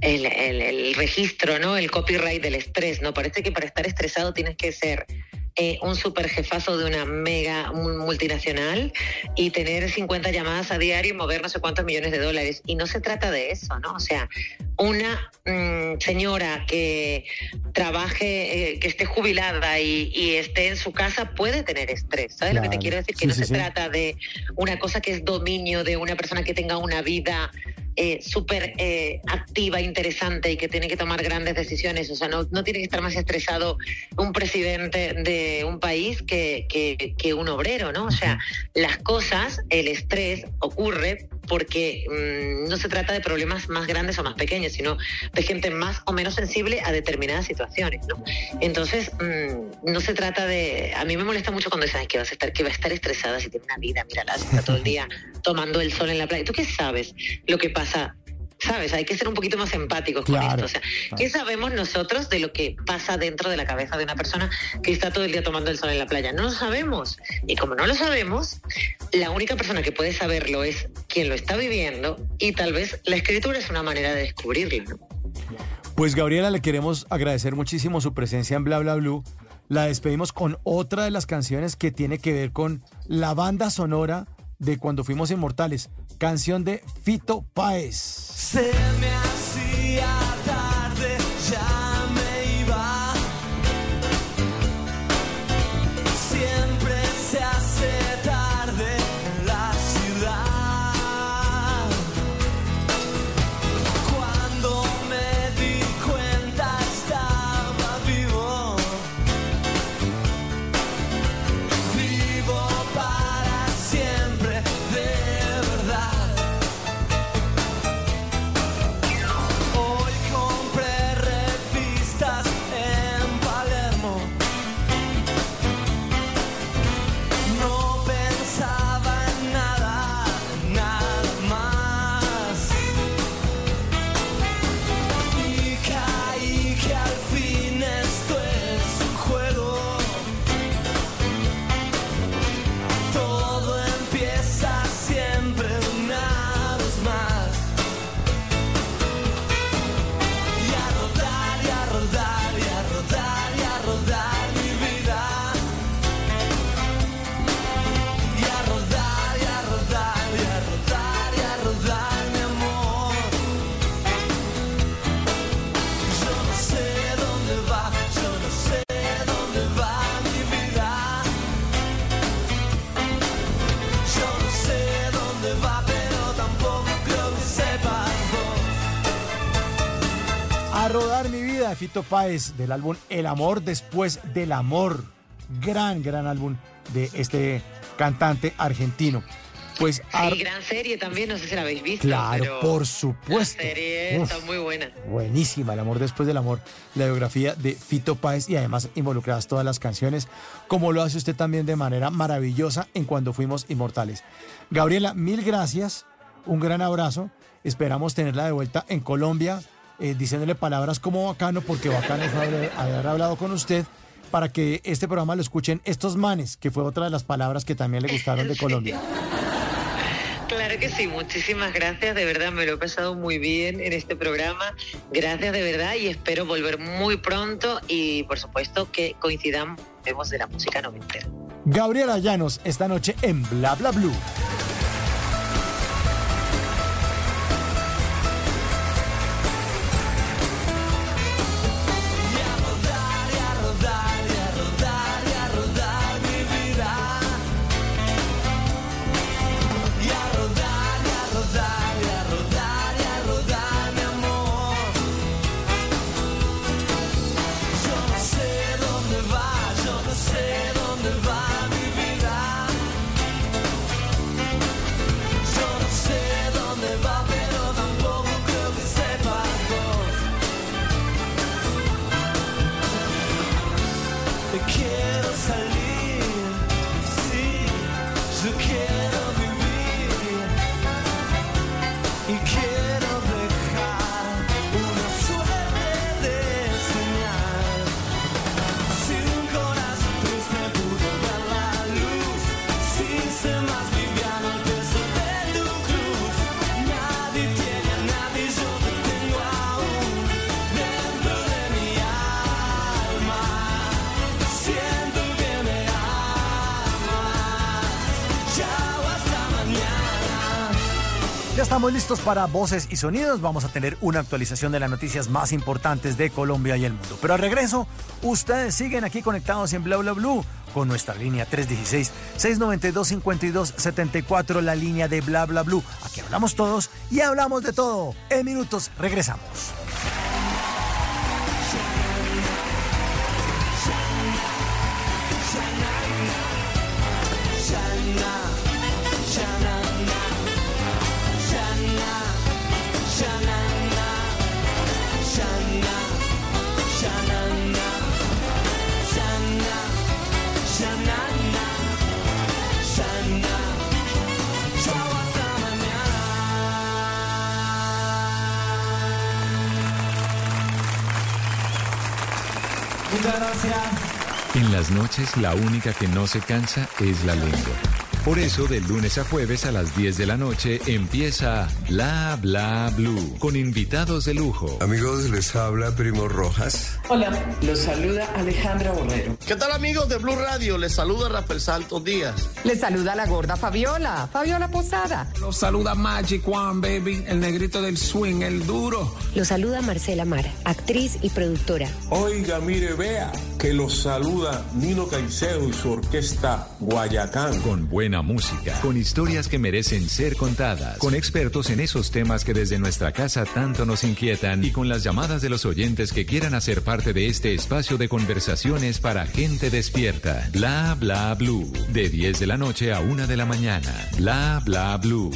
el, el, el, registro, ¿no? El copyright del estrés, ¿no? Parece que para estar estresado tienes que ser eh, un super jefazo de una mega multinacional y tener 50 llamadas a diario y mover no sé cuántos millones de dólares. Y no se trata de eso, ¿no? O sea, una mmm, señora que trabaje, eh, que esté jubilada y, y, esté en su casa puede tener estrés. ¿Sabes claro. lo que te quiero decir? Que sí, no sí, se sí. trata de una cosa que es dominio de una persona que tenga una vida eh, súper eh, activa, interesante y que tiene que tomar grandes decisiones. O sea, no, tiene que estar más estresado un presidente de un país que, que, que un obrero, ¿no? O sea, las cosas, el estrés ocurre porque mmm, no se trata de problemas más grandes o más pequeños, sino de gente más o menos sensible a determinadas situaciones, ¿no? Entonces, mmm, no se trata de... A mí me molesta mucho cuando dicen que vas a estar, que va a estar estresada si tiene una vida, mírala, está todo el día tomando el sol en la playa. ¿Tú qué sabes lo que pasa ¿Sabes? Hay que ser un poquito más empáticos con esto. O sea, ¿qué sabemos nosotros de lo que pasa dentro de la cabeza de una persona que está todo el día tomando el sol en la playa? No lo sabemos. Y como no lo sabemos, la única persona que puede saberlo es quien lo está viviendo y tal vez la escritura es una manera de descubrirlo. Pues Gabriela, le queremos agradecer muchísimo su presencia en Bla Bla Blue. La despedimos con otra de las canciones que tiene que ver con la banda sonora de cuando fuimos inmortales. Canción de Fito Páez. De Fito Páez, del álbum El amor después del amor. Gran, gran álbum de este cantante argentino. Pues a- Sí, gran serie también, no sé si la habéis visto. Claro, pero por supuesto. La serie Uf. está muy buena. Buenísima, El amor después del amor, la biografía de Fito Páez y además involucradas todas las canciones, como lo hace usted también de manera maravillosa en Cuando Fuimos Inmortales. Gabriela, mil gracias, un gran abrazo, esperamos tenerla de vuelta en Colombia, eh, diciéndole palabras como bacano, porque bacano es haber, hablado con usted, para que este programa lo escuchen estos manes, que fue otra de las palabras que también le gustaron de Colombia. Claro que sí, muchísimas gracias, de verdad me lo he pasado muy bien en este programa. Gracias de verdad y espero volver muy pronto y por supuesto que coincidamos, vemos de la música noventera. Gabriela Llanos, esta noche en Bla Bla Blue. Estamos listos para voces y sonidos. Vamos a tener una actualización de las noticias más importantes de Colombia y el mundo. Pero al regreso, ustedes siguen aquí conectados en Bla Bla Blue con nuestra línea 316-692-5274, la línea de Bla Bla Blue. Aquí hablamos todos y hablamos de todo. En minutos regresamos. Noches la única que no se cansa es la lengua. Por eso, de lunes a jueves a las 10 de la noche empieza Bla Bla Blue con invitados de lujo. Amigos, les habla Primo Rojas. Hola, los saluda Alejandra Borrero. ¿Qué tal amigos de Blue Radio? Les saluda Rafael Santos Díaz. Les saluda la gorda Fabiola, Fabiola Posada. Los saluda Magic One, baby, el negrito del swing, el duro. Los saluda Marcela Mara, actriz y productora. Oiga, mire, vea, que los saluda Nino Caicedo y su orquesta Guayacán. Con buena música, con historias que merecen ser contadas, con expertos en esos temas que desde nuestra casa tanto nos inquietan y con las llamadas de los oyentes que quieran hacer parte de este espacio de conversaciones para gente despierta. Bla bla blue. De 10 de la noche a 1 de la mañana. Bla bla blue.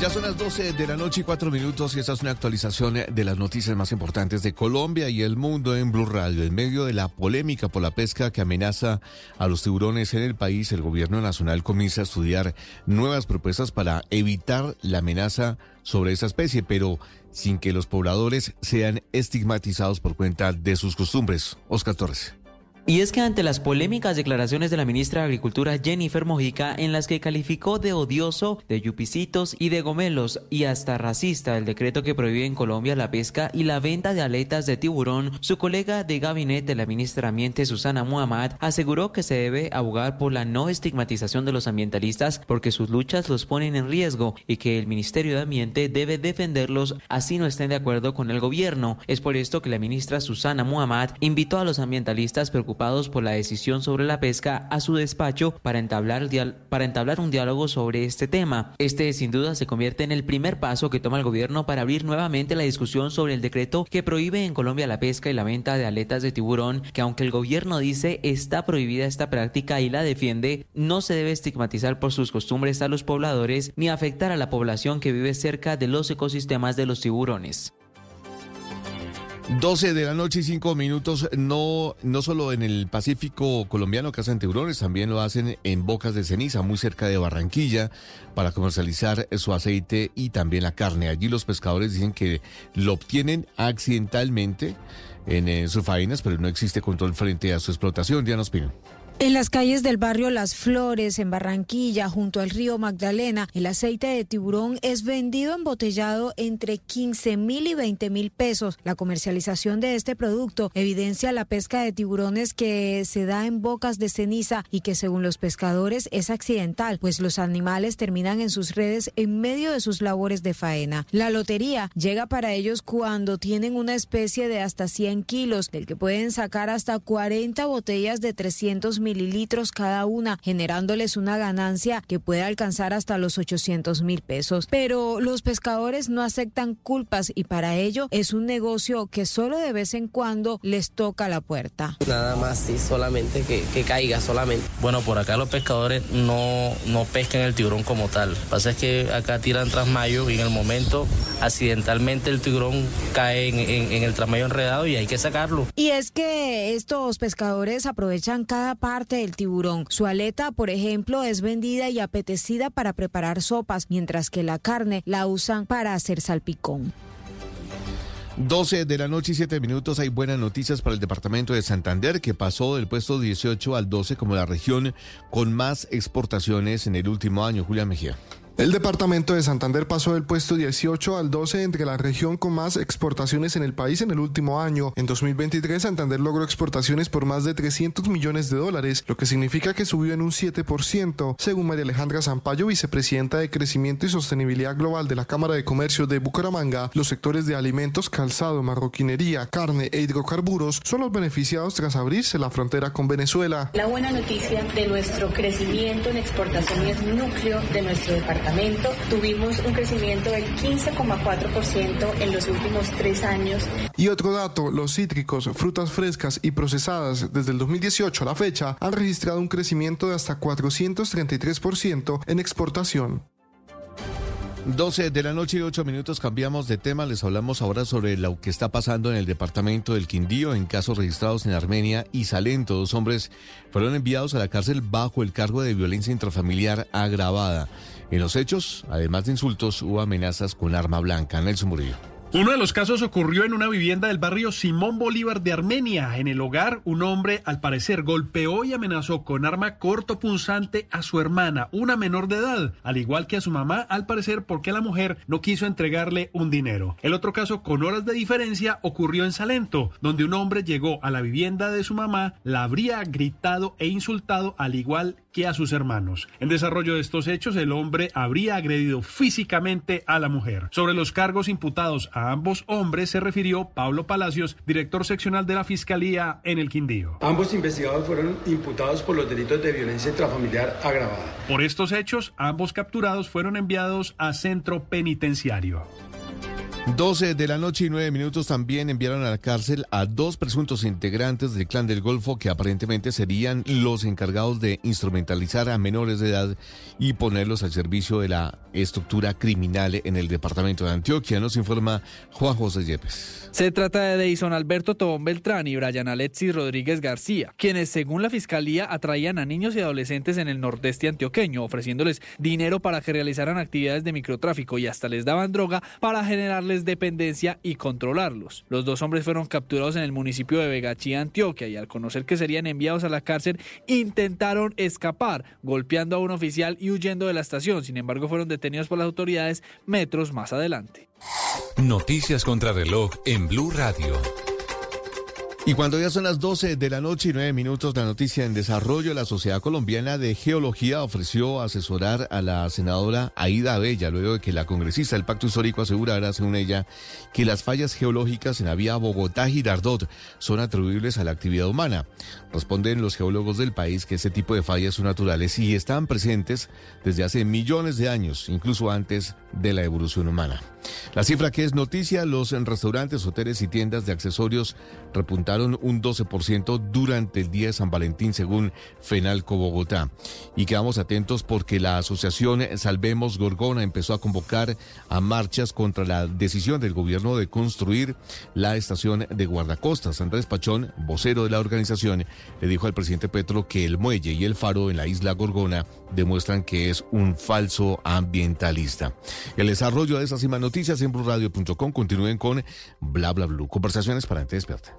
Ya son las 12 de la noche y 4 minutos y esta es una actualización de las noticias más importantes de Colombia y el mundo en Blue Radio. En medio de la polémica por la pesca que amenaza a los tiburones en el país, el gobierno nacional comienza a estudiar nuevas propuestas para evitar la amenaza sobre esa especie, pero sin que los pobladores sean estigmatizados por cuenta de sus costumbres. Oscar Torres. Y es que ante las polémicas declaraciones de la ministra de Agricultura Jennifer Mojica en las que calificó de odioso, de yupicitos y de gomelos y hasta racista el decreto que prohíbe en Colombia la pesca y la venta de aletas de tiburón, su colega de gabinete de la ministra Ambiente Susana Muhammad aseguró que se debe abogar por la no estigmatización de los ambientalistas porque sus luchas los ponen en riesgo y que el Ministerio de Ambiente debe defenderlos así no estén de acuerdo con el gobierno. Es por esto que la ministra Susana Muhammad invitó a los ambientalistas preocupados por la decisión sobre la pesca a su despacho para entablar, para entablar un diálogo sobre este tema. Este sin duda se convierte en el primer paso que toma el gobierno para abrir nuevamente la discusión sobre el decreto que prohíbe en Colombia la pesca y la venta de aletas de tiburón, que aunque el gobierno dice está prohibida esta práctica y la defiende, no se debe estigmatizar por sus costumbres a los pobladores ni afectar a la población que vive cerca de los ecosistemas de los tiburones. 12 de la noche y 5 minutos, no, no solo en el Pacífico colombiano que hacen tiburones, también lo hacen en Bocas de Ceniza, muy cerca de Barranquilla, para comercializar su aceite y también la carne. Allí los pescadores dicen que lo obtienen accidentalmente en, en sus faenas, pero no existe control frente a su explotación. Diana Espino. En las calles del barrio Las Flores, en Barranquilla, junto al río Magdalena, el aceite de tiburón es vendido embotellado entre 15 mil y 20 mil pesos. La comercialización de este producto evidencia la pesca de tiburones que se da en bocas de ceniza y que según los pescadores es accidental, pues los animales terminan en sus redes en medio de sus labores de faena. La lotería llega para ellos cuando tienen una especie de hasta 100 kilos, del que pueden sacar hasta 40 botellas de 300 mil mililitros cada una, generándoles una ganancia que puede alcanzar hasta los 800 mil pesos. Pero los pescadores no aceptan culpas y para ello es un negocio que solo de vez en cuando les toca la puerta. Nada más, sí, solamente que, que caiga, solamente. Bueno, por acá los pescadores no, no pescan el tiburón como tal. Lo que pasa es que acá tiran trasmayo y en el momento accidentalmente el tiburón cae en, en, en el trasmayo enredado y hay que sacarlo. Y es que estos pescadores aprovechan cada parte del tiburón. Su aleta, por ejemplo, es vendida y apetecida para preparar sopas, mientras que la carne la usan para hacer salpicón. 12 de la noche y 7 minutos. Hay buenas noticias para el departamento de Santander, que pasó del puesto 18 al 12 como la región con más exportaciones en el último año. Julia Mejía. El departamento de Santander pasó del puesto 18 al 12 entre la región con más exportaciones en el país en el último año. En 2023, Santander logró exportaciones por más de 300 millones de dólares, lo que significa que subió en un 7%, según María Alejandra Zampayo, vicepresidenta de Crecimiento y Sostenibilidad Global de la Cámara de Comercio de Bucaramanga. Los sectores de alimentos, calzado, marroquinería, carne e hidrocarburos son los beneficiados tras abrirse la frontera con Venezuela. La buena noticia de nuestro crecimiento en exportaciones núcleo de nuestro departamento tuvimos un crecimiento del 15,4% en los últimos tres años. Y otro dato, los cítricos, frutas frescas y procesadas desde el 2018 a la fecha han registrado un crecimiento de hasta 433% en exportación. 12 de la noche y 8 minutos cambiamos de tema. Les hablamos ahora sobre lo que está pasando en el departamento del Quindío en casos registrados en Armenia y Salento. Dos hombres fueron enviados a la cárcel bajo el cargo de violencia intrafamiliar agravada. En los hechos, además de insultos, hubo amenazas con arma blanca. Nelson Murillo. Uno de los casos ocurrió en una vivienda del barrio Simón Bolívar de Armenia. En el hogar, un hombre, al parecer, golpeó y amenazó con arma cortopunzante a su hermana, una menor de edad, al igual que a su mamá, al parecer, porque la mujer no quiso entregarle un dinero. El otro caso, con horas de diferencia, ocurrió en Salento, donde un hombre llegó a la vivienda de su mamá, la habría gritado e insultado, al igual que a sus hermanos. En desarrollo de estos hechos, el hombre habría agredido físicamente a la mujer. Sobre los cargos imputados a ambos hombres se refirió Pablo Palacios, director seccional de la Fiscalía en el Quindío. Ambos investigados fueron imputados por los delitos de violencia intrafamiliar agravada. Por estos hechos, ambos capturados fueron enviados a centro penitenciario. 12 de la noche y 9 minutos también enviaron a la cárcel a dos presuntos integrantes del clan del Golfo que aparentemente serían los encargados de instrumentalizar a menores de edad y ponerlos al servicio de la estructura criminal en el departamento de Antioquia. Nos informa Juan José Yepes. Se trata de Deison Alberto Tobón Beltrán y Brian Alexis Rodríguez García, quienes según la fiscalía atraían a niños y adolescentes en el nordeste antioqueño, ofreciéndoles dinero para que realizaran actividades de microtráfico y hasta les daban droga para generarles dependencia y controlarlos. Los dos hombres fueron capturados en el municipio de Vegachía, Antioquia, y al conocer que serían enviados a la cárcel, intentaron escapar, golpeando a un oficial y huyendo de la estación. Sin embargo, fueron detenidos por las autoridades metros más adelante. Noticias contra reloj en Blue Radio. Y cuando ya son las 12 de la noche y 9 minutos, la noticia en desarrollo, la Sociedad Colombiana de Geología ofreció asesorar a la senadora Aida Bella, luego de que la congresista del Pacto Histórico asegurara, según ella, que las fallas geológicas en la vía Bogotá-Girardot son atribuibles a la actividad humana. Responden los geólogos del país que ese tipo de fallas son naturales y están presentes desde hace millones de años, incluso antes de la evolución humana. La cifra que es noticia, los restaurantes, hoteles y tiendas de accesorios repuntaron un 12% durante el día de San Valentín, según Fenalco Bogotá. Y quedamos atentos porque la asociación Salvemos Gorgona empezó a convocar a marchas contra la decisión del gobierno de construir la estación de guardacostas. Andrés Pachón, vocero de la organización, le dijo al presidente Petro que el muelle y el faro en la isla Gorgona demuestran que es un falso ambientalista. El desarrollo de esas y más noticias en blurradio.com continúen con Bla Bla Blue. Conversaciones para gente despierta.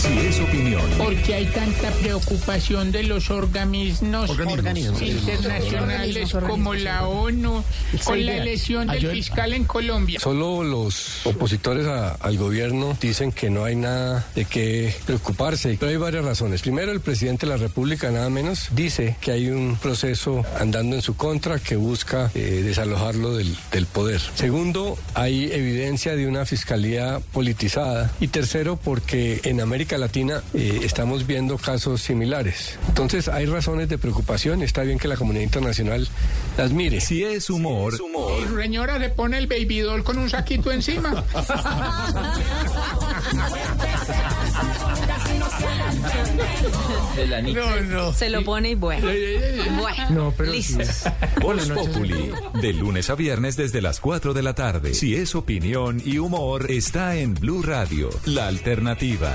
Si es opinión. Porque hay tanta preocupación de los organismos, Organismos. internacionales como la ONU con la elección del fiscal en Colombia. Solo los opositores a- al gobierno dicen que no hay nada de qué preocuparse, pero hay varias razones. Primero, el presidente de la República, nada menos, dice que hay un proceso andando en su contra que busca eh, desalojarlo del, del poder. Segundo, hay evidencia de una fiscalía politizada. Y tercero, porque en América Latina eh, estamos viendo casos similares. Entonces, hay razones de preocupación. Está bien que la comunidad internacional las mire. Si es humor. Y señora le pone el baby doll con un saquito encima. No, no. Se lo pone y bueno. Bueno, listo. Voz Populi. De lunes a viernes desde las 4 de la tarde. Si es opinión y humor, está en Blue Radio, la alternativa.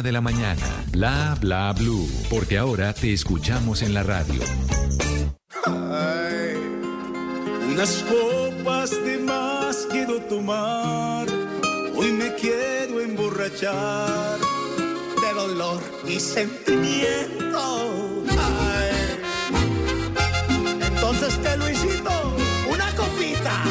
de la mañana. Bla Bla Blue. Porque ahora te escuchamos en la radio. Ay, unas copas de más quiero tomar. Hoy me quiero emborrachar de dolor y sentimiento. Ay. Entonces, ¿qué, Luisito? ¿Una copita?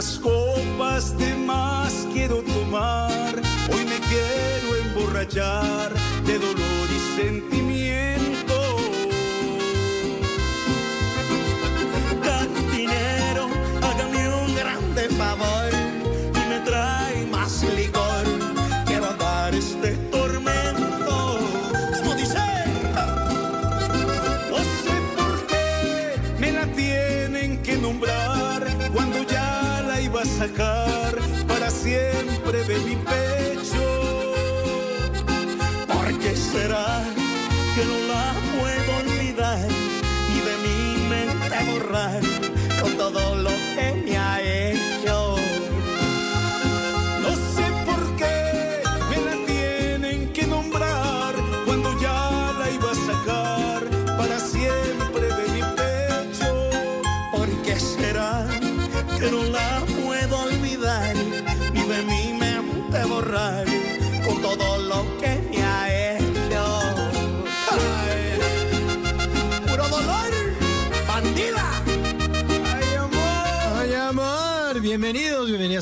Unas copas de más quiero tomar. Hoy me quiero emborrachar de dolor y sentimiento.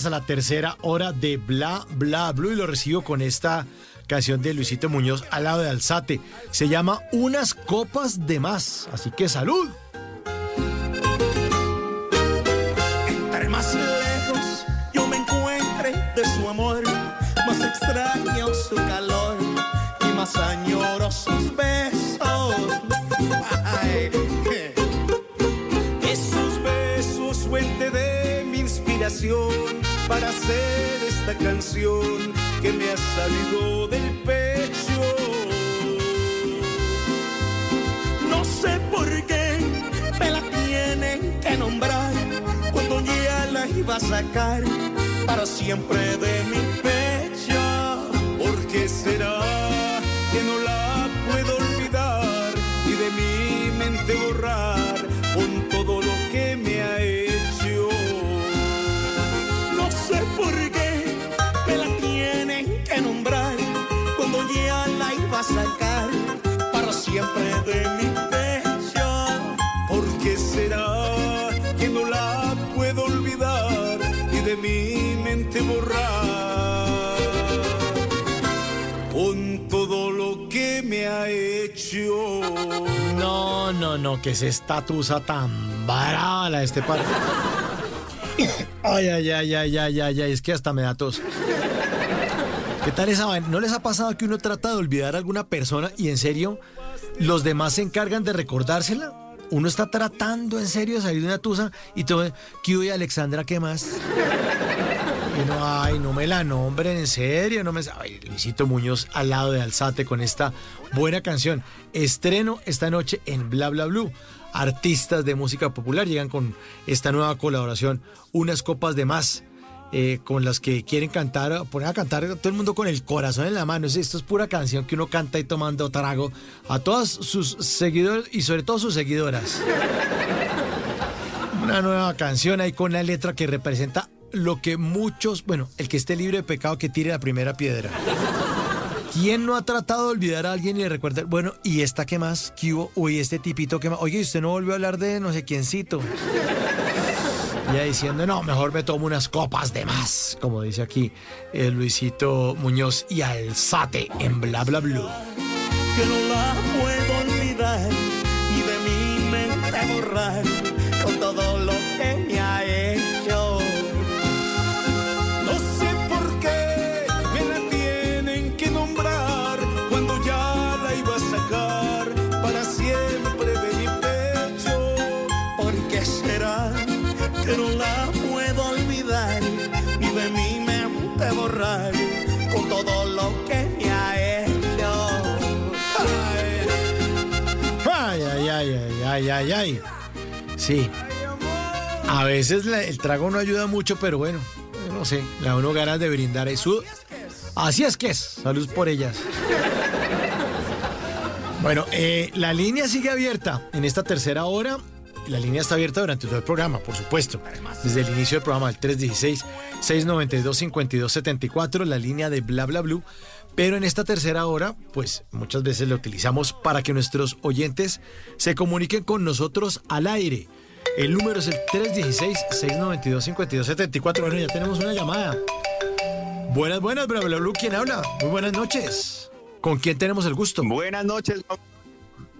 A la tercera hora de Bla Bla Blue y lo recibo con esta canción de Luisito Muñoz al lado de Alzate. Se llama Unas copas de más, así que salud. Entre más lejos yo me encuentre de su amor, más extraño su calor y más añoro sus besos. Para hacer esta canción que me ha salido del pecho. no sé por qué me la tienen que nombrar cuando ya la iba a sacar para siempre de mi pecho. ¿Por qué será que no la puedo olvidar y de mi mente borrar la iba a sacar para siempre de mi pecho. ¿Por qué será que no la puedo olvidar y de mi mente borrar con todo lo que me ha hecho? No, no, no, que es esta tusa tan brava la de este par. Ay, ay, ay, ay, ay, ay, ay, es que hasta me da tos. ¿Qué tal esa? ¿No les ha pasado que uno trata de olvidar a alguna persona y en serio los demás se encargan de recordársela? Uno está tratando en serio de salir de una tusa y todo, Kio y Alexandra, ¿qué más? Y uno, ay, no me la nombren, en serio, no me... Ay, Luisito Muñoz al lado de Alzate con esta buena canción. Estreno esta noche en Bla Bla Blue. Artistas de música popular llegan con esta nueva colaboración, Unas Copas de Más, eh, con las que quieren cantar, poner a cantar todo el mundo con el corazón en la mano. Es- Esto es pura canción que uno canta y tomando trago a todos sus seguidores y sobre todo sus seguidoras. Una nueva canción ahí con la letra que representa lo que muchos, bueno, el que esté libre de pecado que tire la primera piedra. ¿Quién no ha tratado de olvidar a alguien y le recuerda, bueno, ¿y esta qué más? ¿Qué hubo? Uy, este tipito que más. Oye, usted no volvió a hablar de no sé quiéncito. Ya diciendo, no, mejor me tomo unas copas de más, como dice aquí el Luisito Muñoz y Alzate en Bla Bla Blue. que no la puedo olvidar ni de mi mente borrar ay, ay, ay. Sí. A veces la- el trago no ayuda mucho, pero bueno, no sé, le da uno ganas de brindar eso. Así es que es. Salud por ellas. Bueno, eh, la línea sigue abierta en esta tercera hora. La línea está abierta durante todo el programa, por supuesto. Desde el inicio del programa, el 316-692-5274, la línea de bla bla blue. Pero en esta tercera hora, pues muchas veces la utilizamos para que nuestros oyentes se comuniquen con nosotros al aire. El número es el 316-692-5274. Bueno, ya tenemos una llamada. Buenas, buenas, bla, bla, bla, ¿Quién habla? Muy buenas noches. ¿Con quién tenemos el gusto? Buenas noches.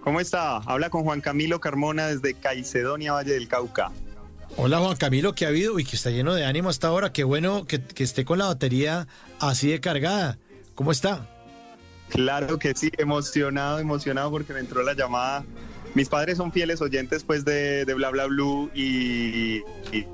¿Cómo está? Habla con Juan Camilo Carmona desde Caicedonia, Valle del Cauca. Hola Juan Camilo, ¿qué ha habido? Y que está lleno de ánimo hasta ahora. Qué bueno que, que esté con la batería así de cargada. ¿Cómo está? Claro que sí, emocionado, emocionado porque me entró la llamada. Mis padres son fieles oyentes pues de, de Bla Bla Blue y, y,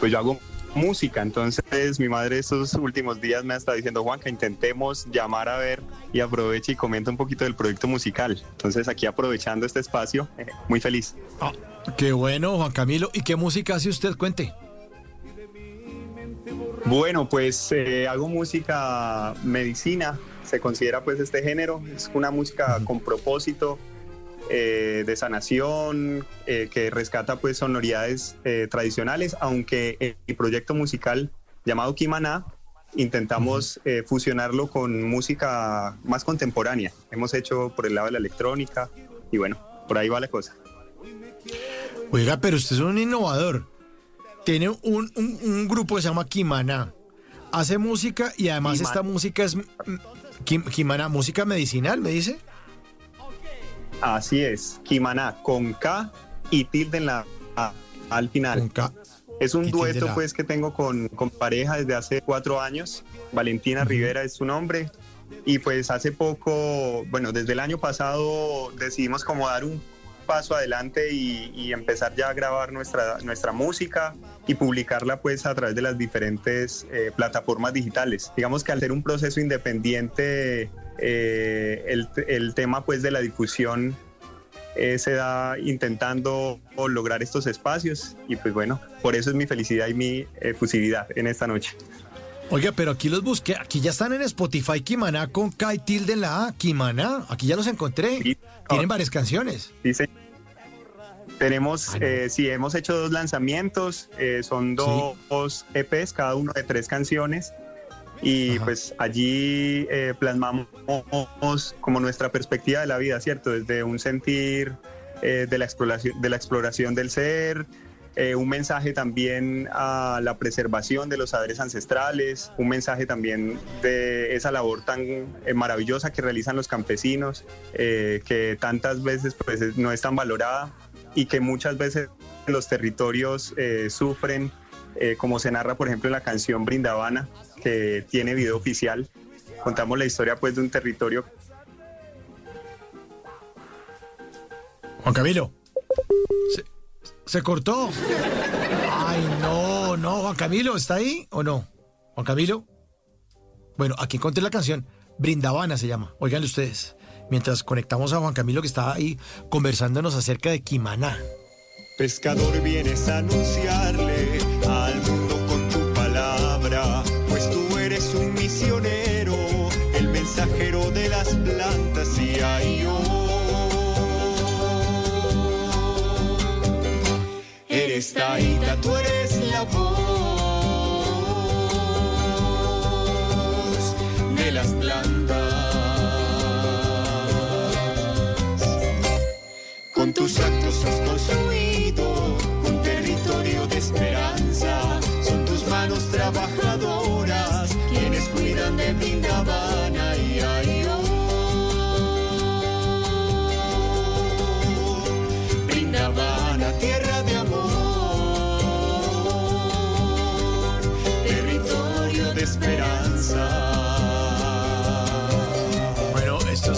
pues yo hago música, entonces mi madre estos últimos días me ha estado diciendo Juan que intentemos llamar a ver y aproveche y comenta un poquito del proyecto musical. Entonces aquí aprovechando este espacio, eh, muy feliz. Ah, qué bueno Juan Camilo. ¿Y qué música hace usted? Cuente. Bueno, pues eh, hago música medicina, se considera pues este género, es una música con propósito eh, de sanación, eh, que rescata pues sonoridades eh, tradicionales, aunque en mi proyecto musical llamado Kimana intentamos fusionarlo con música más contemporánea. Hemos hecho por el lado de la electrónica y bueno, por ahí va la cosa. Oiga, pero usted es un innovador. Tiene un, un- un grupo que se llama Kimana. Hace música y además Kimana. esta música es mm, Kim- Kimana, música medicinal, me dice. Así es, Kimana con K y tilde en la A al final. Es un y tilde dueto la pues que tengo con, con pareja desde hace cuatro años. Valentina Rivera es su nombre. Y pues hace poco, bueno, desde el año pasado decidimos como dar un paso adelante y, y empezar ya a grabar nuestra, nuestra música y publicarla pues a través de las diferentes eh, plataformas digitales. Digamos que al ser un proceso independiente, eh, el, el tema pues de la difusión eh, se da intentando lograr estos espacios y pues bueno, por eso es mi felicidad y mi efusividad en esta noche. Oiga, pero aquí los busqué. Aquí ya están en Spotify Kimana con K y tilde en la A. Kimana. Aquí ya los encontré. Tienen varias canciones. Dice, tenemos, eh, sí, hemos hecho dos lanzamientos, eh, son dos EPs, cada uno de tres canciones. Y pues allí eh, plasmamos como nuestra perspectiva de la vida, ¿cierto? Desde un sentir de, la exploración, de la exploración del ser, eh, un mensaje también a la preservación de los saberes ancestrales, un mensaje también de esa labor tan eh, maravillosa que realizan los campesinos, eh, que tantas veces pues, es- no es tan valorada y que muchas veces los territorios sufren, como se narra por ejemplo en la canción Brindavana, que tiene video oficial. Contamos la historia pues de un territorio Juan Camilo. Se, se cortó. Ay, no, no. Juan Camilo, ¿está ahí o no? Juan Camilo. Bueno, aquí encontré la canción. Brindavana se llama. Óiganle ustedes. Mientras conectamos a Juan Camilo que está ahí conversándonos acerca de Kimaná. Pescador, vienes a anunciarle al mundo con tu palabra, pues tú eres un misionero, el mensajero de las plantas y ay, Eres Taita, tú eres la voz de las plantas. Con tus actos has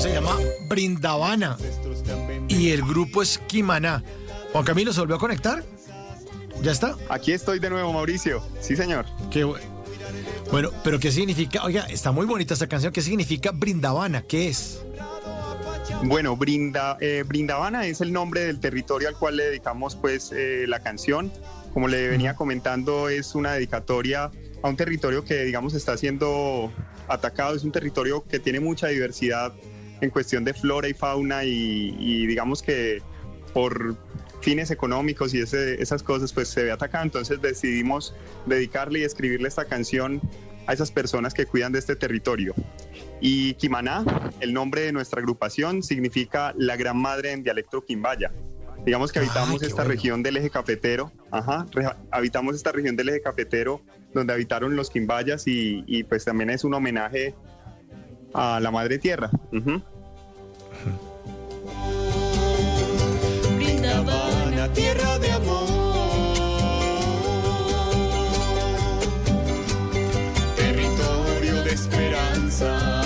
se llama Brindavana. Y el grupo es Kimaná. Juan Camilo, ¿se volvió a conectar? ¿Ya está? Aquí estoy de nuevo, Mauricio. Sí, señor. Qué bueno. Pero ¿qué significa? Oiga, está muy bonita esta canción. ¿Qué significa Brindavana? ¿Qué es? Bueno, Brinda, eh, Brindavana es el nombre del territorio al cual le dedicamos pues eh, la canción. Como le venía comentando, es una dedicatoria a un territorio que digamos está siendo atacado. Es un territorio que tiene mucha diversidad en cuestión de flora y fauna y, y digamos que por fines económicos y ese- esas cosas pues se ve atacado. Entonces decidimos dedicarle y escribirle esta canción a esas personas que cuidan de este territorio. Y Kimaná, el nombre de nuestra agrupación, significa la gran madre en dialecto quimbaya. Digamos que habitamos qué esta bueno. región del eje cafetero, ajá, habitamos esta región del eje cafetero donde habitaron los quimbayas y, y, pues también es un homenaje a la madre tierra. Ujú. Brindavana, tierra de amor. Territorio de esperanza.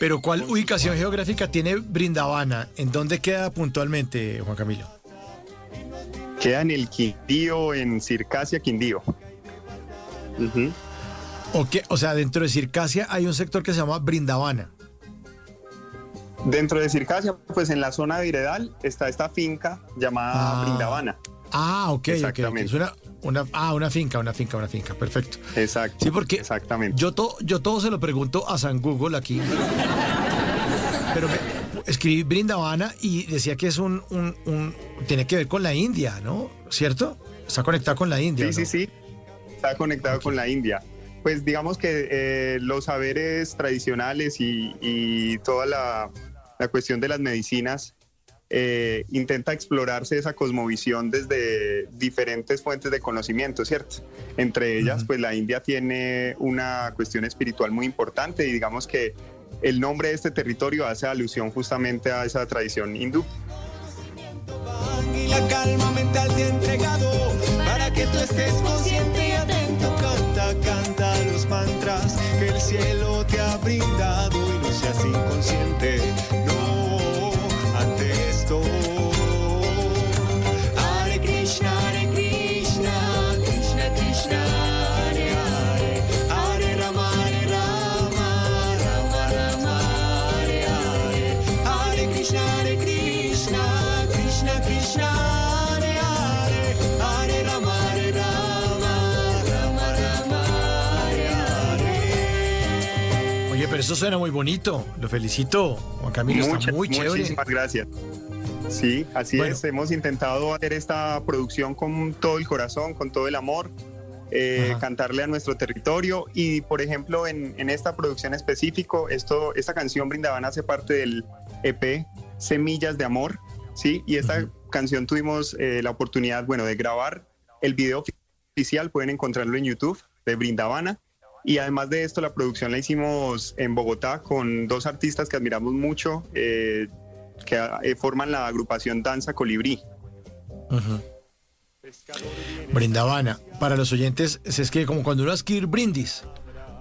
Pero ¿cuál ubicación geográfica tiene Brindavana? ¿En dónde queda puntualmente, Juan Camilo? Queda en el Quindío, en Circasia, Quindío. Ujú. ¿O, o sea, dentro de Circasia hay un sector que se llama Brindavana. Dentro de Circasia, pues en la zona de Viredal está esta finca llamada Ah. Brindavana. Ah, ok, ok, ok. Exactamente. Es una, una, ah, una finca, una finca, una finca. Perfecto. Exacto. Sí, porque Exactamente. yo, to- yo todo se lo pregunto a San Google aquí. Pero me- escribí Brindavana y decía que es un, un, un- Tiene que ver con la India, ¿no? ¿Cierto? Está conectado con la India. Sí, ¿no? sí, sí. Está conectado con la India. Pues digamos que eh, los saberes tradicionales y, y toda la, la cuestión de las medicinas eh, intenta explorarse esa cosmovisión desde diferentes fuentes de conocimiento, ¿cierto? Entre ellas, pues la India tiene una cuestión espiritual muy importante y digamos que el nombre de este territorio hace alusión justamente a esa tradición hindú. Y la calma mental te ha entregado para que tú estés consciente que el cielo te ha brindado y no seas inconsciente. Pero eso suena muy bonito. Lo felicito, Juan Camilo. está Muchas- muy chévere. Muchísimas gracias. Sí, así Bueno. es. Hemos intentado hacer esta producción con todo el corazón, con todo el amor, eh, cantarle a nuestro territorio. Y, por ejemplo, en, en esta producción específico, esto, esta canción Brindavana hace parte del EP Semillas de Amor, ¿sí? Y esta canción tuvimos eh, la oportunidad, bueno, de grabar el video oficial, pueden encontrarlo en YouTube, de Brindavana. Y además de esto, la producción la hicimos en Bogotá con dos artistas que admiramos mucho, eh, que eh, forman la agrupación Danza Colibrí. Brindavana. Para los oyentes, se escribe como cuando uno escribir brindis,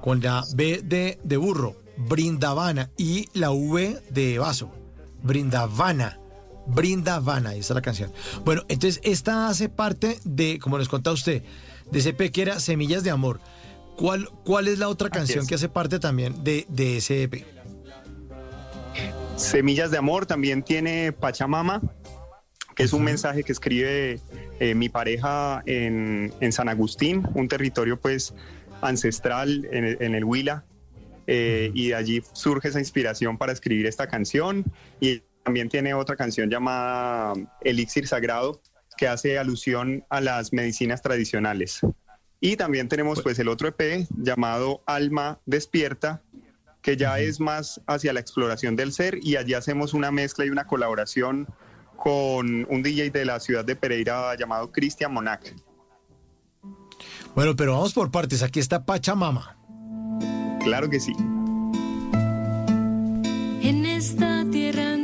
con la B de, burro, Brindavana, y la V de vaso, Brindavana. Brindavana, ahí está la canción. Bueno, entonces esta hace parte de, como nos contaba usted, de ese que era Semillas de Amor. ¿Cuál, cuál es la otra canción que hace parte también de, de ese EP? Semillas de Amor también tiene Pachamama, que es un mensaje que escribe eh, mi pareja en, en San Agustín, un territorio pues ancestral en el, en el Huila. eh, y de allí surge esa inspiración para escribir esta canción. Y también tiene otra canción llamada Elixir Sagrado, que hace alusión a las medicinas tradicionales. Y también tenemos pues el otro EP llamado Alma Despierta, que ya es más hacia la exploración del ser y allí hacemos una mezcla y una colaboración con un DJ de la ciudad de Pereira llamado Cristian Monac. Bueno, pero vamos por partes. Aquí está Pachamama. Claro que sí. En esta tierra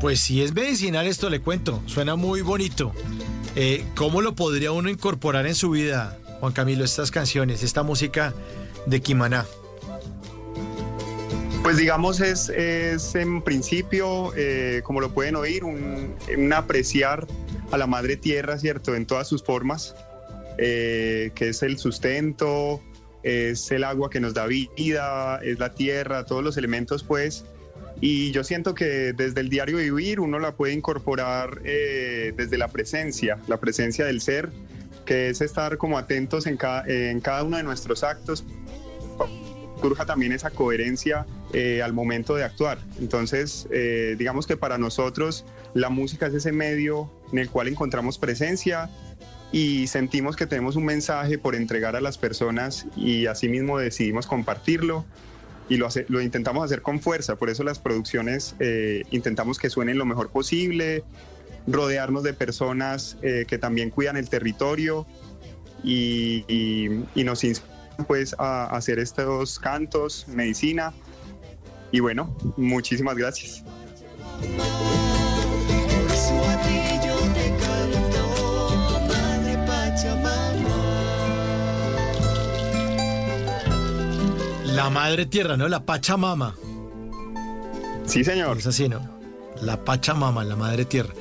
Pues si es medicinal esto le cuento, suena muy bonito. Eh, ¿Cómo lo podría uno incorporar en su vida, Juan Camilo, estas canciones, esta música de Quimaná? Pues digamos es, es en principio, eh, como lo pueden oír, un, un apreciar a la madre tierra, ¿cierto? En todas sus formas, eh, que es el sustento, es el agua que nos da vida, es la tierra, todos los elementos pues. Y yo siento que desde el diario vivir uno la puede incorporar eh, desde la presencia, la presencia del ser, que es estar como atentos en cada, en cada uno de nuestros actos, surja también esa coherencia eh, al momento de actuar. Entonces, eh, digamos que para nosotros la música es ese medio en el cual encontramos presencia y sentimos que tenemos un mensaje por entregar a las personas y asimismo decidimos compartirlo y lo, hace- lo intentamos hacer con fuerza. Por eso las producciones eh, intentamos que suenen lo mejor posible, rodearnos de personas eh, que también cuidan el territorio y, y- y nos inspiran pues a hacer estos cantos, medicina. Y bueno, muchísimas gracias. La madre tierra, ¿no? La Pachamama. Sí, señor. Es así, ¿no? La Pachamama, la madre tierra.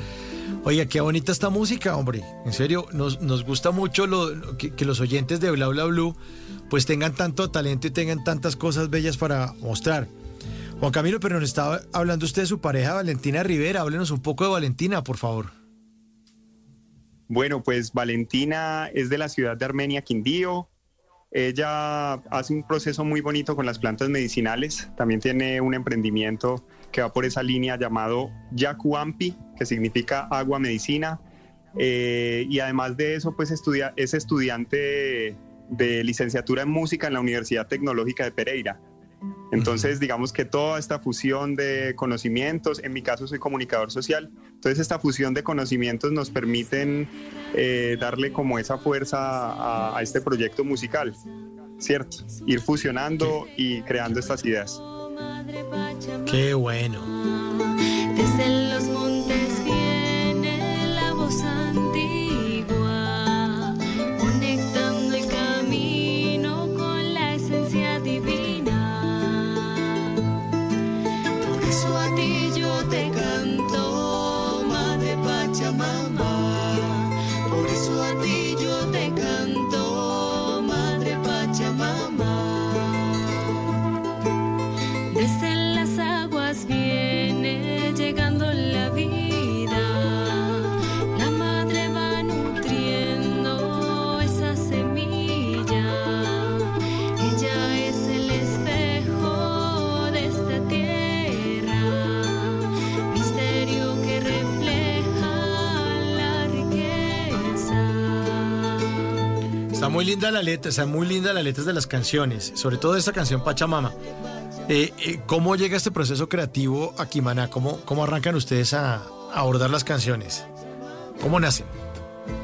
Oiga, qué bonita esta música, hombre. En serio, nos, nos gusta mucho lo, que, que los oyentes de Bla Bla Blue pues tengan tanto talento y tengan tantas cosas bellas para mostrar. Juan Camilo, pero nos estaba hablando usted de su pareja Valentina Rivera. Háblenos un poco de Valentina, por favor. Bueno, pues Valentina es de la ciudad de Armenia, Quindío. Ella hace un proceso muy bonito con las plantas medicinales. También tiene un emprendimiento que va por esa línea llamado Yacuampi, que significa agua medicina. Eh, y además de eso, pues es estudiante de licenciatura en música en la Universidad Tecnológica de Pereira. Entonces, digamos que toda esta fusión de conocimientos, en mi caso soy comunicador social, entonces esta fusión de conocimientos nos permiten eh, darle como esa fuerza a, a este proyecto musical, ¿cierto? Ir fusionando y creando estas ideas. Qué bueno. Desde los montes a ti yo te canto, muy linda la letra, está muy linda las letras de las canciones, sobre todo esta canción Pachamama. Eh, eh, ¿Cómo llega este proceso creativo a Quimaná? ¿Cómo, cómo arrancan ustedes a, a abordar las canciones? ¿Cómo nacen?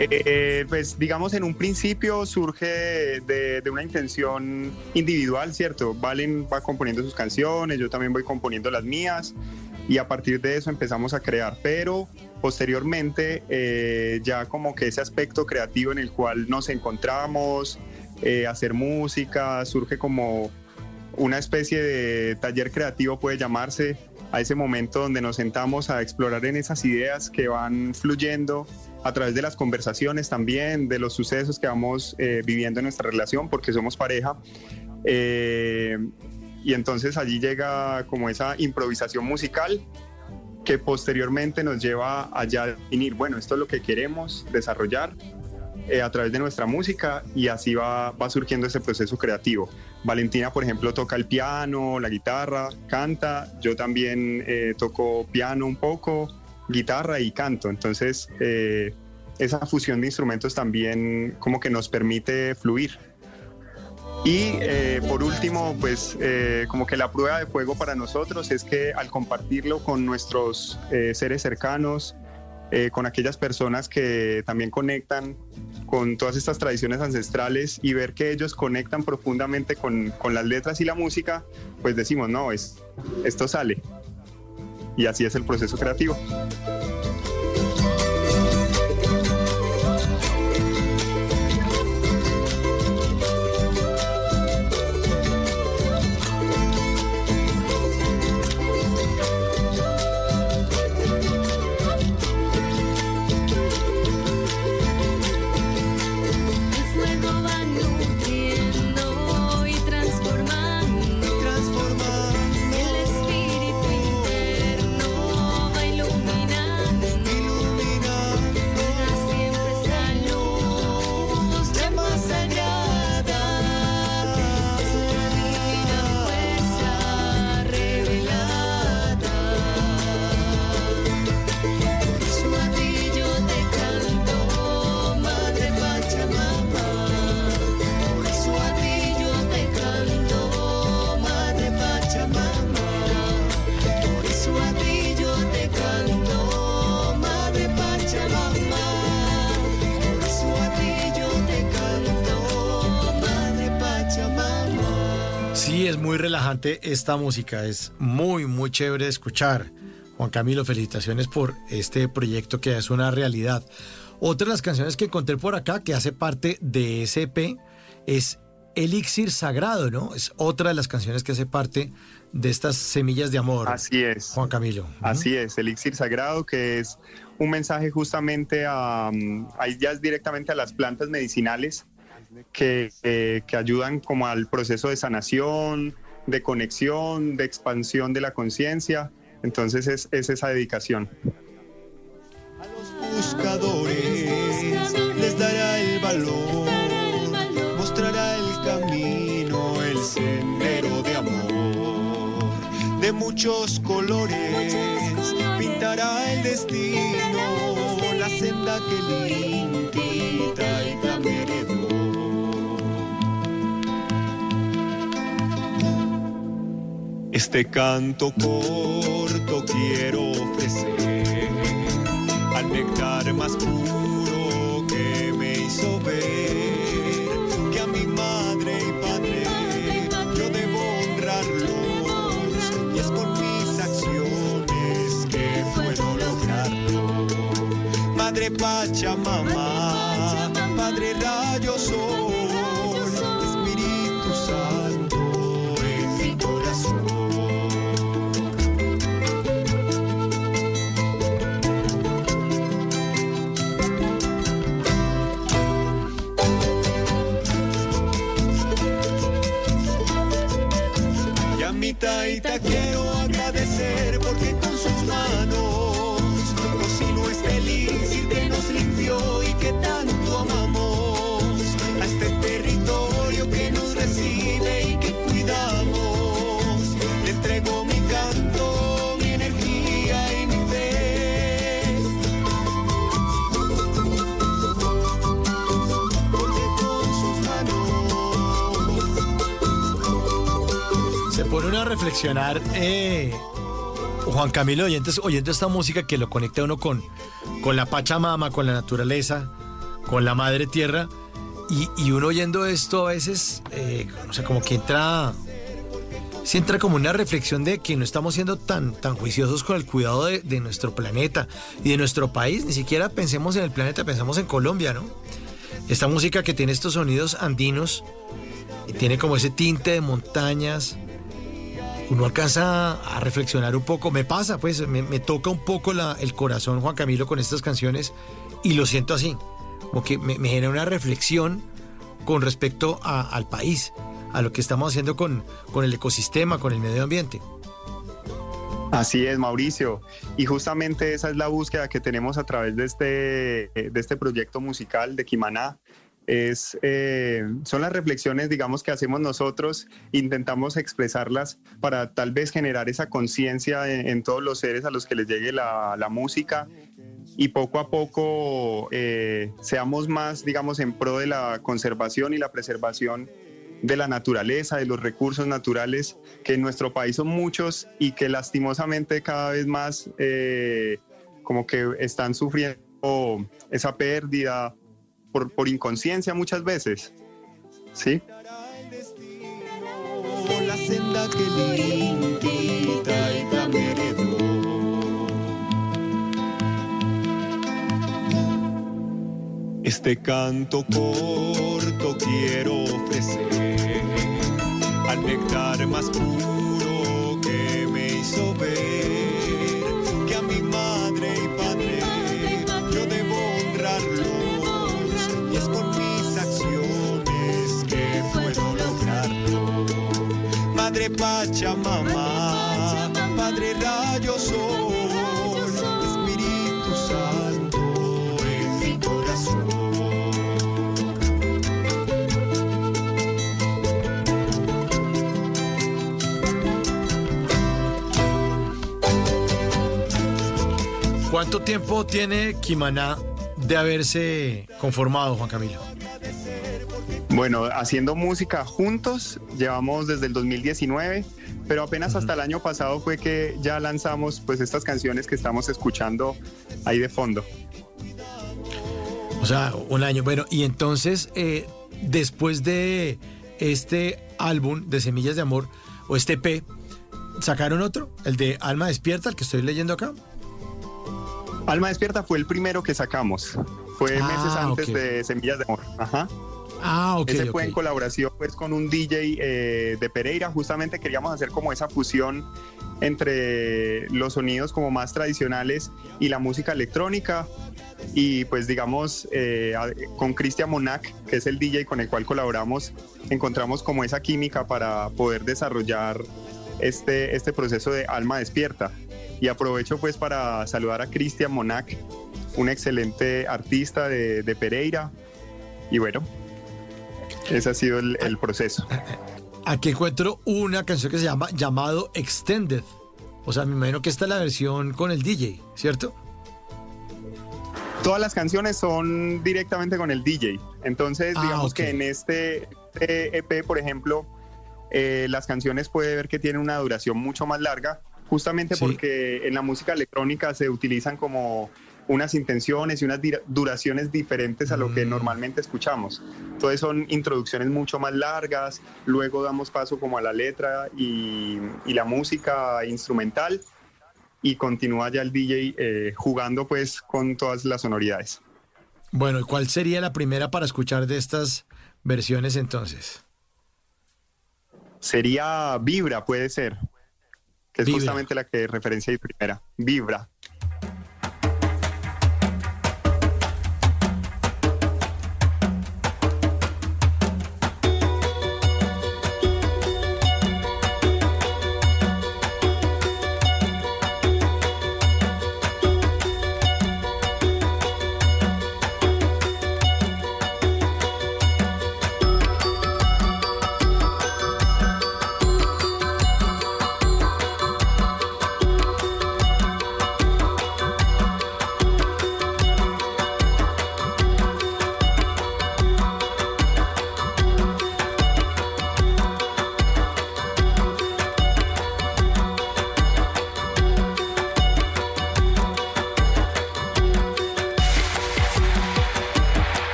Eh, pues digamos en un principio surge de, de una intención individual, ¿cierto? Valen va componiendo sus canciones, yo también voy componiendo las mías y a partir de eso empezamos a crear, pero posteriormente eh, ya como que ese aspecto creativo en el cual nos encontramos, eh, hacer música, surge como una especie de taller creativo puede llamarse a ese momento donde nos sentamos a explorar en esas ideas que van fluyendo a través de las conversaciones también, de los sucesos que vamos eh, viviendo en nuestra relación, porque somos pareja. Eh, y entonces allí llega como esa improvisación musical que posteriormente nos lleva a definir, bueno, esto es lo que queremos desarrollar eh, a través de nuestra música y así va, va surgiendo ese proceso creativo. Valentina, por ejemplo, toca el piano, la guitarra, canta, yo también eh, toco piano un poco, guitarra y canto, entonces eh, esa fusión de instrumentos también como que nos permite fluir. Y eh, por último, pues eh, como que la prueba de fuego para nosotros es que al compartirlo con nuestros eh, seres cercanos, eh, con aquellas personas que también conectan con todas estas tradiciones ancestrales y ver que ellos conectan profundamente con, con las letras y la música, pues decimos, no, es, esto sale. y así es el proceso creativo. Esta música, es muy, muy chévere de escuchar. Juan Camilo, felicitaciones por este proyecto que es una realidad. Otra de las canciones que encontré por acá, que hace parte de EP, es Elixir Sagrado, ¿no? Es otra de las canciones que hace parte de estas semillas de amor. Así es. Juan Camilo. Así es, Elixir Sagrado, que es un mensaje justamente a, ahí ya es directamente a las plantas medicinales que, eh, que ayudan como al proceso de sanación, de conexión, de expansión de la conciencia. Entonces es, es esa dedicación. buscadores les dará el valor, mostrará el camino, el sendero de amor, de muchos colores, pintará el destino, la senda que limpita y también Este canto corto quiero ofrecer al néctar más puro que me hizo ver que a mi madre y padre yo debo honrarlos y es con mis acciones que puedo lograrlo. Madre Pachamama, Padre Rayo Sol, Y a mi taita quiero pone uno a reflexionar, eh, Juan Camilo, oyendo esta música que lo conecta uno con, la Pachamama, con la naturaleza, con la madre tierra, y, uno oyendo esto a veces, eh, como que entra, sí entra como una reflexión de que no estamos siendo tan, tan juiciosos con el cuidado de, de nuestro planeta y de nuestro país, ni siquiera pensemos en el planeta, pensamos en Colombia, ¿no? Esta música que tiene estos sonidos andinos, y tiene como ese tinte de montañas, uno alcanza a reflexionar un poco. Me pasa, pues, me, toca un poco el corazón, Juan Camilo, con estas canciones y lo siento así. Como que me, genera una reflexión con respecto al país, a lo que estamos haciendo con, el ecosistema, con el medio ambiente. Así es, Mauricio. Y justamente esa es la búsqueda que tenemos a través de este, de este proyecto musical de Kimaná. Es, eh, son las reflexiones, digamos, que hacemos nosotros, intentamos expresarlas para tal vez generar esa conciencia en, todos los seres a los que les llegue la, la música y poco a poco eh, seamos más, digamos, en pro de la conservación y la preservación de la naturaleza, de los recursos naturales, que en nuestro país son muchos y que lastimosamente cada vez más eh, como que están sufriendo esa pérdida por, inconsciencia muchas veces. ¿Sí? Este canto corto quiero ofrecer al nectar más puro que me hizo ver que a mi madre y con mis acciones que puedo lograrlo. Madre Pachamama, Padre Rayo Sol, Espíritu Santo en mi corazón. ¿Cuánto tiempo tiene Kimaná de haberse conformado, Juan Camilo? Bueno, haciendo música juntos, llevamos desde el 2019, pero apenas hasta el año pasado fue que ya lanzamos pues estas canciones que estamos escuchando ahí de fondo. O sea, un año. Bueno, y entonces, eh, después de este álbum de Semillas de Amor, o este P, ¿sacaron otro? El de Alma Despierta, el que estoy leyendo acá. Alma Despierta fue el primero que sacamos, fue Ah, meses antes de Semillas de Amor. Ajá. Ah, ok. Ese fue en colaboración pues con un DJ eh, de Pereira. Justamente queríamos hacer como esa fusión entre los sonidos como más tradicionales y la música electrónica. Y pues digamos, eh, con Cristian Monac, que es el DJ con el cual colaboramos, encontramos como esa química para poder desarrollar este, este proceso de alma despierta. Y aprovecho pues para saludar a Cristian Monac, un excelente artista de, de Pereira. Y bueno, ese ha sido el, el proceso. Aquí encuentro una canción que se llama Llamado Extended. O sea, me imagino que esta es la versión con el DJ, ¿cierto? Todas las canciones son directamente con el DJ. Entonces, Ah, digamos que en este, este EP, por ejemplo, eh, las canciones puede ver que tienen una duración mucho más larga, justamente Sí. porque en la música electrónica se utilizan como unas intenciones y unas duraciones diferentes a lo Mm. que normalmente escuchamos. Entonces son introducciones mucho más largas, luego damos paso como a la letra y, y la música instrumental y continúa ya el DJ eh, jugando pues con todas las sonoridades. Bueno, ¿y cuál sería la primera para escuchar de estas versiones entonces? Sería Vibra, puede ser, que es Vibra. justamente la que referencia y primera. Vibra.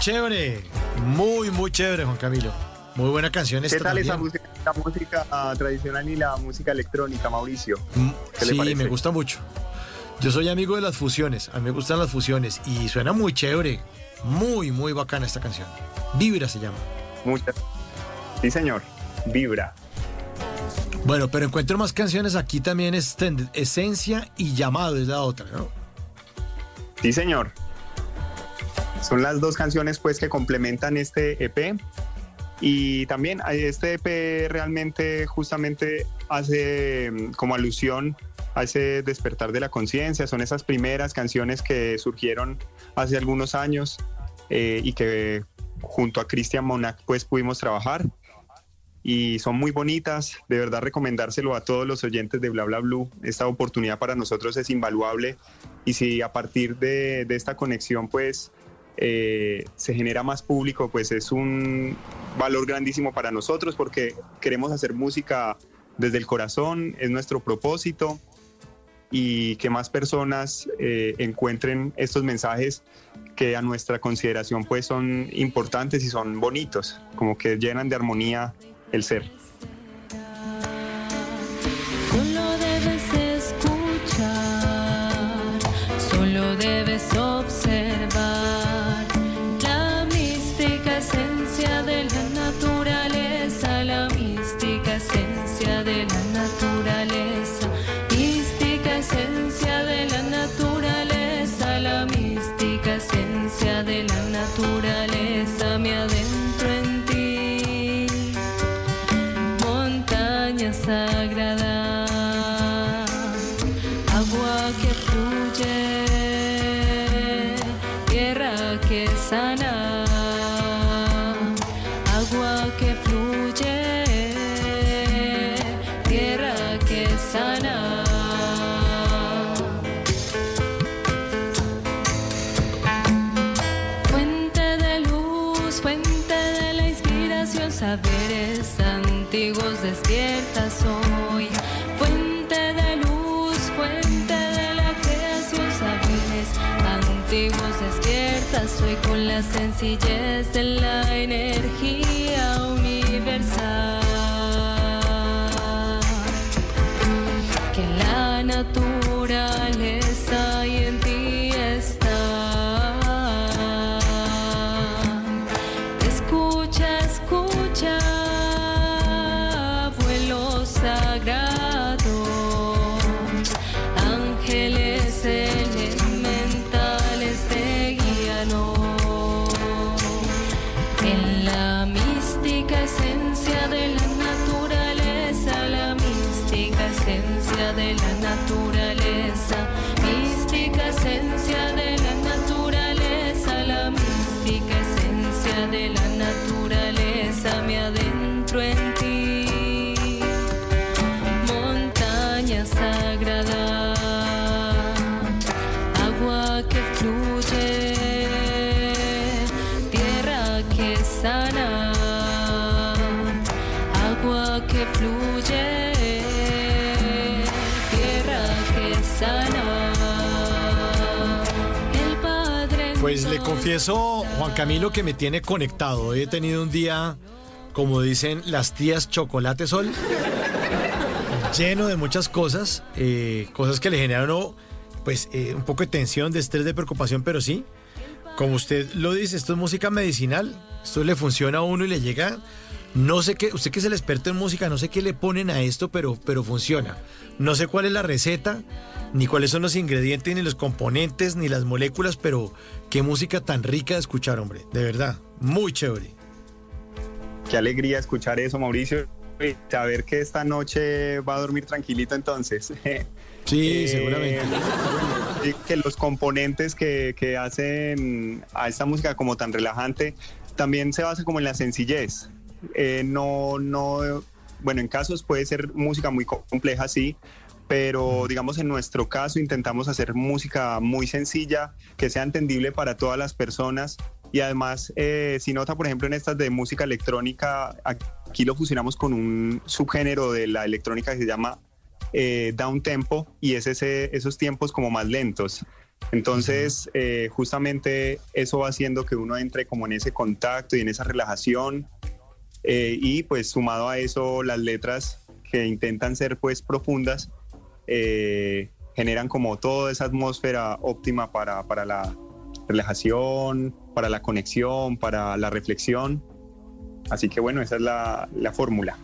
Chévere. Muy, muy chévere, Juan Camilo. Muy buena canción ¿Qué esta tal esa también. música, la música ah, tradicional y la música electrónica, Mauricio? ¿Qué le Sí, me gusta mucho. Yo soy amigo de las fusiones. A mí me gustan las fusiones y suena muy chévere. Muy, muy bacana esta canción. Vibra se llama. Muchas. Sí, señor. Vibra. Bueno, pero encuentro más canciones aquí también. Es Esencia y Llamado es la otra, ¿no? Sí, señor. Son las dos canciones pues que complementan este EP. Y también eh, este EP realmente justamente hace mm, como alusión a ese despertar de la conciencia. Son esas primeras canciones que surgieron hace algunos años eh, y que junto a Christian Monac pues pudimos trabajar. Y son muy bonitas, de verdad recomendárselo a todos los oyentes de Bla Bla Blue. Esta oportunidad para nosotros es invaluable y si a partir de, de esta conexión pues eh, se genera más público, pues es un valor grandísimo para nosotros porque queremos hacer música desde el corazón, es nuestro propósito y que más personas eh, encuentren estos mensajes que a nuestra consideración pues son importantes y son bonitos, como que llenan de armonía el ser. Solo debes escuchar, solo debes observar la sencillez de la energía confieso, Juan Camilo, que me tiene conectado. Hoy he tenido un día, como dicen las tías Chocolate Sol, lleno de muchas cosas, eh, cosas que le uno, pues, eh, un poco de tensión, de estrés, de preocupación, pero sí, como usted lo dice, esto es música medicinal, esto le funciona a uno y le llega, no sé qué, usted que es el experto en música, no sé qué le ponen a esto, pero, pero funciona. No sé cuál es la receta, ni cuáles son los ingredientes, ni los componentes, ni las moléculas, pero qué música tan rica de escuchar, hombre, de verdad, muy chévere. Qué alegría escuchar eso, Mauricio. Y saber que esta noche va a dormir tranquilito entonces. Sí, Eh, seguramente. que los componentes que, que hacen a esta música como tan relajante también se basa como en la sencillez. Eh, no, no, bueno, en casos puede ser música muy compleja, sí, pero digamos en nuestro caso intentamos hacer música muy sencilla, que sea entendible para todas las personas y además eh, si nota por ejemplo en estas de música electrónica, aquí lo fusionamos con un subgénero de la electrónica que se llama eh, down tempo y es ese, esos tiempos como más lentos. Entonces, eh, justamente eso va haciendo que uno entre como en ese contacto y en esa relajación. Eh, y pues sumado a eso, las letras que intentan ser pues profundas, eh, generan como toda esa atmósfera óptima para, para la relajación, para la conexión, para la reflexión. Así que bueno, esa es la, la fórmula.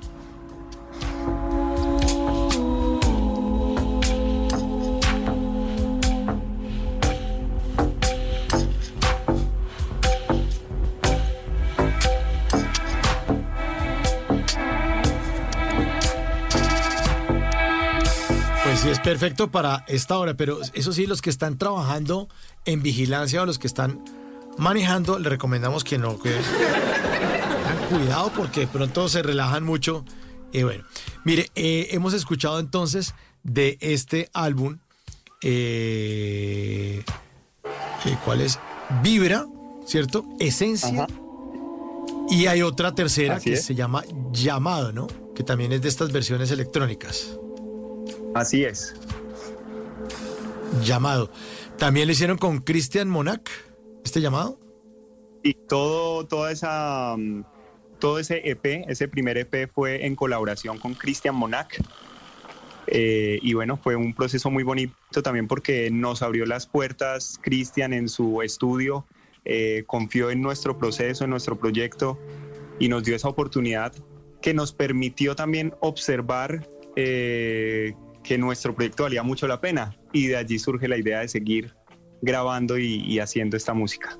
Perfecto para esta hora, pero eso sí, los que están trabajando en vigilancia o los que están manejando, le recomendamos que no, que tengan cuidado porque de pronto se relajan mucho. Y bueno, mire, eh, hemos escuchado entonces de este álbum, eh, eh, ¿cuál es? Vibra, ¿cierto? Esencia. Y hay otra tercera Así que es. se llama Llamado, ¿no? Que también es de estas versiones electrónicas. Así es. Llamado. También lo hicieron con Christian Monac, este llamado. Y todo, toda esa, mm, todo ese EP, ese primer EP fue en colaboración con Christian Monac. Eh, y bueno, fue un proceso muy bonito también porque nos abrió las puertas Christian en su estudio, eh, confió en nuestro proceso, en nuestro proyecto y nos dio esa oportunidad que nos permitió también observar eh, que nuestro proyecto valía mucho la pena y de allí surge la idea de seguir grabando y- y haciendo esta música.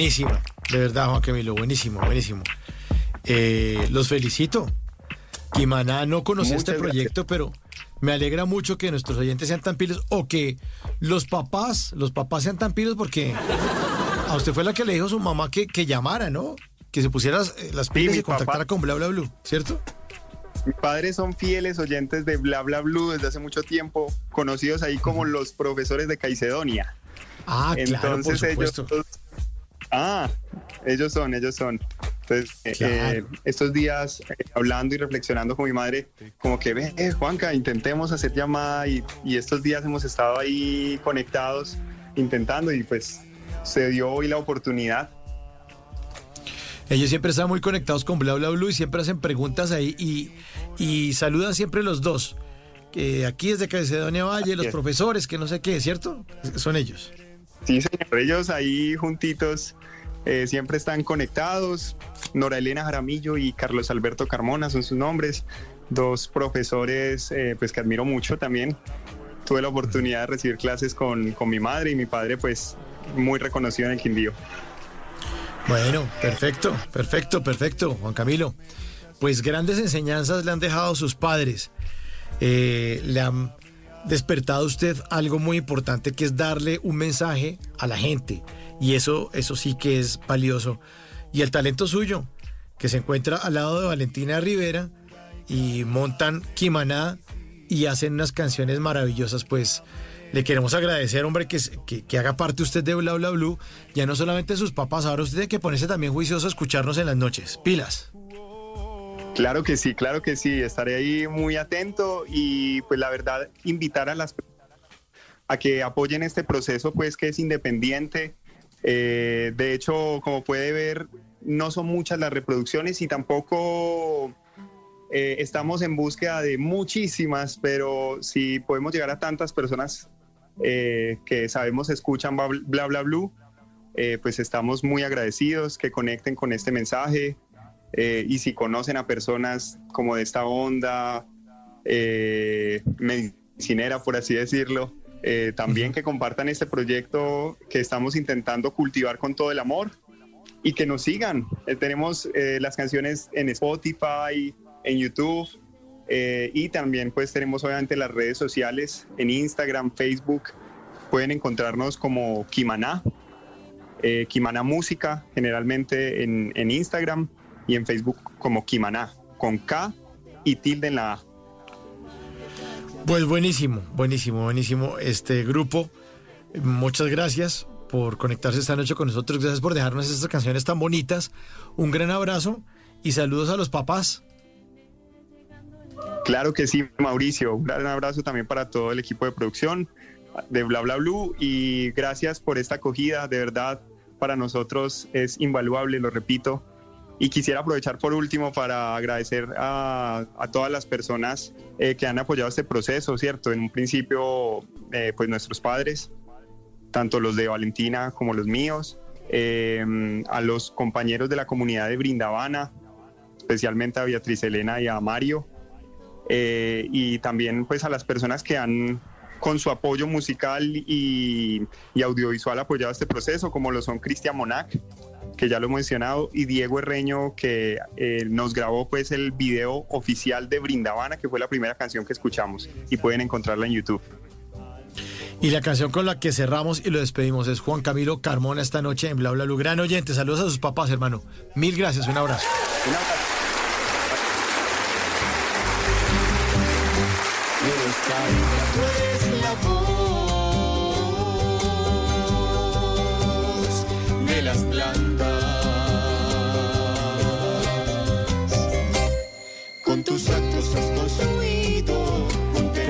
Buenísima, de verdad, Juan Camilo, buenísimo, buenísimo. Eh, los felicito. Kimaná no conocí este proyecto, pero me alegra mucho que nuestros oyentes sean tan pilos o que los papás, los papás sean tan pilos porque a usted fue la que le dijo a su mamá que, que llamara, ¿no? Que se pusiera las, eh, las pilas y contactara papá. con bla bla ¿cierto? Mis padres son fieles oyentes de Bla Bla Blue desde hace mucho tiempo, conocidos ahí como los profesores de Caicedonia. Ah, claro, por Entonces ellos. Ah, ellos son, ellos son. Entonces, eh, Claro. eh, estos días eh, hablando y reflexionando con mi madre, como que ve, eh, Juanca, intentemos hacer llamada y, y estos días hemos estado ahí conectados, intentando y pues se dio hoy la oportunidad. Ellos siempre están muy conectados con Bla Bla Blue y siempre hacen preguntas ahí y, y saludan siempre los dos. Que aquí desde Caicedonia Valle, los es. profesores, que no sé qué, ¿cierto? Son ellos. Sí, señor. Ellos ahí juntitos eh, siempre están conectados. Nora Elena Jaramillo y Carlos Alberto Carmona son sus nombres. Dos profesores eh, pues que admiro mucho también. Tuve la oportunidad de recibir clases con, con mi madre y mi padre pues muy reconocido en el Quindío. Bueno, perfecto, perfecto, perfecto, Juan Camilo. Pues grandes enseñanzas le han dejado sus padres. Eh, le han despertado a usted algo muy importante que es darle un mensaje a la gente. Y eso, eso sí que es valioso. Y el talento suyo, que se encuentra al lado de Valentina Rivera y montan Kimaná y hacen unas canciones maravillosas, pues le queremos agradecer, hombre, que, que, que haga parte usted de Bla Bla Blue. Ya no solamente sus papás, ahora usted tiene que ponerse también juicioso a escucharnos en las noches. Pilas. Claro que sí, claro que sí. Estaré ahí muy atento y pues la verdad invitar a las a que apoyen este proceso pues que es independiente. Eh, de hecho, como puede ver, no son muchas las reproducciones y tampoco eh, estamos en búsqueda de muchísimas, pero si podemos llegar a tantas personas eh, que sabemos escuchan bla bla blue, pues estamos muy agradecidos que conecten con este mensaje y si conocen a personas como de esta onda medicinera, por así decirlo, eh, también que compartan este proyecto que estamos intentando cultivar con todo el amor y que nos sigan. Eh, tenemos eh, las canciones en Spotify, en YouTube y también pues tenemos obviamente las redes sociales en Instagram, Facebook. Pueden encontrarnos como Kimaná, Kimaná Música, generalmente en, en Instagram y en Facebook como Kimaná, con K y tilde en la A. Pues buenísimo, buenísimo, buenísimo este grupo. Muchas gracias por conectarse esta noche con nosotros. Gracias por dejarnos estas canciones tan bonitas. Un gran abrazo y saludos a los papás. Claro que sí, Mauricio. Un gran abrazo también para todo el equipo de producción de Bla Bla Blue y gracias por esta acogida. De verdad, para nosotros es invaluable, lo repito. Y quisiera aprovechar por último para agradecer a, a todas las personas eh, que han apoyado este proceso, ¿cierto? En un principio, eh, pues nuestros padres, tanto los de Valentina como los míos, eh, a los compañeros de la comunidad de Brindavana, especialmente a Beatriz Elena y a Mario, eh, y también pues a las personas que han con su apoyo musical y, y audiovisual apoyado este proceso, como lo son Cristian Monac, que ya lo he mencionado, y Diego Herreño, que eh, nos grabó pues el video oficial de Brindavana, que fue la primera canción que escuchamos, y pueden encontrarla en YouTube. Y la canción con la que cerramos y lo despedimos es Juan Camilo Carmona esta noche en Bla Bla Blue. Gran oyente, saludos a sus papás, hermano. Mil gracias, un abrazo.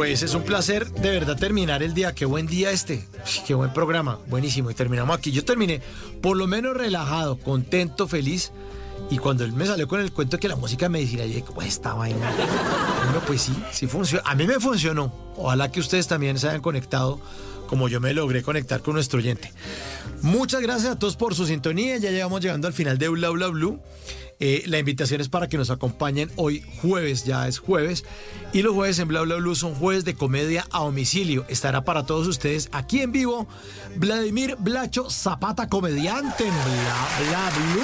Pues es un placer de verdad terminar el día. Qué buen día este. Qué buen programa. Buenísimo. Y terminamos aquí. Yo terminé por lo menos relajado, contento, feliz. Y cuando él me salió con el cuento que la música medicinal, yo dije, pues esta vaina. Bueno, pues sí, sí funciona. A mí me funcionó. Ojalá que ustedes también se hayan conectado como yo me logré conectar con nuestro oyente. Muchas gracias a todos por su sintonía. Ya llegamos llegando al final de Bla Bla Blue. Eh, la invitación es para que nos acompañen hoy jueves, ya es jueves. Y los jueves en Bla Bla Blue son jueves de comedia a domicilio. Estará para todos ustedes aquí en vivo Vladimir Blacho Zapata, comediante en Bla Bla Blue.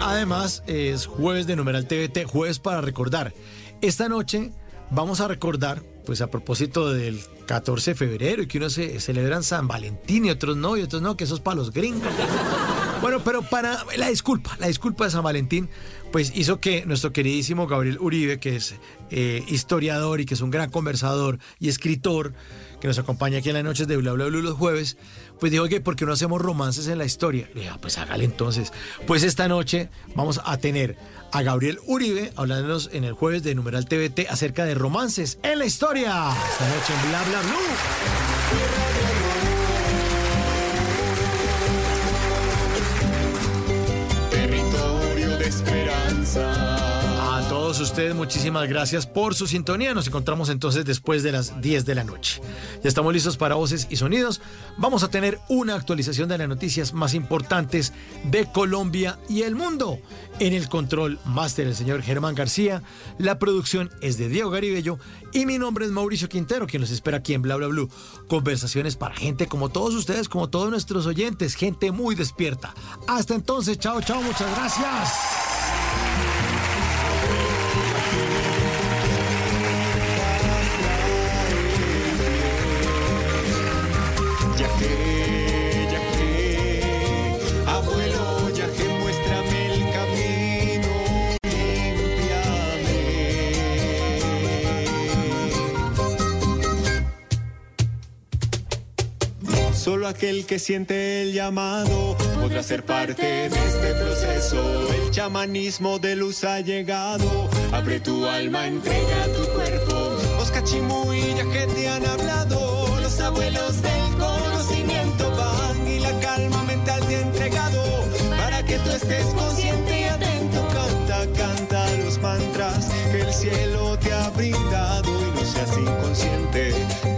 Además es jueves de numeral TVT, jueves para recordar. Esta noche vamos a recordar, pues a propósito del 14 de febrero y que unos se celebran San Valentín y otros no, y otros no, que eso es para los gringos. Bueno, pero para la disculpa, la disculpa de San Valentín, pues hizo que nuestro queridísimo Gabriel Uribe, que es eh, historiador y que es un gran conversador y escritor, que nos acompaña aquí en las noches de Bla Bla Blue los jueves, pues dijo que ¿por qué no hacemos romances en la historia? "Ah, pues hágale entonces. Pues esta noche vamos a tener a Gabriel Uribe hablándonos en el jueves de Numeral TVT acerca de romances en la historia. Esta noche en Bla Bla Blue. Territorio de esperanza. Todos ustedes, muchísimas gracias por su sintonía. Nos encontramos entonces después de las 10 de la noche. Ya estamos listos para voces y sonidos. Vamos a tener una actualización de las noticias más importantes de Colombia y el mundo. En el control máster, el señor Germán García. La producción es de Diego Garibello. Y mi nombre es Mauricio Quintero, quien nos espera aquí en Bla Bla Blue. Conversaciones para gente como todos ustedes, como todos nuestros oyentes. Gente muy despierta. Hasta entonces, chao, chao, muchas gracias. Solo aquel que siente el llamado podrá ser parte de este proceso. El chamanismo de luz ha llegado. Abre tu alma, entrega tu cuerpo. Los cachimuillas que te han hablado. Los abuelos del conocimiento van y la calma mental te ha entregado. Para que tú estés consciente y atento. Canta, canta los mantras que el cielo te ha brindado y no seas inconsciente.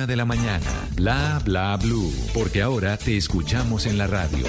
de la mañana. Bla, bla, blue. Porque ahora te escuchamos en la radio.